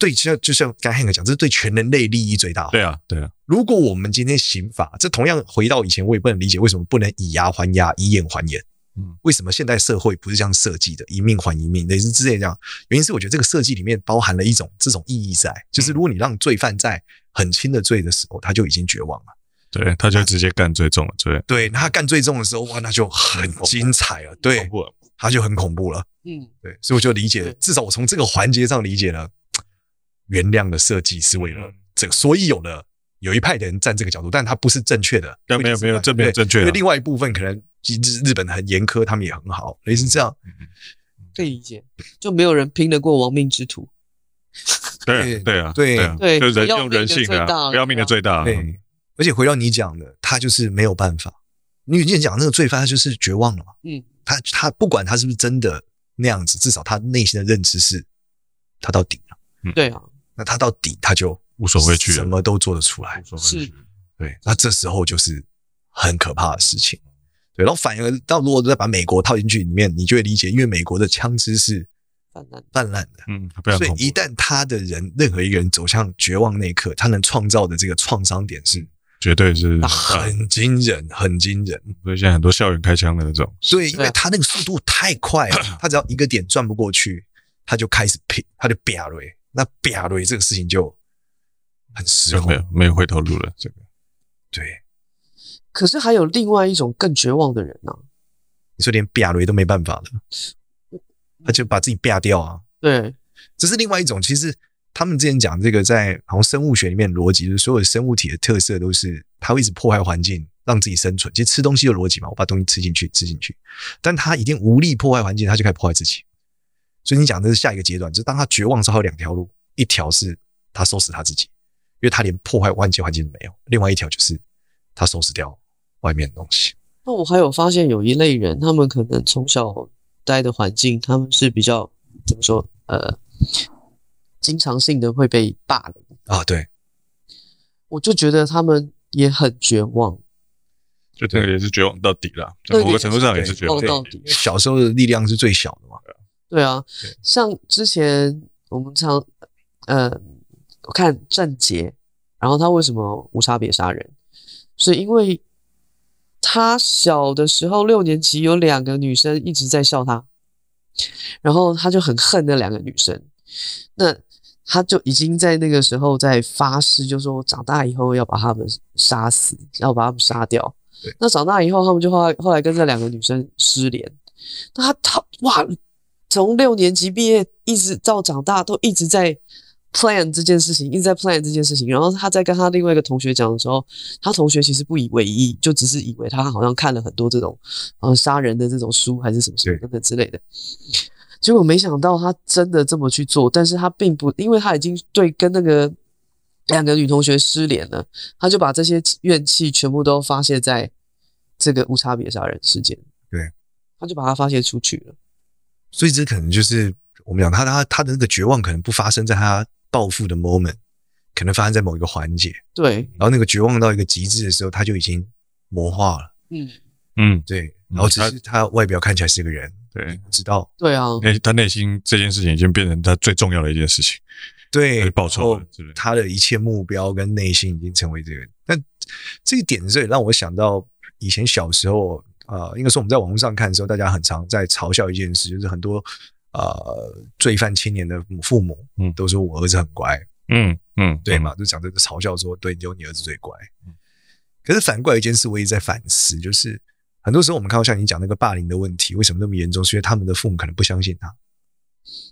S1: 对，就像就像刚才 Hank 讲，这是对全人类利益最大化。
S3: 对啊，对啊。
S1: 如果我们今天刑法，这同样回到以前，我也不能理解为什么不能以牙还牙，以眼还眼。嗯，为什么现代社会不是这样设计的？以命还一命，类似之类这样。原因是我觉得这个设计里面包含了一种这种意义在，就是如果你让罪犯在很轻的罪的时候，他就已经绝望了。
S3: 对，他就直接干最重的罪。
S1: 对，那他干最重的时候，哇，那就很精彩了。对，他就很恐怖了。嗯，对，所以我就理解，至少我从这个环节上理解了。原谅的设计是为了这个，所以有了有一派的人站这个角度，但他不是正确的。
S3: 没有没有没有，这没有正确的。
S1: 因为另外一部分可能日日本很严苛，他们也很好，类似这样，
S2: 可以理解。就没有人拼得过亡命之徒。
S3: 对对啊，
S1: 对
S2: 对，
S3: 就人用人性啊，不要命的最大。
S1: 对，而且回到你讲的，他就是没有办法。你以前讲那个罪犯，他就是绝望了嘛。嗯，他他不管他是不是真的那样子，至少他内心的认知是，他到底了。
S2: 对啊。
S1: 那他到底他就
S3: 无所畏惧，
S1: 什么都做得出来。
S2: 是，
S1: 对。那这时候就是很可怕的事情。对，然后反而到如果再把美国套进去里面，你就会理解，因为美国的枪支是泛滥泛滥的，
S3: 嗯，
S1: 所以一旦他的人任何一个人走向绝望那一刻，他能创造的这个创伤点是
S3: 绝对是
S1: 很惊人，很惊人。
S3: 所以现在很多校园开枪的那种，
S1: 所以，因为他那个速度太快了，他只要一个点转不过去，他就开始拼，他就啪了。那啪雷这个事情就很失控，
S3: 没有没有回头路了。这个
S1: 对，
S2: 可是还有另外一种更绝望的人呢、啊。
S1: 你说连啪雷都没办法了，他就把自己啪掉啊。
S2: 对，
S1: 这是另外一种。其实他们之前讲这个，在好像生物学里面逻辑，就是所有生物体的特色都是它会一直破坏环境，让自己生存。其实吃东西的逻辑嘛，我把东西吃进去，吃进去，但它已经无力破坏环境，它就开始破坏自己。所以你讲的是下一个阶段，就是当他绝望之后，有两条路，一条是他收拾他自己，因为他连破坏外界环境都没有；另外一条就是他收拾掉外面的东西。
S2: 那我还有发现有一类人，他们可能从小待的环境，他们是比较怎么说？呃，经常性的会被霸凌
S1: 啊。对，
S2: 我就觉得他们也很绝望，
S3: 就这个也是绝望到底了，在某个程度上也是绝望到底。
S1: 小时候的力量是最小的嘛。
S2: 对啊，像之前我们常，呃，我看郑杰，然后他为什么无差别杀人？是因为他小的时候六年级有两个女生一直在笑他，然后他就很恨那两个女生，那他就已经在那个时候在发誓，就说长大以后要把他们杀死，要把他们杀掉。那长大以后他们就后来后来跟这两个女生失联，那他他哇，从六年级毕业一直到长大都一直在。plan 这件事情，一直在 plan 这件事情，然后他在跟他另外一个同学讲的时候，他同学其实不以为意，就只是以为他好像看了很多这种呃杀人的这种书还是什么什么等等之类的。结果没想到他真的这么去做，但是他并不，因为他已经对跟那个两个女同学失联了，他就把这些怨气全部都发泄在这个无差别杀人事件。
S1: 对，
S2: 他就把它发泄出去了。
S1: 所以这可能就是我们讲他他他的那个绝望，可能不发生在他。报复的 moment 可能发生在某一个环节，
S2: 对，
S1: 然后那个绝望到一个极致的时候，他就已经魔化了，
S2: 嗯。
S3: 嗯，
S1: 对，然后只是他外表看起来是个人，
S3: 对，
S1: 知道，
S2: 对啊，
S3: 内他内心这件事情已经变成他最重要的一件事情，
S1: 对，
S3: 报仇，
S1: 他的一切目标跟内心已经成为这个，但这一点这让我想到以前小时候啊、呃，应该说我们在网络上看的时候，大家很常在嘲笑一件事，就是很多。呃，罪犯青年的父母，嗯，都说我儿子很乖，
S3: 嗯嗯，
S1: 对嘛，就讲这个嘲笑说，对，只有你儿子最乖。可是反过来一件事，我一直在反思，就是很多时候我们看到像你讲那个霸凌的问题，为什么那么严重？是因为他们的父母可能不相信他，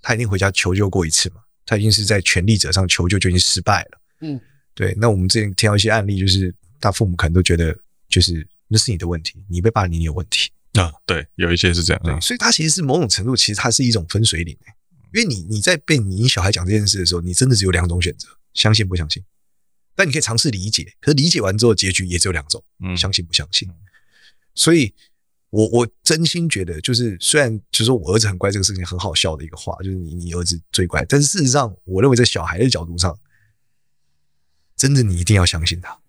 S1: 他一定回家求救过一次嘛，他一定是在权力者上求救就已经失败了，嗯，对。那我们之前听到一些案例，就是他父母可能都觉得，就是那是你的问题，你被霸凌你有问题。
S3: 啊，对，有一些是这样，
S1: 对，所以他其实是某种程度，其实它是一种分水岭，因为你你在被你小孩讲这件事的时候，你真的只有两种选择，相信不相信。但你可以尝试理解，可是理解完之后，结局也只有两种，嗯，相信不相信。所以我我真心觉得，就是虽然就是说我儿子很乖这个事情很好笑的一个话，就是你你儿子最乖，但是事实上，我认为在小孩的角度上，真的你一定要相信他。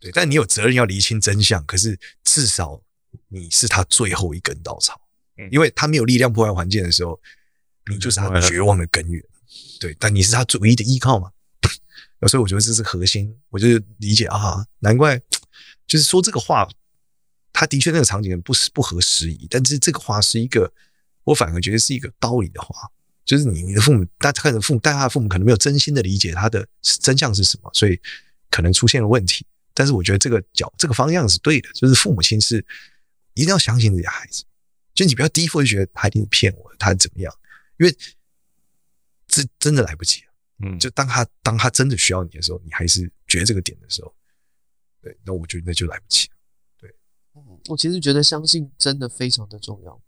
S1: 对，但你有责任要厘清真相，可是至少。你是他最后一根稻草，因为他没有力量破坏环境的时候，你就是他绝望的根源。对，但你是他唯一的依靠嘛？所以我觉得这是核心。我就理解啊，难怪就是说这个话，他的确那个场景不是不合时宜，但是这个话是一个，我反而觉得是一个道理的话。就是你你的父母，他可能父母，但他的父母可能没有真心的理解他的真相是什么，所以可能出现了问题。但是我觉得这个角这个方向是对的，就是父母亲是。一定要相信自己的孩子，就你不要第一步就觉得他一定是骗我，他怎么样？因为这真的来不及了。嗯，就当他当他真的需要你的时候，你还是觉得这个点的时候，对，那我觉得那就来不及了。对，
S2: 嗯，我其实觉得相信真的非常的重要。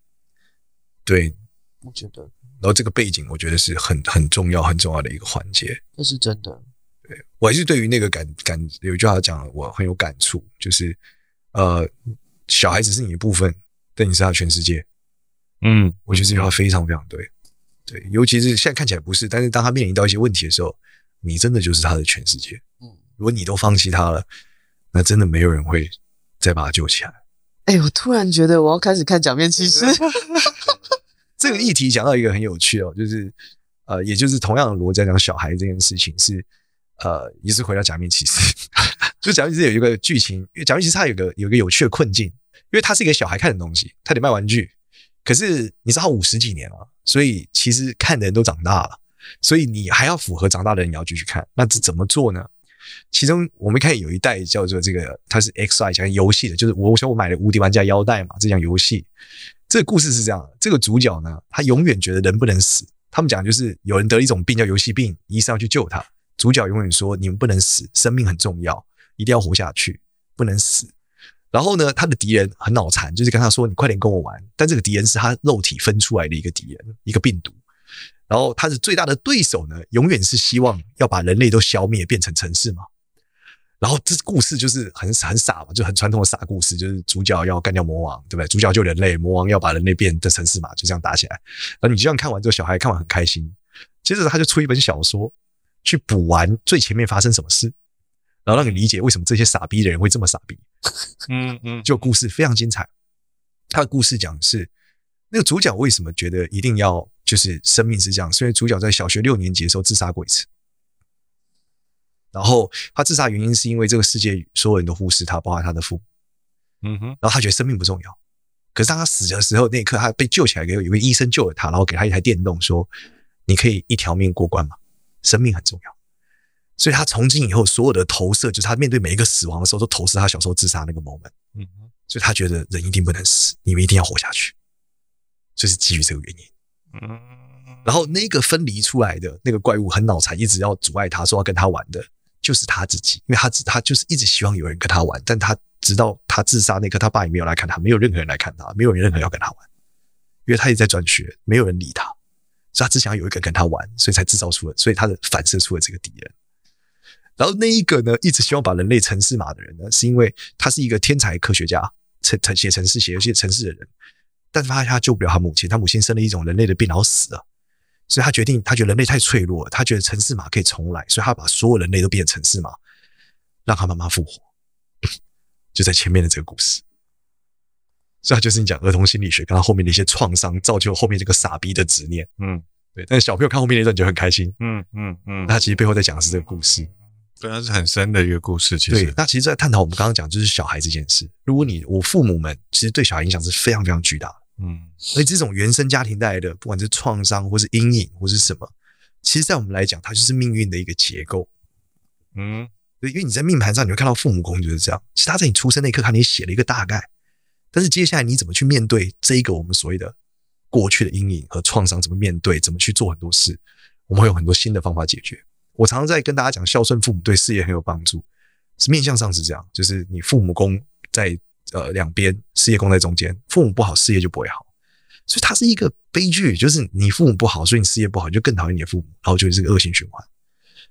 S1: 对，
S2: 我觉得，
S1: 然后这个背景，我觉得是很很重要、很重要的一个环节。
S2: 这是真的。
S1: 对，我还是对于那个感感有一句话讲了，我很有感触，就是呃。小孩子是你的部分，但你是他全世界。
S3: 嗯，
S1: 我觉得这句话非常非常对。对，尤其是现在看起来不是，但是当他面临到一些问题的时候，你真的就是他的全世界。嗯，如果你都放弃他了，那真的没有人会再把他救起来。
S2: 哎、欸，我突然觉得我要开始看《假面骑士》。
S1: 这个议题讲到一个很有趣哦，就是呃，也就是同样的逻辑讲小孩这件事情是呃，也是回到《假面骑士》。就假面骑士有一个剧情，因为假面骑士它有个有个有趣的困境，因为它是一个小孩看的东西，它得卖玩具。可是你知道五十几年了，所以其实看的人都长大了，所以你还要符合长大的人，你要继续看。那这怎么做呢？其中我们看有一代叫做这个，它是 XY 讲游戏的，就是我想我买了无敌玩家腰带嘛，这讲游戏。这个故事是这样，这个主角呢，他永远觉得人不能死。他们讲就是有人得了一种病叫游戏病，医生要去救他，主角永远说你们不能死，生命很重要。一定要活下去，不能死。然后呢，他的敌人很脑残，就是跟他说：“你快点跟我玩。”但这个敌人是他肉体分出来的一个敌人，一个病毒。然后他的最大的对手呢，永远是希望要把人类都消灭，变成城市嘛。然后这故事就是很很傻嘛，就很传统的傻故事，就是主角要干掉魔王，对不对？主角救人类，魔王要把人类变成城市嘛，就这样打起来。然后你就这样看完之后，小孩看完很开心。接着他就出一本小说，去补完最前面发生什么事。然后让你理解为什么这些傻逼的人会这么傻逼。
S3: 嗯嗯，
S1: 就故事非常精彩。他的故事讲的是那个主角为什么觉得一定要就是生命是这样，是因为主角在小学六年级的时候自杀过一次。然后他自杀原因是因为这个世界所有人都忽视他，包括他的父母。
S3: 嗯哼，
S1: 然后他觉得生命不重要。可是当他死的时候，那一刻他被救起来，给有一个医生救了他，然后给他一台电动，说：“你可以一条命过关吗？生命很重要。”所以他从今以后所有的投射，就是他面对每一个死亡的时候，都投射他小时候自杀那个 moment。嗯哼，所以他觉得人一定不能死，你们一定要活下去，就是基于这个原因。嗯，然后那个分离出来的那个怪物很脑残，一直要阻碍他说要跟他玩的，就是他自己，因为他他就是一直希望有人跟他玩，但他。直到他自杀那刻，他爸也没有来看他，没有任何人来看他，没有人任何人要跟他玩，因为他也在转学，没有人理他，他只想要有一个跟他玩，所以才制造出了，所以他的反射出了这个敌人。然后那一个呢，一直希望把人类城市码的人呢，是因为他是一个天才科学家，城城写城市写游戏程式的人，但是他他救不了他母亲，他母亲生了一种人类的病，然后死了，所以他决定，他觉得人类太脆弱了，他觉得城市码可以重来，所以他把所有人类都变成城市码，让他妈妈复活。就在前面的这个故事，所以他就是你讲儿童心理学，跟他后面的一些创伤，造就后面这个傻逼的执念。嗯，对。但是小朋友看后面那段就很开心。嗯嗯嗯。那他其实背后在讲的是这个故事，
S3: 对，它是很深的一个故事。其实，
S1: 对。那其实，在探讨我们刚刚讲就是小孩这件事。如果你我父母们其实对小孩影响是非常非常巨大的。嗯。所以这种原生家庭带来的，不管是创伤或是阴影或是什么，其实，在我们来讲，它就是命运的一个结构。嗯。对，因为你在命盘上你会看到父母宫就是这样。其实他在你出生那一刻，看你写了一个大概，但是接下来你怎么去面对这一个我们所谓的过去的阴影和创伤？怎么面对？怎么去做很多事？我们会有很多新的方法解决。我常常在跟大家讲，孝顺父母对事业很有帮助。是面相上是这样，就是你父母宫在呃两边，事业宫在中间，父母不好，事业就不会好。所以它是一个悲剧，就是你父母不好，所以你事业不好，你就更讨厌你的父母，然后就是个恶性循环。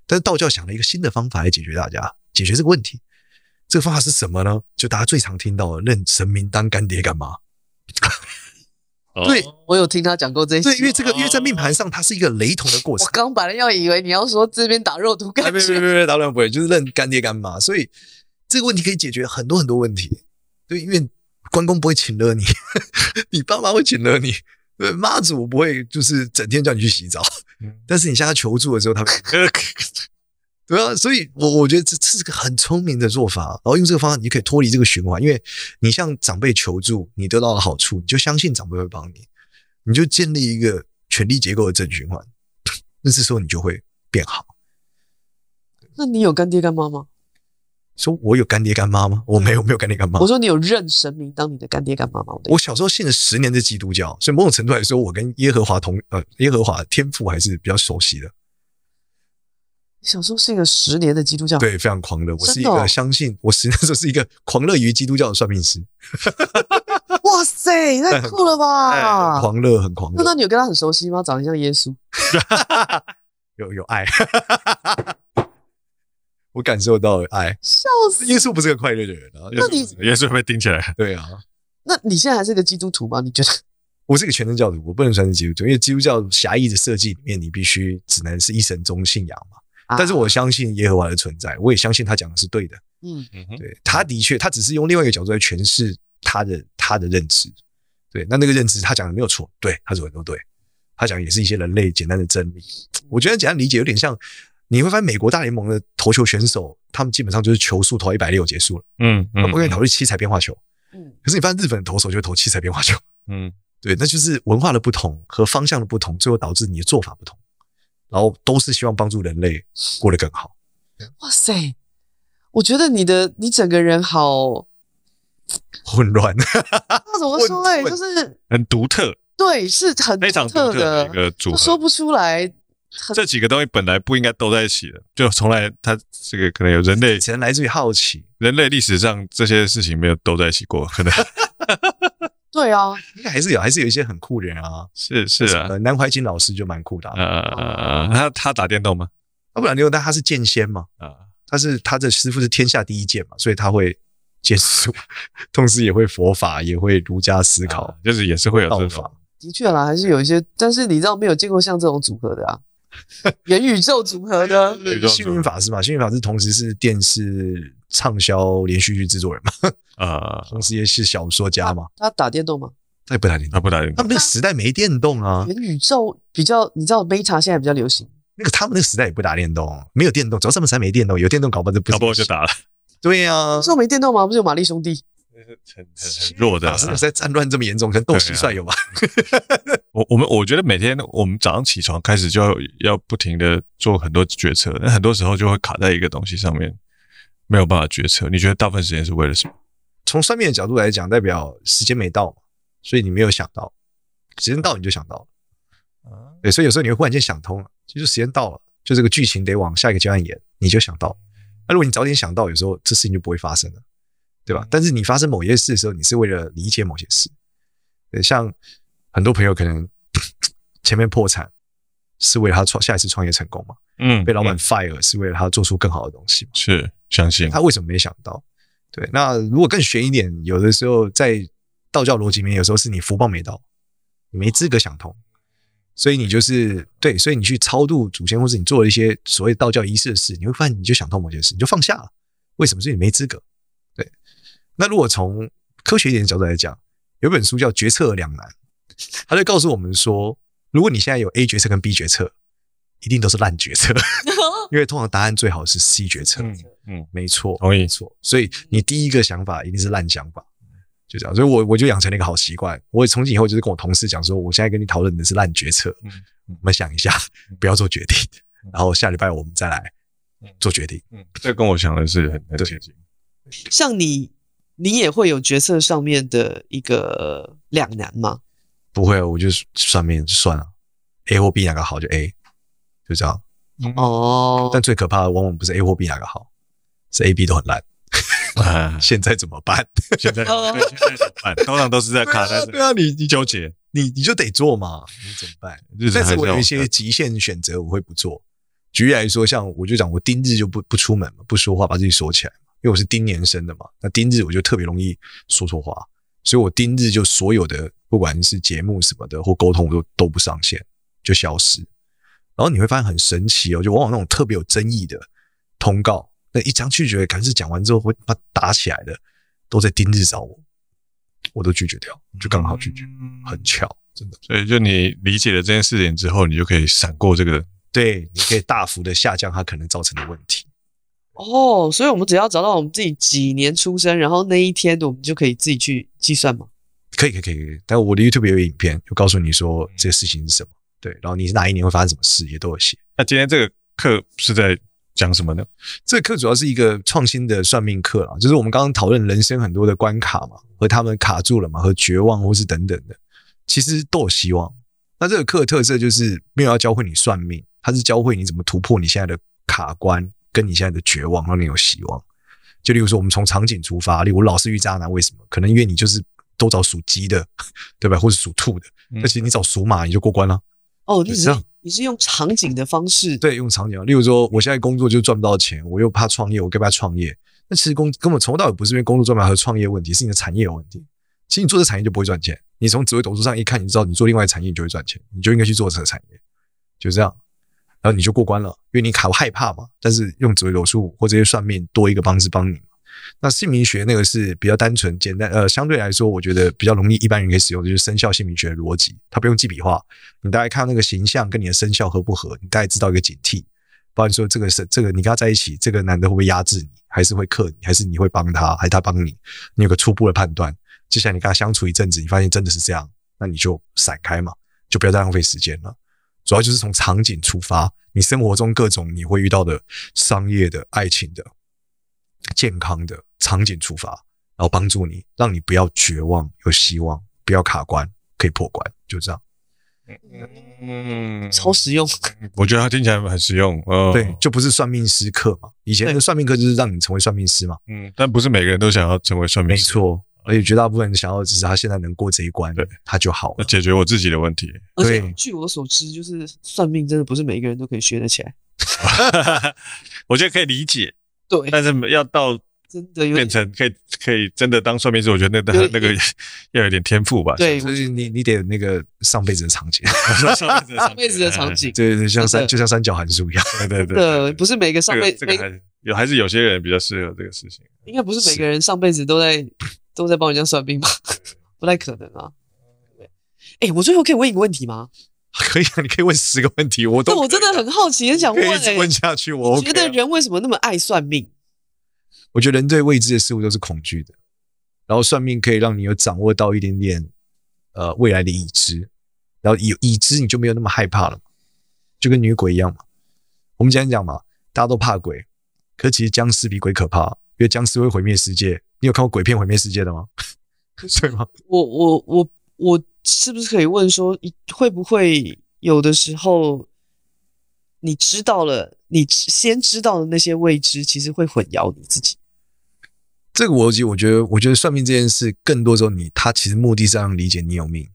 S1: 但是道教想了一个新的方法来解决大家解决这个问题，这个方法是什么呢？就大家最常听到的，认神明当干爹干妈。对，
S2: 我有听他讲过这些。
S1: 对，因为这个，因为在命盘上，它是一个雷同的过程。
S2: 我刚本来要以为你要说这边打肉毒杆，
S1: 没没没没，当然不会，就是认干爹干妈。所以这个问题可以解决很多很多问题。对，因为关公不会请了你，你爸妈会请了你。对，妈祖不会就是整天叫你去洗澡。但是你向他求助的时候，他 对啊，所以我我觉得这这是个很聪明的做法。然后用这个方法，你可以脱离这个循环，因为你向长辈求助，你得到了好处，你就相信长辈会帮你，你就建立一个权力结构的正循环，那这时候你就会变好。
S2: 那你有干爹干妈吗？
S1: 说我有干爹干妈吗？我没有，没有干爹干妈。
S2: 我说你有认神明当你的干爹干妈吗？
S1: 我小时候信了十年的基督教，所以某种程度来说，我跟耶和华同呃耶和华天父还是比较熟悉的。
S2: 小时候是一个十年的基督教，
S1: 对，非常狂热。我是一个相信，我实际上是一个狂热于基督教的算命师。
S2: 哇塞，太酷了吧！
S1: 狂热，很狂热。
S2: 那你有跟他很熟悉吗？长得像耶稣？
S1: 有有爱。我感受到爱，
S2: 笑死！
S1: 耶稣不是个快乐的人啊。
S2: 那你
S3: 耶稣会被钉起来？
S1: 对啊。
S2: 那你现在还是个基督徒吗？你觉得？
S1: 我是个全能教徒，我不能算是基督徒，因为基督教狭义的设计里面，你必须只能是一神宗信仰嘛。啊、但是我相信耶和华的存在，我也相信他讲的是对的。嗯。嗯，对，他的确，他只是用另外一个角度来诠释他的他的认知。对，那那个认知他讲的没有错，对，他说的都对，他讲的也是一些人类简单的真理。我觉得简单理解有点像。你会发现美国大联盟的投球选手，他们基本上就是球速投一百六结束了，嗯，嗯，他不愿意考虑七彩变化球，嗯，可是你发现日本的投手就会投七彩变化球，嗯，对，那就是文化的不同和方向的不同，最后导致你的做法不同，然后都是希望帮助人类过得更好。
S2: 哇塞，我觉得你的你整个人好
S1: 混乱，
S2: 那怎么说嘞，就是
S3: 很独特，
S2: 对，是很
S3: 非常独特的一个组合，
S2: 说不出来。
S3: 这几个东西本来不应该都在一起的，就从来它这个可能有人类，
S1: 可能来自于好奇，
S3: 人类历史上这些事情没有都在一起过，可能。
S2: 对啊，
S1: 应 该还是有，还是有一些很酷的人啊。
S3: 是是啊，
S1: 南怀瑾老师就蛮酷的。
S3: 呃，他他打电动吗？
S1: 他不打电动，但他是剑仙嘛。啊，他是他的师傅是天下第一剑嘛，所以他会 剑术，同时也会佛法，也会儒家思考，
S3: 就是也是会有道法。
S2: 的确啦，还是有一些，但是你知道没有见过像这种组合的啊。元宇宙组合的
S1: 幸运法师嘛，幸运法师同时是电视畅销连续剧制作人嘛，啊，同时也是小说家嘛。
S2: 他打电动吗？
S1: 他也不打电动，
S3: 他不打电动。
S1: 他们那个时代没电动啊。
S2: 元宇宙比较，你知道 Meta 现在比较流行。
S1: 那个他们那个时代也不打电动，没有电动，主要他们时代没电动，有电动搞不好就不
S3: 搞不好就打了。
S1: 对呀，
S2: 说没电动吗？不是有玛丽兄弟？
S3: 很很很弱的，
S1: 是在战乱这么严重，可能斗蟋蟀有吧？
S3: 我我们我觉得每天我们早上起床开始就要要不停的做很多决策，那很多时候就会卡在一个东西上面，没有办法决策。你觉得大部分时间是为了什么？
S1: 从算命的角度来讲，代表时间没到，所以你没有想到，时间到你就想到了。对，所以有时候你会忽然间想通了，其实时间到了，就这个剧情得往下一个阶段演，你就想到。那如果你早点想到，有时候这事情就不会发生了。对吧？但是你发生某些事的时候，你是为了理解某些事。对，像很多朋友可能 前面破产，是为了他创下一次创业成功嘛？嗯，被老板 fire 是为了他做出更好的东西嘛？
S3: 是，相信
S1: 他为什么没想到？对，那如果更玄一点，有的时候在道教逻辑里面，有时候是你福报没到，你没资格想通，所以你就是对，所以你去超度祖先，或是你做了一些所谓道教仪式的事，你会发现你就想通某件事，你就放下了。为什么？是你没资格。对那如果从科学一点的角度来讲，有本书叫《决策两难》，他就告诉我们说，如果你现在有 A 决策跟 B 决策，一定都是烂决策，因为通常答案最好是 C 决策。嗯嗯，没错，
S3: 同意，
S1: 没错。所以你第一个想法一定是烂想法，就这样。所以我我就养成了一个好习惯，我从今以后就是跟我同事讲说，我现在跟你讨论的是烂决策，我们想一下，不要做决定，然后下礼拜我们再来做决定。
S3: 嗯，这跟我想的是很很接近。
S2: 像你。你也会有决策上面的一个两难吗？
S1: 不会，我就算命算了，A 或 B 哪个好就 A，就这样。
S2: 哦。
S1: 但最可怕的往往不是 A 或 B 哪个好，是 A、B 都很烂。啊，现在怎么办？
S3: 现在现在怎么办？通常都是在卡在
S1: 对啊，你你
S3: 纠结，
S1: 你你就得做嘛，你怎么办？但是我有一些极限选择，我会不做。举例来说，像我就讲，我丁日就不不出门嘛，不说话，把自己锁起来。因为我是丁年生的嘛，那丁日我就特别容易说错话，所以我丁日就所有的不管是节目什么的或沟通，我都都不上线，就消失。然后你会发现很神奇哦，就往往那种特别有争议的通告，那一张拒绝，可能是讲完之后会把它打起来的，都在丁日找我，我都拒绝掉，就刚好拒绝，很巧，真的。
S3: 所以就你理解了这件事情之后，你就可以闪过这个，
S1: 对，你可以大幅的下降它可能造成的问题。
S2: 哦，所以我们只要找到我们自己几年出生，然后那一天我们就可以自己去计算吗？
S1: 可以，可以，可以，可以。但我的 YouTube 有影片，就告诉你说这个事情是什么，对，然后你是哪一年会发生什么事，也都有写。
S3: 那今天这个课是在讲什么呢？
S1: 这个课主要是一个创新的算命课啦，就是我们刚刚讨论人生很多的关卡嘛，和他们卡住了嘛，和绝望或是等等的，其实都有希望。那这个课的特色就是没有要教会你算命，它是教会你怎么突破你现在的卡关。跟你现在的绝望，让你有希望。就例如说，我们从场景出发，例如老是遇渣男，为什么？可能因为你就是都找属鸡的，对吧？或者属兔的，那其实你找属马，你就过关了。
S2: 哦，你是你是用场景的方式，
S1: 对，用场景。例如说，我现在工作就赚不到钱，我又怕创业，我该不该创业？那其实工根本从头到尾不是因为工作赚不到和创业问题，是你的产业有问题。其实你做这产业就不会赚钱。你从紫微斗数上一看，你知道你做另外产业你就会赚钱，你就应该去做这个产业，就这样。然后你就过关了，因为你卡害怕嘛。但是用紫微斗数或这些算命多一个方式帮你。那姓名学那个是比较单纯简单，呃，相对来说我觉得比较容易一般人可以使用的就是生肖姓名学的逻辑，它不用记笔画，你大概看那个形象跟你的生肖合不合，你大概知道一个警惕。不然说这个是这个你跟他在一起，这个男的会不会压制你，还是会克你，还是你会帮他，还是他帮你，你有个初步的判断。接下来你跟他相处一阵子，你发现真的是这样，那你就闪开嘛，就不要再浪费时间了。主要就是从场景出发，你生活中各种你会遇到的商业的、爱情的、健康的场景出发，然后帮助你，让你不要绝望，有希望，不要卡关，可以破关，就这样。
S2: 嗯，超实用。
S3: 我觉得它听起来很实用。哦，
S1: 对，就不是算命师课嘛。以前那个算命课就是让你成为算命师嘛。
S3: 嗯，但不是每个人都想要成为算命师。
S1: 没错。而且绝大部分人想要的只是他现在能过这一关，对，他就好了，
S3: 解决我自己的问题。
S2: 而且据我所知，就是算命真的不是每一个人都可以学得起来。
S3: 我觉得可以理解，
S2: 对，
S3: 但是要到真的变成可以可以真的当算命师，我觉得那那那个 要有点天赋吧。
S2: 对，
S1: 所以你你得有那个上辈子的场景，
S2: 上辈子的场景，
S1: 对对，像三就像三角函数一样，
S3: 对对对，
S2: 对，不是每个上辈子
S3: 有还是有些人比较适合这个事情，
S2: 应该不是每个人上辈子都在。都在帮人家算命吧？不太可能啊。哎、欸，我最后可以问一个问题吗？
S1: 可以啊，你可以问十个问题，我都
S2: 我真的很好奇，很想问、欸。
S1: 一直问下去，我、OK 啊、
S2: 觉得人为什么那么爱算命？
S1: 我觉得人对未知的事物都是恐惧的，然后算命可以让你有掌握到一点点呃未来的已知，然后有已知你就没有那么害怕了，就跟女鬼一样嘛。我们今天讲嘛，大家都怕鬼，可其实僵尸比鬼可怕，因为僵尸会毁灭世界。你有看过鬼片毁灭世界的吗？对吗？
S2: 我我我我是不是可以问说，会不会有的时候你知道了，你先知道的那些未知，其实会混淆你自己？
S1: 这个逻辑，我觉得，我觉得算命这件事，更多时候你他其实目的是让理解你有命，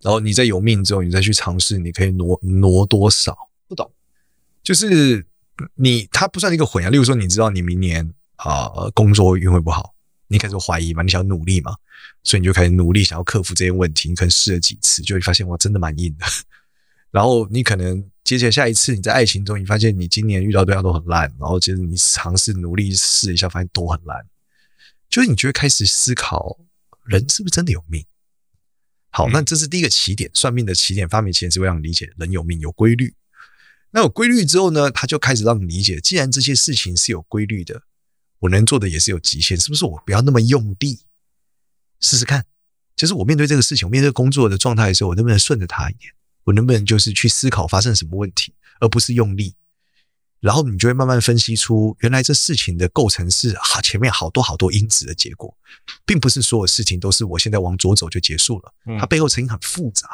S1: 然后你在有命之后，你再去尝试，你可以挪挪多少？
S2: 不懂，
S1: 就是你他不算一个混淆。例如说，你知道你明年啊、呃、工作运会不好。你开始怀疑嘛？你想要努力嘛？所以你就开始努力，想要克服这些问题。你可能试了几次，就会发现哇，真的蛮硬的。然后你可能接下来下一次你在爱情中，你发现你今年遇到对象都很烂，然后接着你尝试努力试一下，发现都很烂。就是你就会开始思考，人是不是真的有命？好，那这是第一个起点，算命的起点，发明起点是为了让你理解人有命有规律。那有规律之后呢，他就开始让你理解，既然这些事情是有规律的。我能做的也是有极限，是不是？我不要那么用力，试试看。就是我面对这个事情，我面对工作的状态的时候，我能不能顺着它一点？我能不能就是去思考发生什么问题，而不是用力？然后你就会慢慢分析出，原来这事情的构成是好，前面好多好多因子的结果，并不是所有事情都是我现在往左走就结束了。它背后成因很复杂。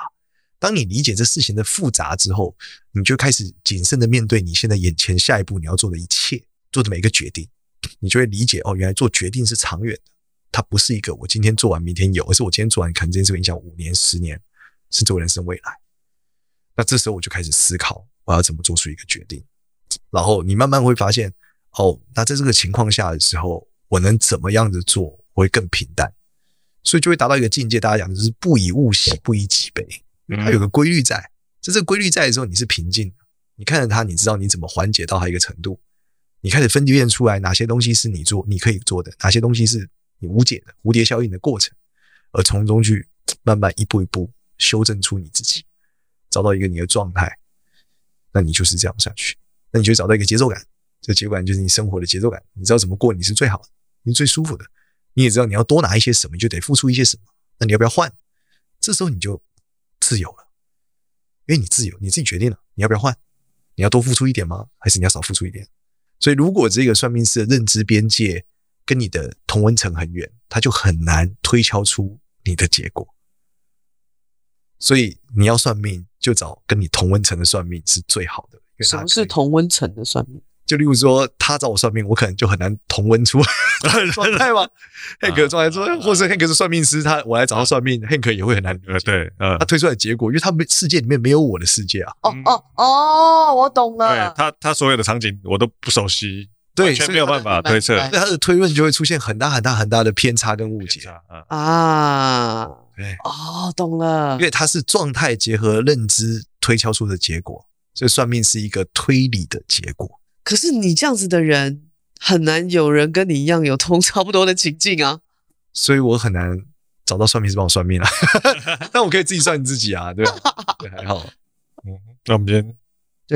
S1: 当你理解这事情的复杂之后，你就开始谨慎的面对你现在眼前下一步你要做的一切，做的每一个决定。你就会理解哦，原来做决定是长远的，它不是一个我今天做完明天有，而是我今天做完可能这件事会影响五年、十年，甚至我人生未来。那这时候我就开始思考，我要怎么做出一个决定。然后你慢慢会发现，哦，那在这个情况下的时候，我能怎么样子做，我会更平淡，所以就会达到一个境界。大家讲的就是不以物喜，不以己悲，它有个规律在。在这个规律在的时候，你是平静的，你看着它，你知道你怎么缓解到它一个程度。你开始分辨出来哪些东西是你做你可以做的，哪些东西是你无解的蝴蝶效应的过程，而从中去慢慢一步一步修正出你自己，找到一个你的状态，那你就是这样下去，那你就找到一个节奏感，这个节奏感就是你生活的节奏感，你知道怎么过你是最好的，你最舒服的，你也知道你要多拿一些什么，你就得付出一些什么，那你要不要换？这时候你就自由了，因为你自由，你自己决定了你要不要换，你要多付出一点吗？还是你要少付出一点？所以，如果这个算命师的认知边界跟你的同温层很远，他就很难推敲出你的结果。所以，你要算命，就找跟你同温层的算命是最好的。
S2: 什么是同温层的算命？
S1: 就例如说，他找我算命，我可能就很难同温出 状态吗？Hank 的状态说，或是 Hank 是算命师，他我来找他算命，Hank 也会很难。
S3: 呃，对，呃，
S1: 他推出来的结果，因为他们世界里面没有我的世界啊。
S2: 哦哦哦，我懂了。
S3: 对他，他所有的场景我都不熟悉，对，所以没有办法推
S1: 测，他的推论就会出现很大很大很大的偏差跟误解
S2: 啊。
S1: 对，
S2: 哦，懂了，
S1: 因为他是状态结合认知推敲出的结果，所以算命是一个推理的结果。
S2: 可是你这样子的人，很难有人跟你一样有同差不多的情境啊，
S1: 所以我很难找到算命师帮我算命啊。但我可以自己算你自己啊，对吧？对，还好。
S3: 嗯，那我们今天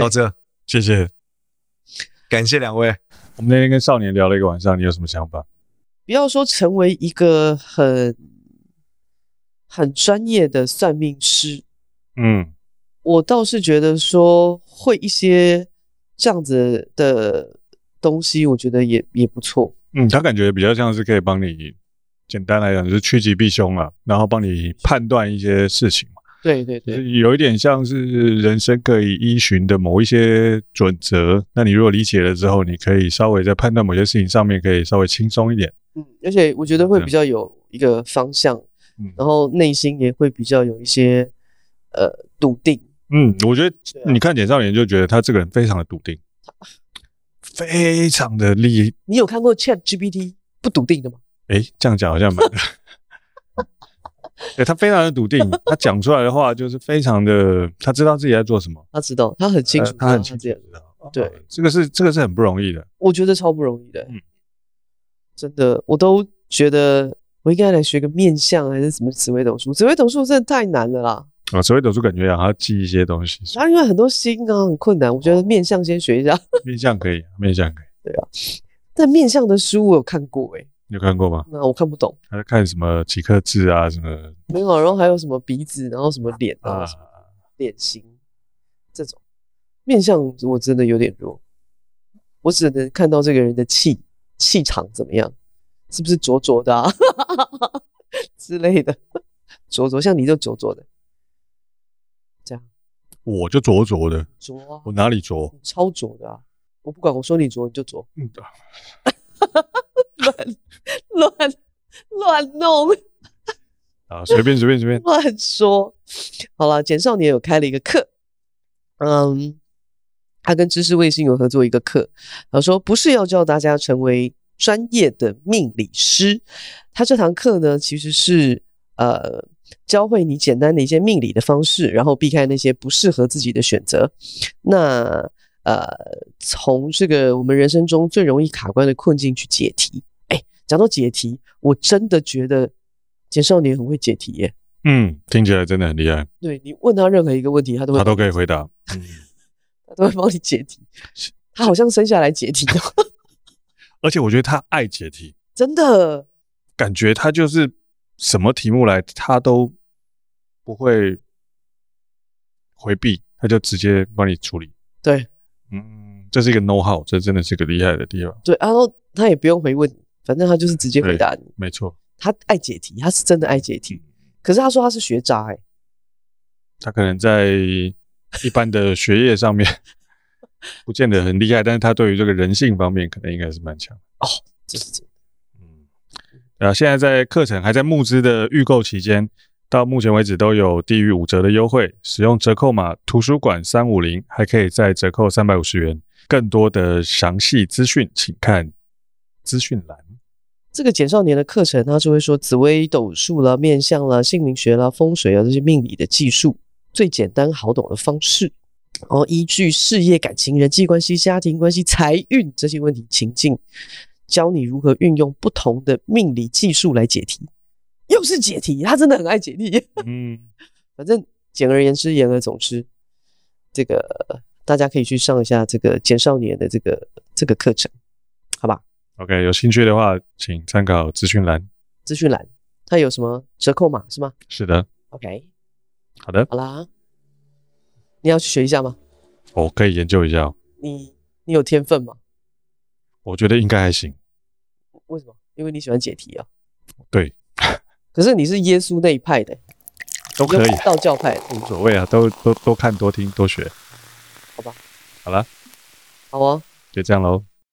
S3: 到这，谢谢，
S1: 感谢两位。
S3: 我们那天跟少年聊了一个晚上，你有什么想法？
S2: 不要说成为一个很很专业的算命师，
S3: 嗯，
S2: 我倒是觉得说会一些。这样子的东西，我觉得也也不错。
S3: 嗯，他感觉比较像是可以帮你，简单来讲就是趋吉避凶啊，然后帮你判断一些事情嘛。
S2: 对对对，
S3: 有一点像是人生可以依循的某一些准则。那你如果理解了之后，你可以稍微在判断某些事情上面可以稍微轻松一点。
S2: 嗯，而且我觉得会比较有一个方向，嗯，然后内心也会比较有一些呃笃定。
S3: 嗯，我觉得你看简少年就觉得他这个人非常的笃定，非常的厉。
S2: 你有看过 ChatGPT 不笃定的吗？
S3: 诶，这样讲好像蛮的。对，他非常的笃定，他讲出来的话就是非常的，他知道自己在做什么，
S2: 他知道，他很清楚，
S3: 他很清楚。
S2: 对，
S3: 这个是这个是很不容易的，
S2: 我觉得超不容易的。
S3: 嗯，
S2: 真的，我都觉得我应该来学个面相还是什么紫微斗数，紫微斗数真的太难了啦。
S3: 啊，所以都是感觉要记一些东西，
S2: 啊，因为很多心啊很困难，我觉得面相先学一下。
S3: 面相可以，面相可以。
S2: 对啊，但面相的书我有看过诶、欸，
S3: 你有看过吗？
S2: 那我看不懂。
S3: 他在看什么几颗痣啊？什么？
S2: 没有，然后还有什么鼻子，然后什么脸啊，脸型这种面相，我真的有点弱。我只能看到这个人的气气场怎么样，是不是浊浊的啊 之类的？浊浊，像你就浊浊的。
S3: 我就浊浊的，
S2: 浊啊！
S3: 我哪里浊？
S2: 超浊的啊！我不管，我说你浊你就浊。嗯的。乱乱乱弄
S3: 啊！随便随便随便
S2: 乱说。好了，简少年有开了一个课，嗯，他跟知识卫星有合作一个课。他说不是要教大家成为专业的命理师，他这堂课呢其实是呃教会你简单的一些命理的方式，然后避开那些不适合自己的选择。那呃，从这个我们人生中最容易卡关的困境去解题。哎，讲到解题，我真的觉得简少年很会解题耶。
S3: 嗯，听起来真的很厉害。
S2: 对，你问他任何一个问题，他都会
S3: 他都可以回答。
S2: 嗯，他都会帮你解题。他好像生下来解题的。
S3: 而且我觉得他爱解题，
S2: 真的
S3: 感觉他就是什么题目来，他都不会回避，他就直接帮你处理。
S2: 对。
S3: 嗯，这是一个 know how，这真的是个厉害的地方。
S2: 对，然后他也不用回问，反正他就是直接回答你。
S3: 没错，
S2: 他爱解题，他是真的爱解题。可是他说他是学渣，哎，
S3: 他可能在一般的学业上面 不见得很厉害，但是他对于这个人性方面可能应该是蛮强。
S2: 哦，这是真的。
S3: 嗯，啊，现在在课程还在募资的预购期间。到目前为止都有低于五折的优惠，使用折扣码图书馆三五零，还可以再折扣三百五十元。更多的详细资讯，请看资讯栏。
S2: 这个简少年的课程，他就会说紫微斗数了、面相了、姓名学啦、风水啊这些命理的技术，最简单好懂的方式，然后依据事业、感情、人际关系、家庭关系、财运这些问题情境，教你如何运用不同的命理技术来解题。又是解题，他真的很爱解题。嗯，反正简而言之，言而总之，这个大家可以去上一下这个简少年的这个这个课程，好吧
S3: ？OK，有兴趣的话，请参考资讯栏。
S2: 资讯栏，它有什么折扣码是吗？
S3: 是的。
S2: OK，
S3: 好的，
S2: 好啦，你要去学一下吗？
S3: 我可以研究一下。
S2: 你你有天分吗？
S3: 我觉得应该还行。
S2: 为什么？因为你喜欢解题啊。
S3: 对。
S2: 可是你是耶稣那一派的，
S3: 都可以，
S2: 道教派
S3: 无所谓啊，都都多看多听多学，
S2: 好吧，
S3: 好了，
S2: 好啊，
S3: 就这样喽。